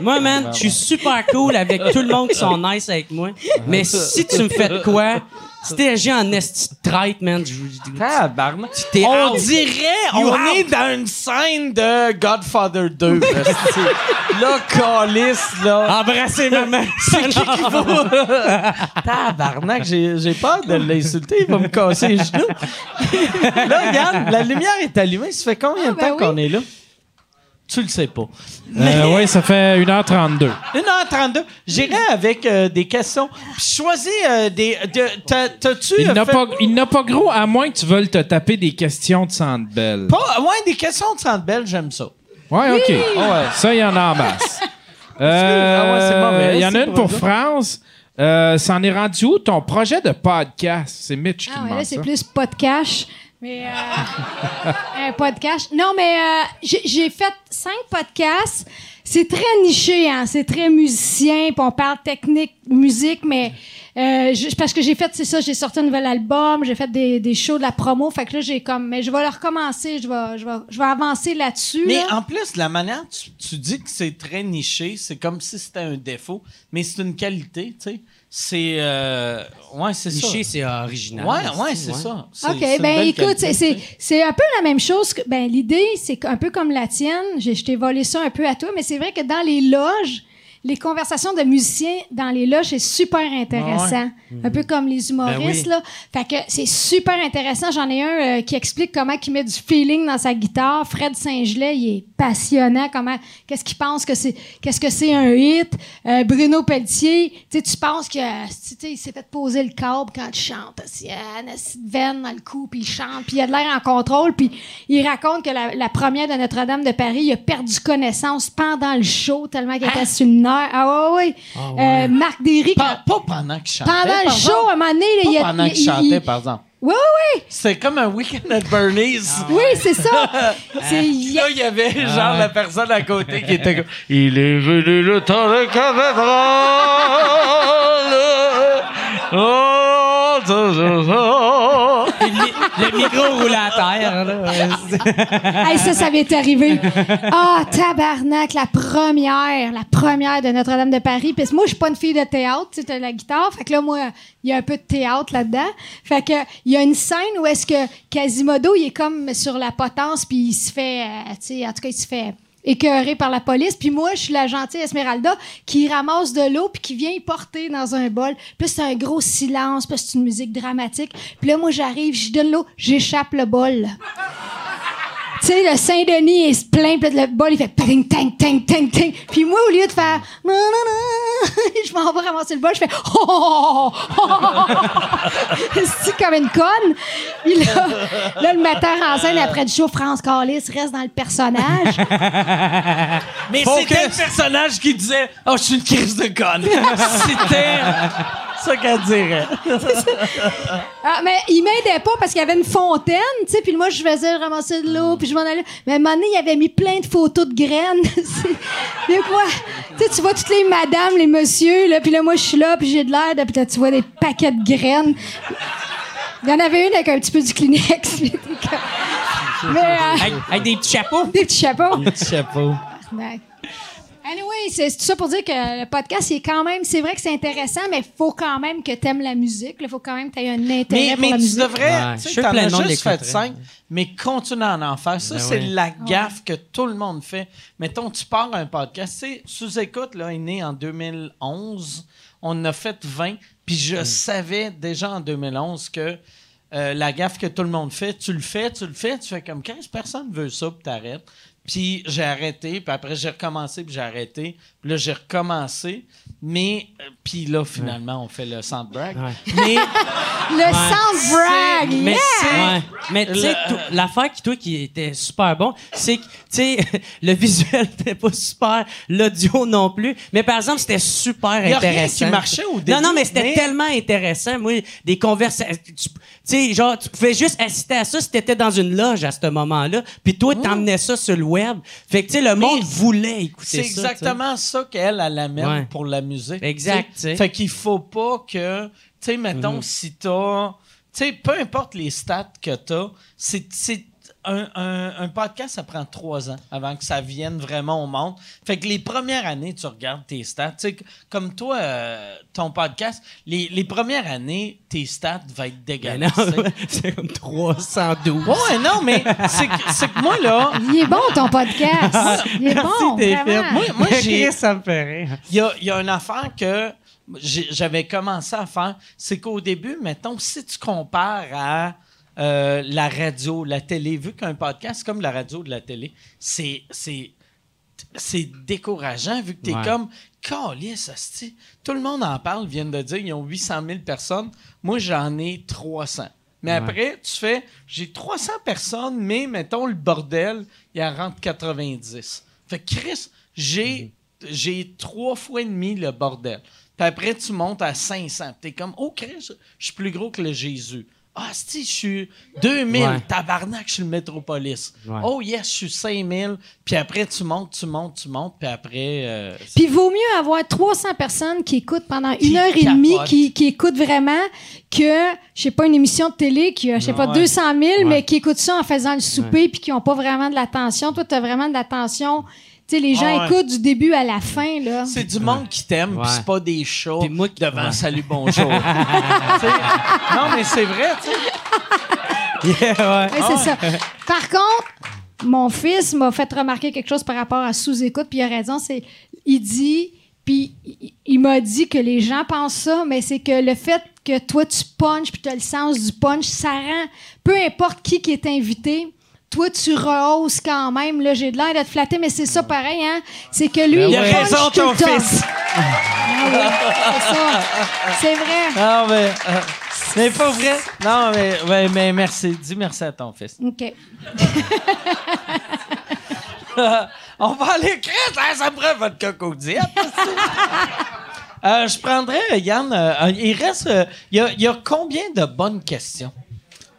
Moi, man, je suis super cool avec tout le monde qui sont nice avec moi. Mais si tu me fais de quoi, si t'es agi en esti de traite, man, je je- Tabarnak. T'es On out. dirait, You on out. est dans une scène de Godfather 2. esti. là, Calis, là. Embrasser maman. C'est qui qui va? Tabarnak, j'ai j'ai peur de l'insulter. Il va me casser les genoux. là, regarde, la lumière est allumée. Ça fait combien de Ah, ben temps oui. qu'on est là? Tu le sais pas. Euh, oui, ça fait 1h32. 1h32. J'irai avec euh, des questions. Puis choisis euh, des. de- t'as- T'as-tu. Il n'a fait- pas, il n'a pas gros, à moins que tu veuilles te taper des questions de Centre Bell. Pas- ouais, des questions de Centre Belle, j'aime ça. Ouais, OK. Ouais. Ça, il y en a en masse. Euh, Ah ouais, Il y en a une pour France. Euh, C'en est rendu où ton projet de podcast? C'est Mitch qui Ah ouais, demande là, c'est plus podcast. Mais euh, un podcast. Non, mais euh, j'ai fait cinq podcasts. C'est très niché, hein. C'est très musicien. Puis on parle technique, musique, mais euh, je- parce que j'ai fait, c'est ça, j'ai sorti un nouvel album, j'ai fait des, des shows de la promo. Fait que là, j'ai comme, mais je vais le recommencer. Je vais, je vais, je vais avancer là-dessus. Mais là. en plus, la manière tu, tu dis que c'est très niché, c'est comme si c'était un défaut, mais c'est une qualité, tu sais. C'est. euh, ouais, c'est ça. C'est original. Ouais, ouais, c'est ça. OK, ben écoute, c'est- un peu la même chose que ben l'idée c'est un peu comme la tienne, je, je t'ai volé ça un peu à toi, mais c'est vrai que dans les loges, les conversations de musiciens dans les loges c'est super intéressant, un peu comme les humoristes oui. là. Fait que c'est super intéressant, j'en ai un euh, qui explique comment il met du feeling dans sa guitare, Fred Saint-Gelais, il est passionnant. Comment qu'est-ce qu'il pense que c'est qu'est-ce que c'est un hit, Euh, Bruno Pelletier, tu sais tu penses que tu sais, il s'est fait poser le câble quand il chante, il a une petite veine dans le cou puis il chante, puis il a de l'air en contrôle, puis il raconte que la, la première de Notre-Dame de Paris, il a perdu connaissance pendant le show tellement qu'il était sur le nerf. Ah ouais, ouais. Euh, Marc Derry, Pas, pas pendant qu'il chantait. pendant le par show, exemple. à un moment donné, Pas il a- pendant il- qu'il il- chantait, par exemple. Oui, oui, C'était comme un week-end at Bernie's. oui, c'est ça. C'est il y a- Là, il y avait genre la personne à côté qui était comme Il est venu le temps de cathédrale. Oh, le, mi- le micro roule à terre, là. Ça, ça m'est arrivé. Ah, tabarnak, la première, la première de Notre-Dame de Paris. Puis moi, je suis pas une fille de théâtre, tu sais, la guitare. Fait que là, moi, il y a un peu de théâtre là-dedans. Fait que il y a une scène où est-ce que Quasimodo, il est comme sur la potence, puis il se fait, euh, tu sais, en tout cas, il se fait écœuré par la police. Puis moi, je suis la gentille Esmeralda qui ramasse de l'eau puis qui vient y porter dans un bol. Puis c'est un gros silence, puis c'est une musique dramatique. Puis là, moi, j'arrive, je donne l'eau, j'échappe le bol. Tu sais, le Saint-Denis, il se plaint, puis le bol, il fait ting, ting, ting, ting, ting. Puis moi, au lieu de faire non, non, non, je m'en vais ramasser le bol, je fais oh, oh, oh, oh, oh, oh. C'est comme une conne? Puis là, là, le metteur en scène, après du show, France Carlis reste dans le personnage. Mais c'était le personnage qui disait Oh, je suis une crise de conne. c'était ça qu'elle dirait. Ah, mais il m'aidait pas parce qu'il y avait une fontaine, tu sais, puis moi, je faisais ramasser de l'eau, puis je m'en allais. Mais à un moment donné, il avait mis plein de photos de graines. Des fois, tu sais, tu vois toutes les madames, les messieurs, là, puis là, moi, je suis là, puis j'ai de l'air, puis là, tu vois des paquets de graines. Il y en avait une avec un petit peu du Kleenex. mais, euh, Avec, avec des petits chapeaux. des petits chapeaux. Chapeau. Ouais. Anyway, c'est tout ça pour dire que le podcast, c'est quand même, c'est vrai que c'est intéressant, mais il faut quand même que tu aimes la musique. Il faut quand même que tu aies un intérêt Mais, pour mais la tu musique. devrais, Ouais, tu je sais, suis t'en as juste fait cinq, mais continue à en faire. Ça, Ben c'est oui. la gaffe que tout le monde fait. Mettons, tu pars un podcast, tu sais, Sous-Écoute, là, est né en 2011. On en a fait 20, puis Mm. je savais déjà en 2011 que euh, la gaffe que tout le monde fait, tu le fais, tu le fais, tu fais comme 15 personnes veulent ça, puis t'arrêtes. Puis j'ai arrêté, puis après j'ai recommencé, puis j'ai arrêté. Puis là, j'ai recommencé. Mais, euh, puis là, finalement, on fait le sound brag. Ouais. Mais Le sound brag, Mais, yeah! ouais. mais tu sais, l'affaire qui, toi, qui était super bon, c'est que, tu sais, le visuel n'était pas super, l'audio non plus. Mais par exemple, c'était super y a rien intéressant. qui marchait au début, Non, non, mais c'était mais- tellement intéressant. Moi, des conversations. Tu sais, genre, tu pouvais juste assister à ça si t'étais dans une loge à ce moment-là. Puis toi, t'emmenais ça sur le web. Fait que, tu sais, le monde voulait écouter C'est ça. exactement ça qu'elle, elle amène Ouais. pour la musique. Exact, tu sais. tu sais. Fait qu'il faut pas que, tu sais, mettons, si t'as, tu sais, peu importe les stats que t'as, c'est, c'est un, un, un podcast, ça prend trois ans avant que ça vienne vraiment au monde. Fait que les premières années, tu regardes tes stats. Tu sais, comme toi, euh, ton podcast, les, les premières années, tes stats vont être dégueulasses. c'est comme 312. Ouais, non, mais c'est que, moi, là, Il est bon, ton podcast. Il est bon, t'es vraiment. moi, moi j'ai, ça me fait rire. Il y a, il y a une affaire que j'avais commencé à faire, c'est qu'au début, mettons, si tu compares à euh, la radio, la télé, vu qu'un podcast, c'est comme la radio de la télé, c'est décourageant vu que tu es Ouais. comme Calice, tout le monde en parle, viennent de dire ils ont 800 000 personnes, moi j'en ai 300. Mais Ouais. après, tu fais, j'ai 300 personnes, mais mettons le bordel, il y a rentre 90. Fait que Chris, j'ai j'ai trois fois et demi le bordel. Puis après, tu montes à 500. T'es comme, oh Chris, je suis plus gros que le Jésus. Ah, si, je suis 2000, Ouais. tabarnak, je suis le métropolis. Ouais. Oh yes, je suis 5000. Puis après, tu montes, tu montes, tu montes. Puis après, euh, Puis il vaut mieux avoir 300 personnes qui écoutent pendant Qui une heure et demie, qui, qui écoutent vraiment, que, je sais pas, une émission de télé qui a, je sais pas, Ouais. 200 000, mais qui écoutent ça en faisant le souper puis qui ont pas vraiment de l'attention. Toi, tu as vraiment de l'attention. Tu sais, les gens Ah ouais. écoutent du début à la fin, là. c'est du monde qui t'aime, puis c'est pas des shows Puis moi qui- devant ouais. Salut Bonjour. Tu sais, non, mais c'est vrai, tu sais. Yeah, ouais. Ouais, c'est ça. Par contre, mon fils m'a fait remarquer quelque chose par rapport à sous-écoute, puis il a raison, c'est il dit puis il- il m'a dit que les gens pensent ça, mais c'est que le fait que toi tu punches puis tu as le sens du punch, ça rend peu importe qui qui est invité, toi tu rehausses quand même là, j'ai de l'air d'être flatté mais c'est ça pareil hein, c'est que lui Ben il. Il a raison, tout ton le temps. fils. Ah oui, c'est ça. C'est vrai. Non, mais. euh, mais pas vrai. Non, mais, ouais, mais merci. Dis merci à ton fils. OK. On va aller Chris, hein, ça me prend votre cocodiette. euh, je prendrais, Yann, euh, il reste. euh, Il y, a, il y a combien de bonnes questions?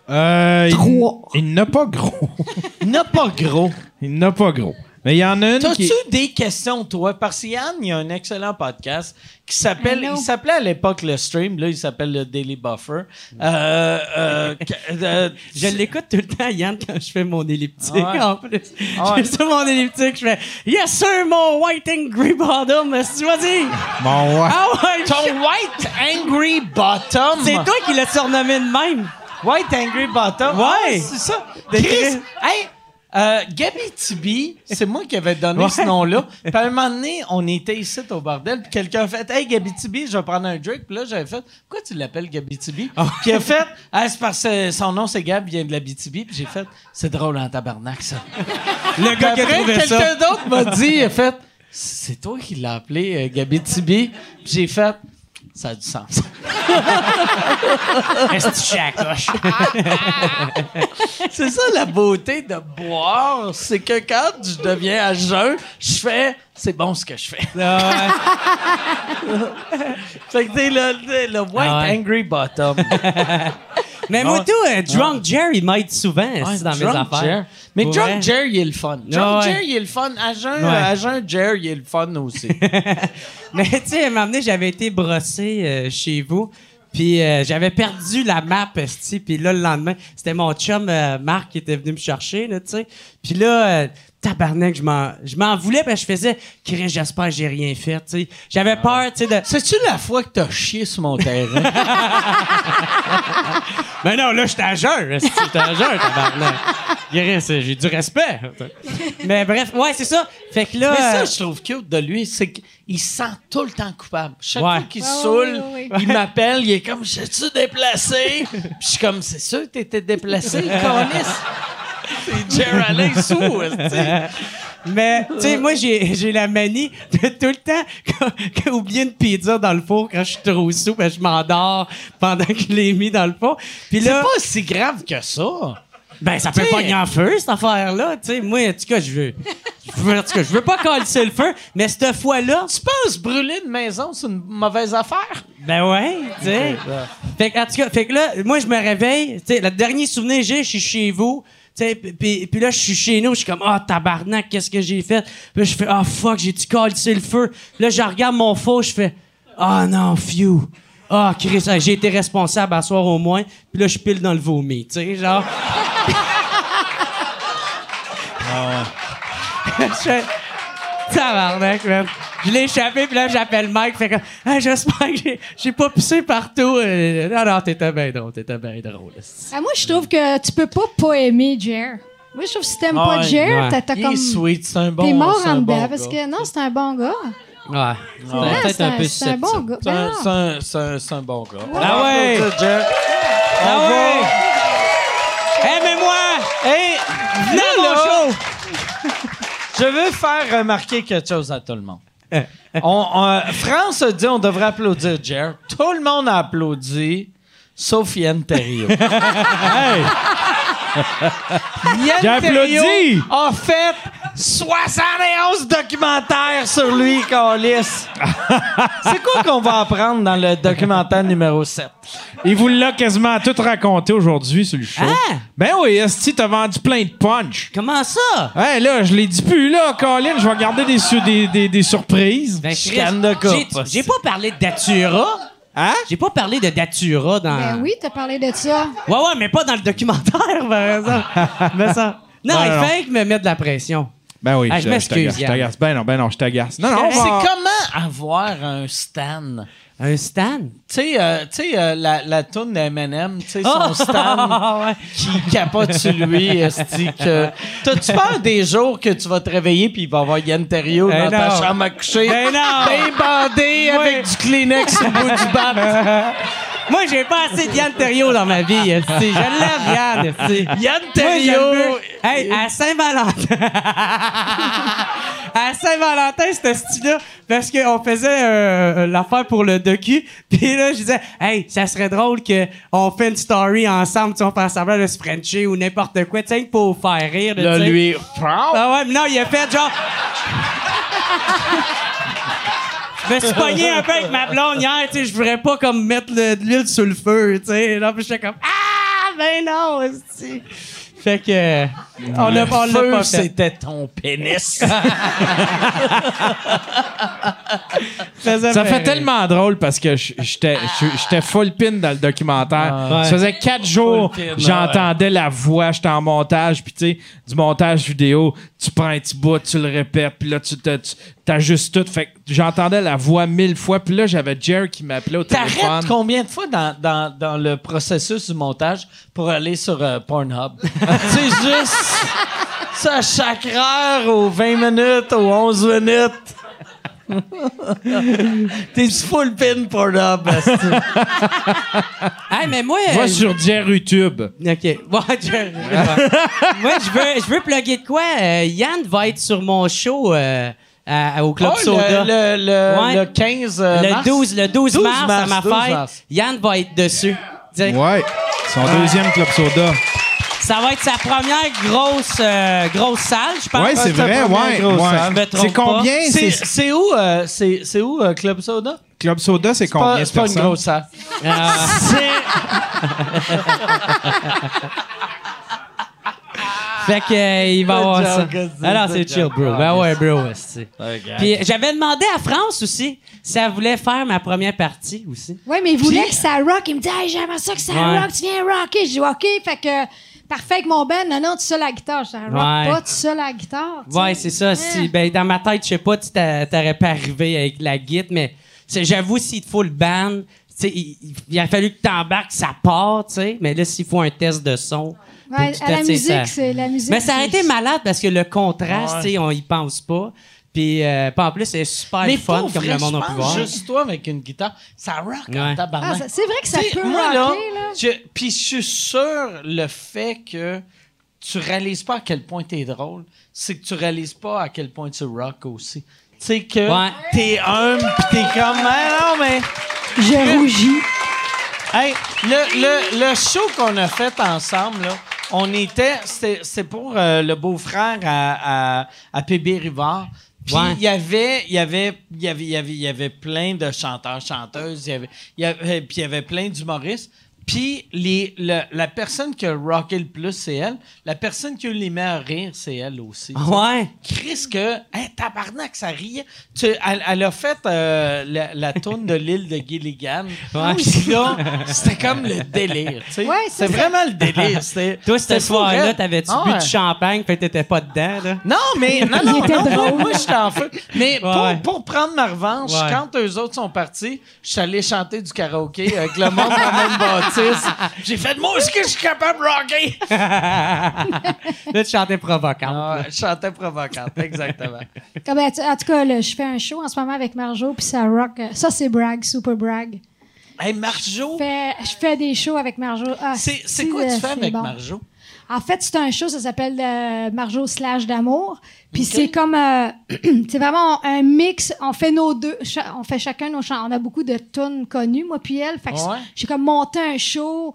Euh, il- Trois. Il, n'a pas gros. Il n'a pas gros. Il n'a pas gros. Mais il y en a une T'as-tu qui... des questions, toi? Parce que Yann, il y a un excellent podcast qui s'appelle. Il s'appelait à l'époque le stream, là, il s'appelle le Daily Buffer. Euh, euh, euh, Je l'écoute tout le temps, Yann, quand je fais mon elliptique, Ah ouais. en plus. Ah ouais. Je fais sur mon elliptique, je fais « Yes, sir, mon white angry bottom! » Tu vas dire? Bon, ouais. Ah ouais! ton White Angry Bottom? C'est toi qui l'as surnommé de même! White Angry Bottom. Ouais. Ah, c'est ça. De Chris, hey, euh, Gabi Tibi, c'est moi qui avais donné Ouais. ce nom-là. Puis à un moment donné, on était ici au bordel, puis quelqu'un a fait Hey Gabi Tibi, je vais prendre un drink. Puis là, j'avais fait Pourquoi tu l'appelles Gabi Tibi? Ah. Puis il a fait Ah, c'est parce que son nom c'est Gab, il vient de la BTB. Puis j'ai fait C'est drôle en tabarnak, ça. Le gars qui a après, trouvé ça. quelqu'un d'autre m'a dit Il a fait C'est toi qui l'as appelé euh, Gabi Tibi. Puis j'ai fait Ça a du sens. C'est ça la beauté de boire, c'est que quand je deviens à jeun, je fais c'est bon ce que je fais. fait que t'es le, le, le white Ah ouais. angry bottom. Mais moi, tout, euh, Drunk Jerry m'aide souvent c'est dans mes Drunk affaires. Mais Drunk. Jerry, il est le fun. Drunk Ah ouais. Jerry, il est le fun. Ouais. à jeun Jerry, il est le fun aussi. Mais tu sais, à un moment donné, j'avais été brossé euh, chez vous. Puis euh, j'avais perdu la map. Puis là, le lendemain, c'était mon chum euh, Marc qui était venu me chercher, là, tu sais. Puis là, euh, tabarnak, je m'en, je m'en voulais parce que je faisais, Chris, j'espère que j'ai rien fait, tu sais. J'avais peur, tu sais, de... C'est-tu la fois que t'as chié sur mon terrain? Mais non, là, j'étais à jeun, j'étais à jeun, tabarnak? J'ai du respect. Mais bref, ouais, c'est ça. Fait que là... Mais ça, euh, je trouve cute de lui, c'est qu'il se sent tout le temps coupable. Chaque Ouais. fois qu'il se Ouais, saoule, il m'appelle, il est comme, j'ai-tu déplacé? Puis je suis comme, c'est sûr que t'étais déplacé, Conis. C'est sous. Mais, tu sais, moi, j'ai j'ai la manie de tout le temps oublier une pizza dans le four quand je suis trop sous, ben, je m'endors pendant que je l'ai mis dans le four. Puis C'est pas si grave que ça. ben, ça peut pogner en feu, cette affaire-là. Tu sais, moi, en tout cas, je veux. je veux- En tout cas, je veux pas coller le feu, mais cette fois-là, Tu penses brûler une maison, c'est une mauvaise affaire? ben ouais, tu sais. Fait que, en tout cas, fait que là, moi, je me réveille. Tu sais, le dernier souvenir que j'ai, je suis chez vous. Puis- là, je suis chez nous, je suis comme, ah, tabarnak, qu'est-ce que j'ai fait? Puis là, je fais, ah, fuck, j'ai-tu collé le feu? Là, je regarde mon faux, je fais, ah, non, phew. Ah, Chris, ah, j'ai été responsable à soir au moins. Puis là, je pile dans le vomi, tu sais, genre. Je fais, Tabarnak, man. Je l'ai échappé, puis là, j'appelle Mike. Fait que, ah, j'espère que j'ai- pas pissé partout. Euh, Non, non, t'étais bien drôle, t'étais bien drôle. Ah, moi, je trouve que tu peux pas pas aimer Jer. Moi, je trouve que si t'aimes Ah pas ouais, Jer, ouais. t'as comme. est sweet, c'est un bon T'es mort c'est en un dedans, bon parce gars. que non, c'est un bon gars. Ouais. C'est Peut-être un peu un, c'est un bon gars. C'est un, Ben c'est un- c'est un- c'est un bon gars. Ah ouais! Bravo, Jer. Ah ouais! Aimez-moi! Hey, Venez à mon show! Je veux faire remarquer quelque chose à tout le monde. On, on- France a dit on devrait applaudir Jer. Tout le monde a applaudi, sauf Yann Terriot. Yann J'ai applaudi. A fait 71 documentaires sur lui, Calis. C'est quoi qu'on va apprendre dans le documentaire numéro 7? Il vous l'a quasiment tout raconté aujourd'hui sur le show. Ah! Ben oui, Esti, t'as vendu plein de punch. Comment ça? Hey, là, je l'ai dit plus, là, Colin, je vais garder des, su- des, des, des surprises. Ben, Chicane de coupe, j'ai- J'ai pas parlé de Datura. Hein? J'ai pas parlé de Datura dans. Ben oui, t'as parlé de ça. Ouais, ouais, mais pas dans le documentaire, par exemple. mais ça. Non, Non, il non. fallait que me mettre de la pression. Ben oui, Ah, je je m'excuse, t'agace, je t'agace. Ben non, ben non, je t'agace. Non, non, on C'est va- comment avoir un stan? Un stand? Tu sais, euh, euh, la, la toune d'Eminem, tu sais, son Ah, stand ouais. qui capote sur lui, esti, que... T'as-tu peur des jours que tu vas te réveiller puis il va y avoir Yann Terriot Ben dans ta chambre à coucher? Ben non. Ben bandé avec du Kleenex le bout du bat? Moi, j'ai pas assez de Yann Terriot dans ma vie. esti. Je l'aime, Yann. esti. Yann Terriot... Hey, à Saint-Valentin. à Saint-Valentin, ce style-là, parce qu'on faisait euh, l'affaire pour le docu. Puis là, je disais, hey, ça serait drôle qu'on fait une story ensemble, tu sais, on fait semblant de se Frencher ou n'importe quoi, tu sais, pour faire rire. Là, lui... Ah ouais, mais non, il a fait genre. Je me suis pogné un peu avec ma blonde hier, tu sais, je voudrais pas comme mettre le- de l'huile sur le feu, tu sais. Là, puis j'étais comme Ah ben non, esti. Fait que. euh, On l'a Feu, pas fait. c'était ton pénis. Ça fait tellement drôle parce que j'étais full pin dans le documentaire. Ouais. Ça faisait quatre jours, j'entendais la voix, j'étais en montage, puis tu sais, du montage vidéo, tu prends un petit bout, tu le répètes, puis là, tu te- tu- t'ajustes tout. Fait que j'entendais la voix mille fois, puis là, j'avais Jer qui m'appelait au téléphone. T'arrêtes combien de fois dans, dans, dans le processus du montage pour aller sur euh, Pornhub? c'est juste ça à chaque heure, aux 20 minutes, aux 11 minutes. T'es full pin Pornhub. esti. Hey, mais moi. Va euh, sur Jer YouTube. OK. Bon, je- Moi, je veux, je veux plugger de quoi? Euh, Yann va être sur mon show euh, à- au Club Oh, Soda. le, le, le, Ouais. le 15 euh, Le mars? 12, le 12, 12 mars, à mars, ma 12 fête. mars. Yann va être dessus. Direct. Ouais. Son deuxième Club Soda. Ça va être sa première grosse, euh, grosse salle, je pense. Ouais, c'est vrai, première ouais. grosse ouais. salle. Je me trompe C'est combien? C'est, C'est c'est où, euh, c'est, c'est où euh, Club Soda? Club Soda, c'est C'est pas, combien de c'est pas une personnes? grosse salle. Ah. fait que euh, il va avoir ça. Alors, c'est chill, bro. Ben ouais, bro. c'est- Puis j'avais demandé à France aussi si elle voulait faire ma première partie aussi. Oui, mais il voulait que ça rock. Il me dit, hey, j'aimerais ça que ça Ouais. rock. Tu viens rocker. Je dis, OK. Fait que, parfait avec mon band. Non, non, tu sais la guitare. Je dis, rock Ouais. pas, tu sais la guitare. tu sais. Ouais, c'est ça. Si, ben, dans ma tête, je sais pas, tu t'a- t'aurais pas arrivé avec la guitare, mais c'est- j'avoue, s'il te faut le band, tu sais, il, il- il a fallu que t'embarques, ça part, tu sais. Mais là, s'il faut un test de son. Ouais, à la ça- musique, c'est la musique. Mais ça aurait c'est- été malade parce que le contraste, tu sais, on y pense pas. Puis, euh, puis en plus, c'est super Mais fun comme vrai, le monde a pu voir. juste toi avec une guitare, ça rock en Ouais. tabarnak. Ah, c'est vrai que ça T'sais, peut moi, rocker, là, là. je- Puis je suis sûr, le fait que tu réalises pas à quel point t'es drôle, c'est que tu réalises pas à quel point tu rock aussi. Tu sais que Ouais. t'es humble, pis t'es comme, ah non, mais... Je rougis. Hey, le, le, le show qu'on a fait ensemble, là, on était, c'était pour euh, le beau-frère à, à, à PB Rivard. Puis Ouais. il y avait, il y avait, il y avait, il y avait, il y avait plein de chanteurs, chanteuses. Il y avait, il y avait, puis il y avait plein d'humoristes. Puis les, la, personne qui a rocké le plus, c'est elle. La personne qui a eu les meilleurs rires, c'est elle aussi. Ouais. Chris, que. Hey, tabarnak, ça riait. Tu, elle, a fait euh, la, tourne de l'île de Gilligan. Ouais. Là, c'était comme le délire. Ouais, c'est vraiment le délire. Toi, cette soirée-là, t'avais-tu ah, bu champagne, puis t'étais pas dedans, là? Non, mais. Non, non, moi, je t'en fais. Mais pour, pour, prendre ma revanche, quand eux autres sont partis, je suis allé chanter du karaoké avec le monde dans même bâtiment. J'ai fait de moi, ce que je suis capable de rocker? Là, tu chantais provocante. Ah, je chantais provocante, exactement. En tout cas, je fais un show en ce moment avec Marjo, puis ça rock. Euh, ça, c'est brag, super brag. Hey, Marjo! Je fais, des shows avec Marjo. Ah, c'est quoi tu euh, fais avec. Marjo? En fait, c'est un show, ça s'appelle euh, Marjo slash d'amour. Puis c'est comme, euh, c'est vraiment un mix. On fait nos deux, on fait chacun nos chants. On a beaucoup de tunes connues, moi puis elle. Fait que Ouais. j'ai comme monté un show.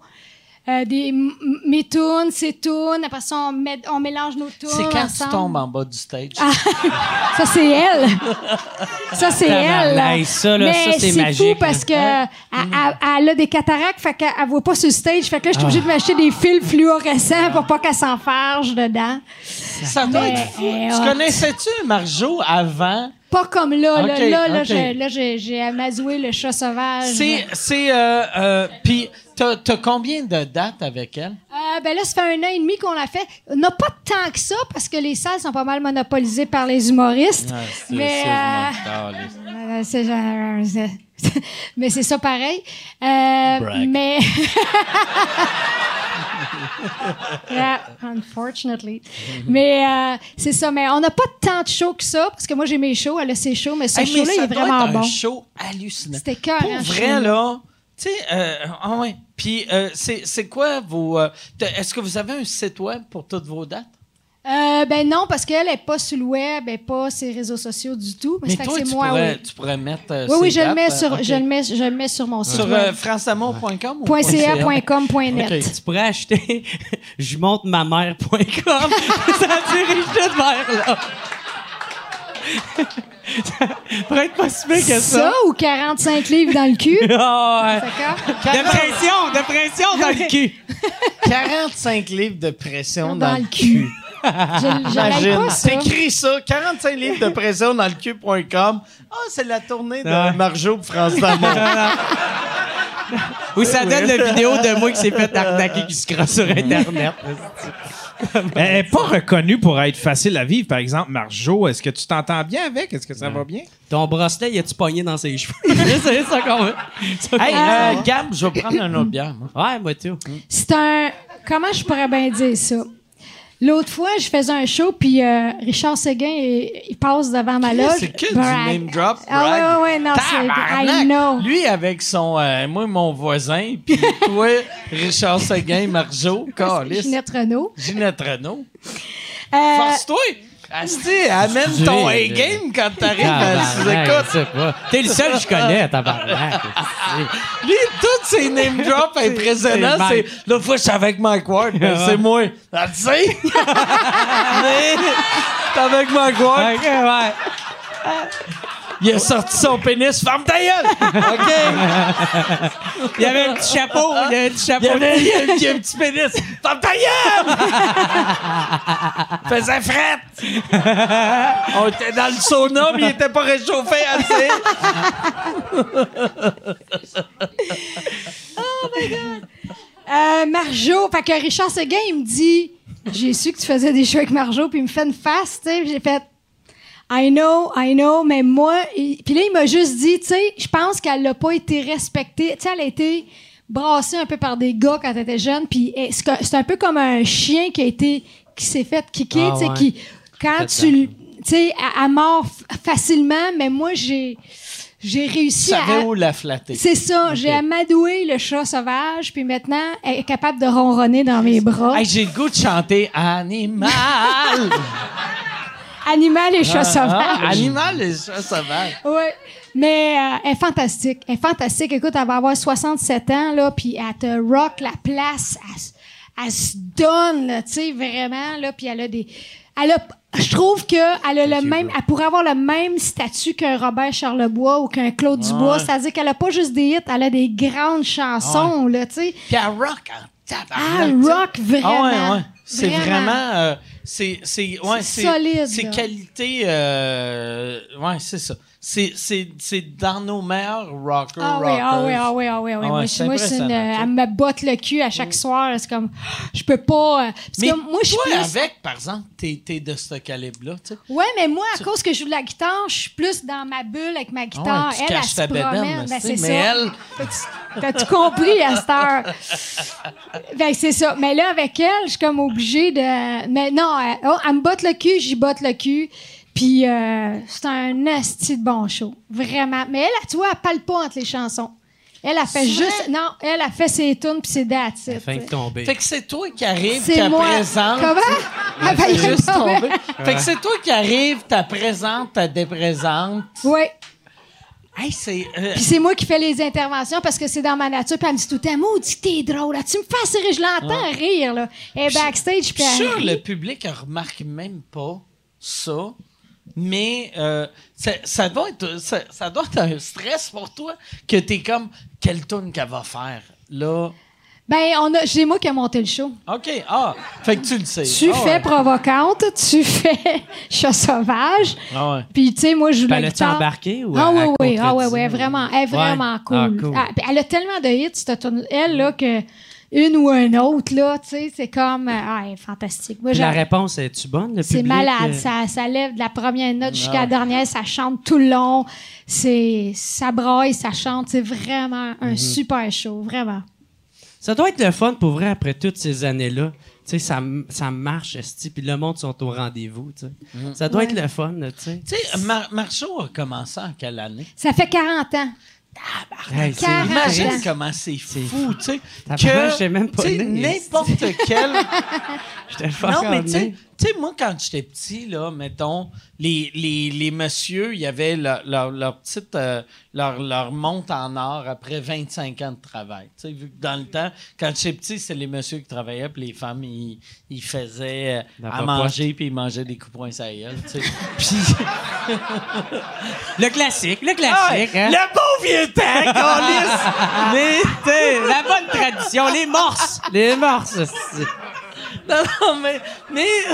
Euh, des, mes tunes, ses tunes. Après ça, on, met- on mélange nos tunes C'est quand ensemble. tu tombes en bas du stage? Ça, c'est elle. ça, c'est elle. là. Ça, là, Mais c'est c'est fou magique, parce que elle, elle- elle a des cataractes, fait qu'elle elle voit pas sur le stage. Fait que là, je suis obligée de Ah. m'acheter des fils fluorescents pour pas qu'elle s'enfarge dedans. Ça doit être fou. euh, Tu connaissais-tu Marjo avant? Pas comme là. là, Ok, là, là, là, j'ai amadoué le chat sauvage. C'est. c'est euh, euh, Puis, t'as t'as combien de dates avec elle? Euh, ben là, ça fait un an et demi qu'on l'a fait. On n'a pas tant que ça parce que les salles sont pas mal monopolisées par les humoristes. mais euh, euh, c'est c'est- mais c'est ça pareil. Euh, mais Yeah, unfortunately. mais euh, c'est ça. Mais on n'a pas tant de shows que ça parce que moi j'ai mes shows, elle a ses shows, mais ce Hey, show-là il est vraiment bon. un show hallucinant. C'était cœur. Pour vrai, là, tu sais, euh, ah ouais. Puis, euh, c'est quoi vos. euh, Est-ce que vous avez un site web pour toutes vos dates? Euh, ben non, parce qu'elle n'est pas sur le web, elle n'est pas sur les réseaux sociaux du tout. Mais, Mais ça toi, que tu c'est moi, pourrais, oui. tu pourrais mettre. euh, Oui, oui, je le, mets euh, sur, je, le mets, je le mets sur mon site Sur euh, franceamour.com ou Point .ca, .ca? point .com, point .net. Ok. Tu pourrais acheter je monte ma mère.com. ça dirige tout vers là. Pour être pas si que ça. Ça ou 45 livres dans le cul? Ah, ouais. D'accord? De pression, de pression dans le cul. 45 livres de pression dans, Dans le cul. J'arrête Imagine, pas ça. t'écris ça, 45 livres de pression dans le cul.com. Ah, c'est la tournée de. Marjo pour France d'amour. Ou ça donne la vidéo de moi qui s'est fait arnaquer qui se crosse sur Internet. Elle n'est pas reconnue pour être facile à vivre. Par exemple, Marjo, est-ce que tu t'entends bien avec? Est-ce que ça va bien? Ton bracelet, il a-tu pogné dans ses cheveux? c'est ça qu'on veut. Ça qu'on hey, veut euh, savoir. Gab, je vais prendre un autre bière. moi. Ouais, moi, tout. C'est un. Comment je pourrais bien dire ça? L'autre fois, je faisais un show, puis euh, Richard Séguin, il, il passe devant ma loge. C'est que du name drop, Ah brag. ouais, ouais, ouais, non, c'est. I know. Lui avec son, euh, moi mon voisin, puis toi, Richard Seguin, Marjo, Carlis, Ginette Renault. Ginette Renault. Euh, Force-toi! Asti, amène ton A-game quand t'arrives à sais pas. T'es le seul que je connais, tabarnak. Lui, tous ses name drops impressionnants, c'est l'autre fois, je suis avec Mike Ward, c'est moi. Ah, sais? Mais, t'es avec Mike Ward. Ouais. Il a sorti son pénis, ferme ta gueule! OK? Il y avait un petit chapeau, il y avait un petit chapeau. Il y avait il y a- il y a un petit pénis. Ferme ta gueule! Faisait frette! On était dans le sauna, mais il était pas réchauffé assez. Euh, Marjo, fait que Richard Seguin, il me dit J'ai su que tu faisais des shows avec Marjo, puis il me fait une face, tu sais, puis j'ai fait I know, I know, mais moi, il- puis là, il m'a juste dit, tu sais, je pense qu'elle n'a pas été respectée. Tu sais, elle a été brassée un peu par des gars quand elle était jeune, puis eh, c'est un peu comme un chien qui a été, qui s'est fait kicker, Ah tu sais, ouais. qui, quand tu, tu sais, mord f- facilement, mais moi, j'ai, j'ai réussi à. savais où la flatter. C'est ça, j'ai amadoué le chat sauvage, puis maintenant, elle est capable de ronronner dans mes bras. Hey, j'ai le goût de chanter Animal! Animal et chat Ah, sauvage. animal et chat sauvage. Oui. Mais euh, elle est fantastique. Elle est fantastique. Écoute, elle va avoir 67 ans, là, puis elle te rock la place. Elle, elle se donne, là, tu sais, vraiment, là, puis elle a des... Elle a, je trouve qu'elle a le même... Elle pourrait avoir le même statut qu'un Robert Charlebois ou qu'un Claude Dubois. C'est-à-dire qu'elle a pas juste des hits, elle a des grandes chansons, là, tu sais. Puis elle rock en sais. rock vraiment. Ah ouais, ouais. C'est Vraiment. vraiment... euh, c'est c'est ouais, solide, C'est qualité... euh, ouais, c'est ça. C'est nos meilleurs rockers, Ah oui, ah oui, ah oui, ah oui, ah oui. Ah ouais, moi, moi, une, elle me botte le cul à chaque soir. C'est comme, je peux pas. euh, Parce Mais que moi, je suis plus. avec, par exemple, t'es de ce calibre-là, tu sais. Ouais, mais moi, à cause que je joue de la guitare, je suis plus dans ma bulle avec ma guitare. Ouais, elle, caches elle se promène. Ben, c'est ça. mais elle- T'as-tu- T'as-tu compris à cette heure? Ben, c'est ça. Mais là, avec elle, je suis comme obligée de. Mais non, elle, oh, elle me botte le cul, j'y botte le cul. Puis euh, c'est un asti de bon show. Vraiment. Mais elle, tu vois, elle parle pas entre les chansons. Elle a fait juste. Non, elle a fait ses tunes puis c'est that's it, Fin de tu sais. tomber. Fait que c'est toi qui arrive, C'est qui présente. Comment? Elle fait fait juste tomber. tomber. Fait que c'est toi qui arrive, t'as présente, t'as déprésente. Oui. Hey, c'est. euh, Puis c'est moi qui fais les interventions parce que c'est dans ma nature. Puis elle me dit tout le temps, maudit, t'es drôle. là. Tu me fais rire? Je l'entends rire. Là. Elle est backstage. Puis sûr, le public ne remarque même pas ça. Mais euh, ça, ça doit être, ça, ça doit être un stress pour toi que t'es comme quelle tune qu'elle va faire là? Ben, on a, c'est moi qui ai monté le show. Ok ah fait que tu le sais. Tu Ah fais ouais. provocante, tu fais chat sauvage. Ah ouais. Puis, tu sais, moi, je joue la elle a-tu guitare. embarqué ou Ah elle- oui, oui, ah vraiment. Elle est vraiment Ouais. cool. Ah, cool. Ah, elle a tellement de hits, cette tune- elle, là, que une ou un autre, là, tu sais, c'est comme. euh, Ah, elle est fantastique. Moi, la réponse, es-tu bonne, le C'est malade. euh? Ça, ça lève de la première note jusqu'à la dernière. Ça chante tout le long. C'est, ça braille, ça chante. C'est vraiment un super show. Vraiment. Ça doit être le fun pour vrai après toutes ces années-là. Tu sais, ça, ça marche, esti, puis le monde sont au rendez-vous, tu sais. Ça doit Ouais. être le fun, là, tu sais. Tu sais, Mar- Marceau a commencé en quelle année? Ça fait 40 ans. Hey, Imagine comment c'est fou, tu sais. Que, même pas n'importe quel. Non, mais tu sais. Tu sais, moi, quand j'étais petit, là, mettons, les, les, les messieurs, il y avait leur, leur, leur petite. euh, leur, leur monte en or après 25 ans de travail. Tu sais, vu que dans le temps, quand j'étais petit, c'était les messieurs qui travaillaient, puis les femmes, ils, ils faisaient euh, à manger, puis ils mangeaient des coups de poing la gueule, tu sais. Puis. Le classique, le Ah, classique. hein. le bon vieux temps, câlisse! Mais, t'sais, la bonne tradition, les morses. Les morses. Non, non, mais. Mais.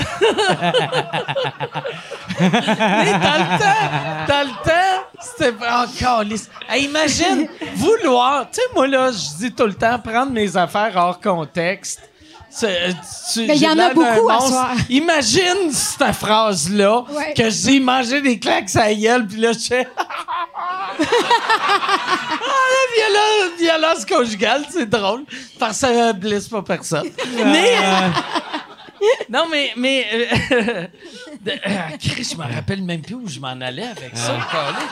mais dans le temps, dans le temps, c'était encore lisse. imagine, vouloir. Tu sais, moi, là, je dis tout le temps, prendre mes affaires hors contexte. Mais il y j'ai en a beaucoup à soir. Imagine cette phrase-là, Ouais. que je dis manger des claques à gueule, puis là, je fais. Ah, la violence, violence conjugale, c'est drôle, parce que ça blesse pas personne. Mais. Non, mais. mais euh, de- euh, Chris, je me rappelle même plus où je m'en allais avec ça, câlisse.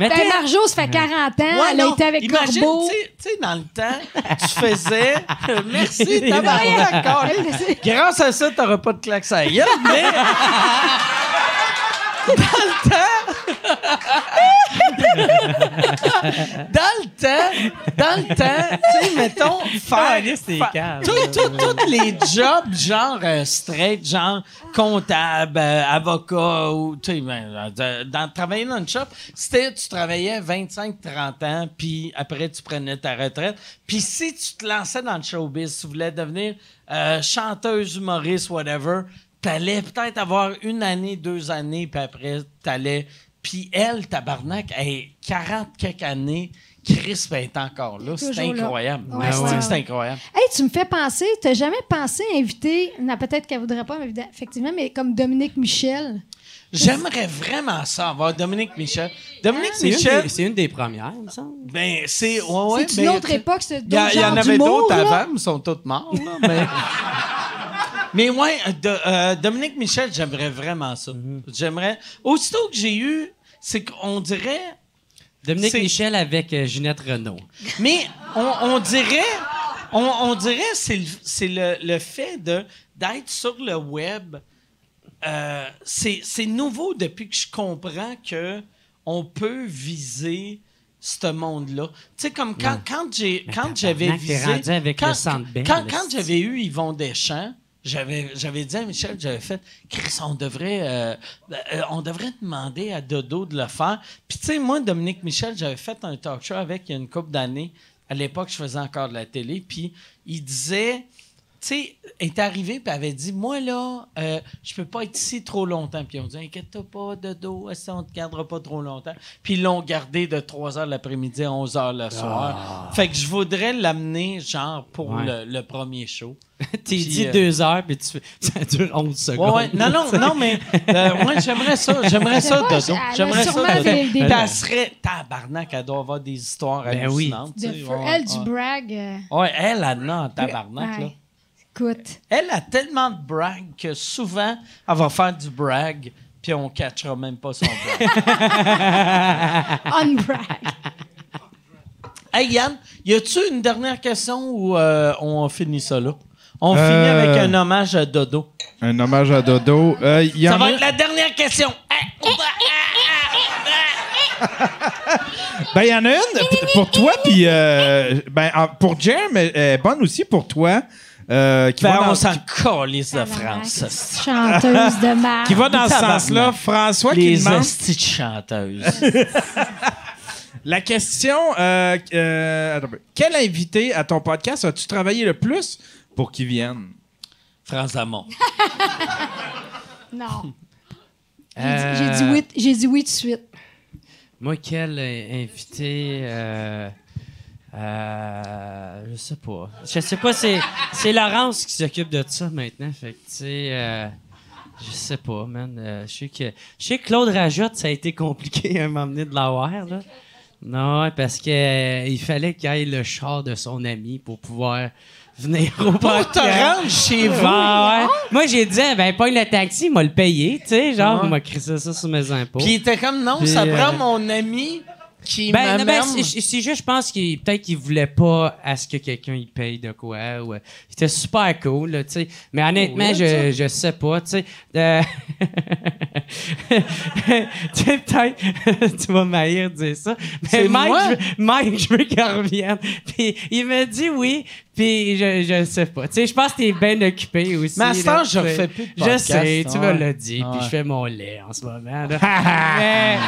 Mais Ben, t'es- Marjo, ça fait 40 ans. Ouais, elle a non, été avec imagine, Corbeau. tu sais- Tu sais, dans le temps, tu faisais. Merci, tabarnak, câlisse. Grâce à ça, t'auras pas de claques à gueule, mais. dans le temps, dans le temps, tu sais, mettons, faire, tous les jobs, genre euh, straight, genre comptable, euh, avocat, ou, tu sais, ben, euh, dans, travailler dans une shop, c'était, tu travaillais 25-30 ans, puis après, tu prenais ta retraite. Puis si tu te lançais dans le showbiz, tu voulais devenir chanteuse, humoriste, whatever, t'allais peut-être avoir une année, deux années, puis après, t'allais... Puis elle, tabarnak, elle, 40 quelques années, Chris ben, est encore là. C'est incroyable. Ouais, c'est incroyable. Hey, tu me fais penser, t'as jamais pensé à inviter, non, peut-être qu'elle voudrait pas, mais effectivement, mais comme Dominique Michel. J'aimerais vraiment ça, avoir Dominique Michel. Dominique Michel, c'est une des premières, il me semble. ben, c'est. Ouais, ouais, c'est ben, une autre tu- époque, c'est Il y, en avait d'autres avant, mais ils sont tous morts. Là, mais... mais ouais, de- euh, Dominique Michel, j'aimerais vraiment ça. J'aimerais. Aussitôt que j'ai eu, c'est qu'on dirait. Dominique Michel avec euh, Ginette Renault. Mais on, on dirait, on, on dirait c'est le, c'est le, le fait de d'être sur le web. euh, c'est, c'est nouveau depuis que je comprends que on peut viser ce monde-là. Tu sais, comme quand, quand, j'ai, Mais quand j'avais visé... rendu avec quand, le Quand, j'avais eu Yvon Deschamps, j'avais, j'avais dit à Michel, j'avais fait, Chris, on devrait, euh, euh, on devrait demander à Dodo de le faire. Puis tu sais, moi, Dominique Michel, j'avais fait un talk show avec il y a une couple d'années. À l'époque, je faisais encore de la télé. Puis il disait, sais, est arrivé puis avait dit, moi là, euh, je peux pas être ici trop longtemps. Puis on dit, inquiète-toi pas, Dodo, est-ce qu'on te gardera pas trop longtemps. Puis ils l'ont gardé de 3 h l'après-midi à 11 h le soir. Fait que je voudrais l'amener, genre, pour Ouais. le, le premier show. T'es Puis, dit euh, deux heures, puis tu fais- ça dure 11 Ouais, secondes. ouais. Non, non, non, mais euh, moi, j'aimerais ça. J'aimerais ça, pas, J'aimerais ça, sûrement Dodo. des- des- Puis elle serait tabarnak, elle doit avoir des histoires Ben hallucinantes. De tu ouais, Elle, ouais. du brag. euh, Ouais, elle, elle en tabarnak, là. Écoute. Elle a tellement de brag que souvent, elle va faire du brag, puis on catchera même pas son brag. On brag. hey, Yann, y a-tu une dernière question ou euh, on finit ça là? On Euh, finit avec un hommage à Dodo. Un hommage à Dodo. Euh, il y Ça en va a- être la dernière question. Hey, on va- Ben, il y en a une p- pour toi, puis euh, ben, en- pour Jer, mais euh, bonne aussi pour toi. Euh, qui, Ben, va on dans, s'en calisse de Tabarnak. France. Chanteuse de marque. qui va dans ce sens-là. François qui Les demande? hosties de chanteuses. la question euh, euh, attends quel invité à ton podcast as-tu travaillé le plus pour qu'il vienne? France Damon. Non. J'ai Euh, dit- oui, j'ai dit oui tout de suite. Moi, quel euh, invité. Euh, euh, je sais pas. Je sais pas, c'est, c'est Laurence qui s'occupe de ça maintenant. Fait que, tu sais. euh, je sais pas, man. Euh, je sais que. Je sais que Claude Rajotte, ça a été compliqué à donné de l'avoir, là. Non, parce que euh, il fallait qu'il aille le char de son ami pour pouvoir venir au Pour te rendre chez vous? Ouais, ouais. Moi, j'ai dit, ben, pas le taxi, il m'a le payé, tu sais, genre, il m'a crissé ça sur mes impôts. Puis il était comme non, Puis, ça euh, prend mon ami qui Ben, non, ben, c'est juste, je pense qu'il peut-être qu'il voulait pas à ce que quelqu'un il paye de quoi. Ou, euh, c'était super cool, là, tu sais. Mais honnêtement, Oh, je, je sais pas, tu sais. Euh, tu sais, peut-être, tu vas m'haïr dire ça. Mais Mike, moi? je, veux- Mike, je veux qu'il revienne. Puis il me dit oui, puis je, je sais pas. Tu sais, je pense que t'es bien occupé aussi. Mais à ce temps, je refais plus de Je podcast, sais, tu me l'as dit, puis je fais mon lait en ce moment. là. mais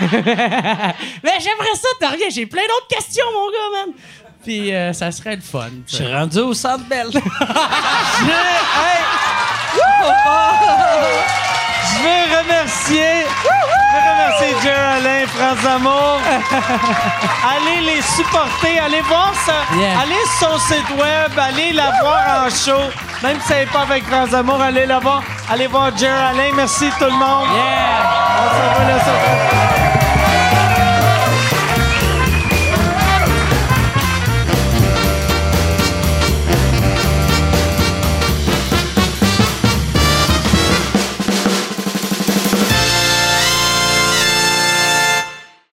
mais j'aimerais ça, t'as rien. J'ai plein d'autres questions, mon gars, man. Puis euh, ça serait le fun. Je suis rendu au centre belle. Je veux remercier, je veux remercier Jerry Alain, France Amour. allez les supporter, allez voir ça, Yeah. allez sur son site web, allez la voir en show. Même si elle n'est pas avec France Amour, allez la voir. Allez voir Jerry Alain. Merci tout le monde. Yeah!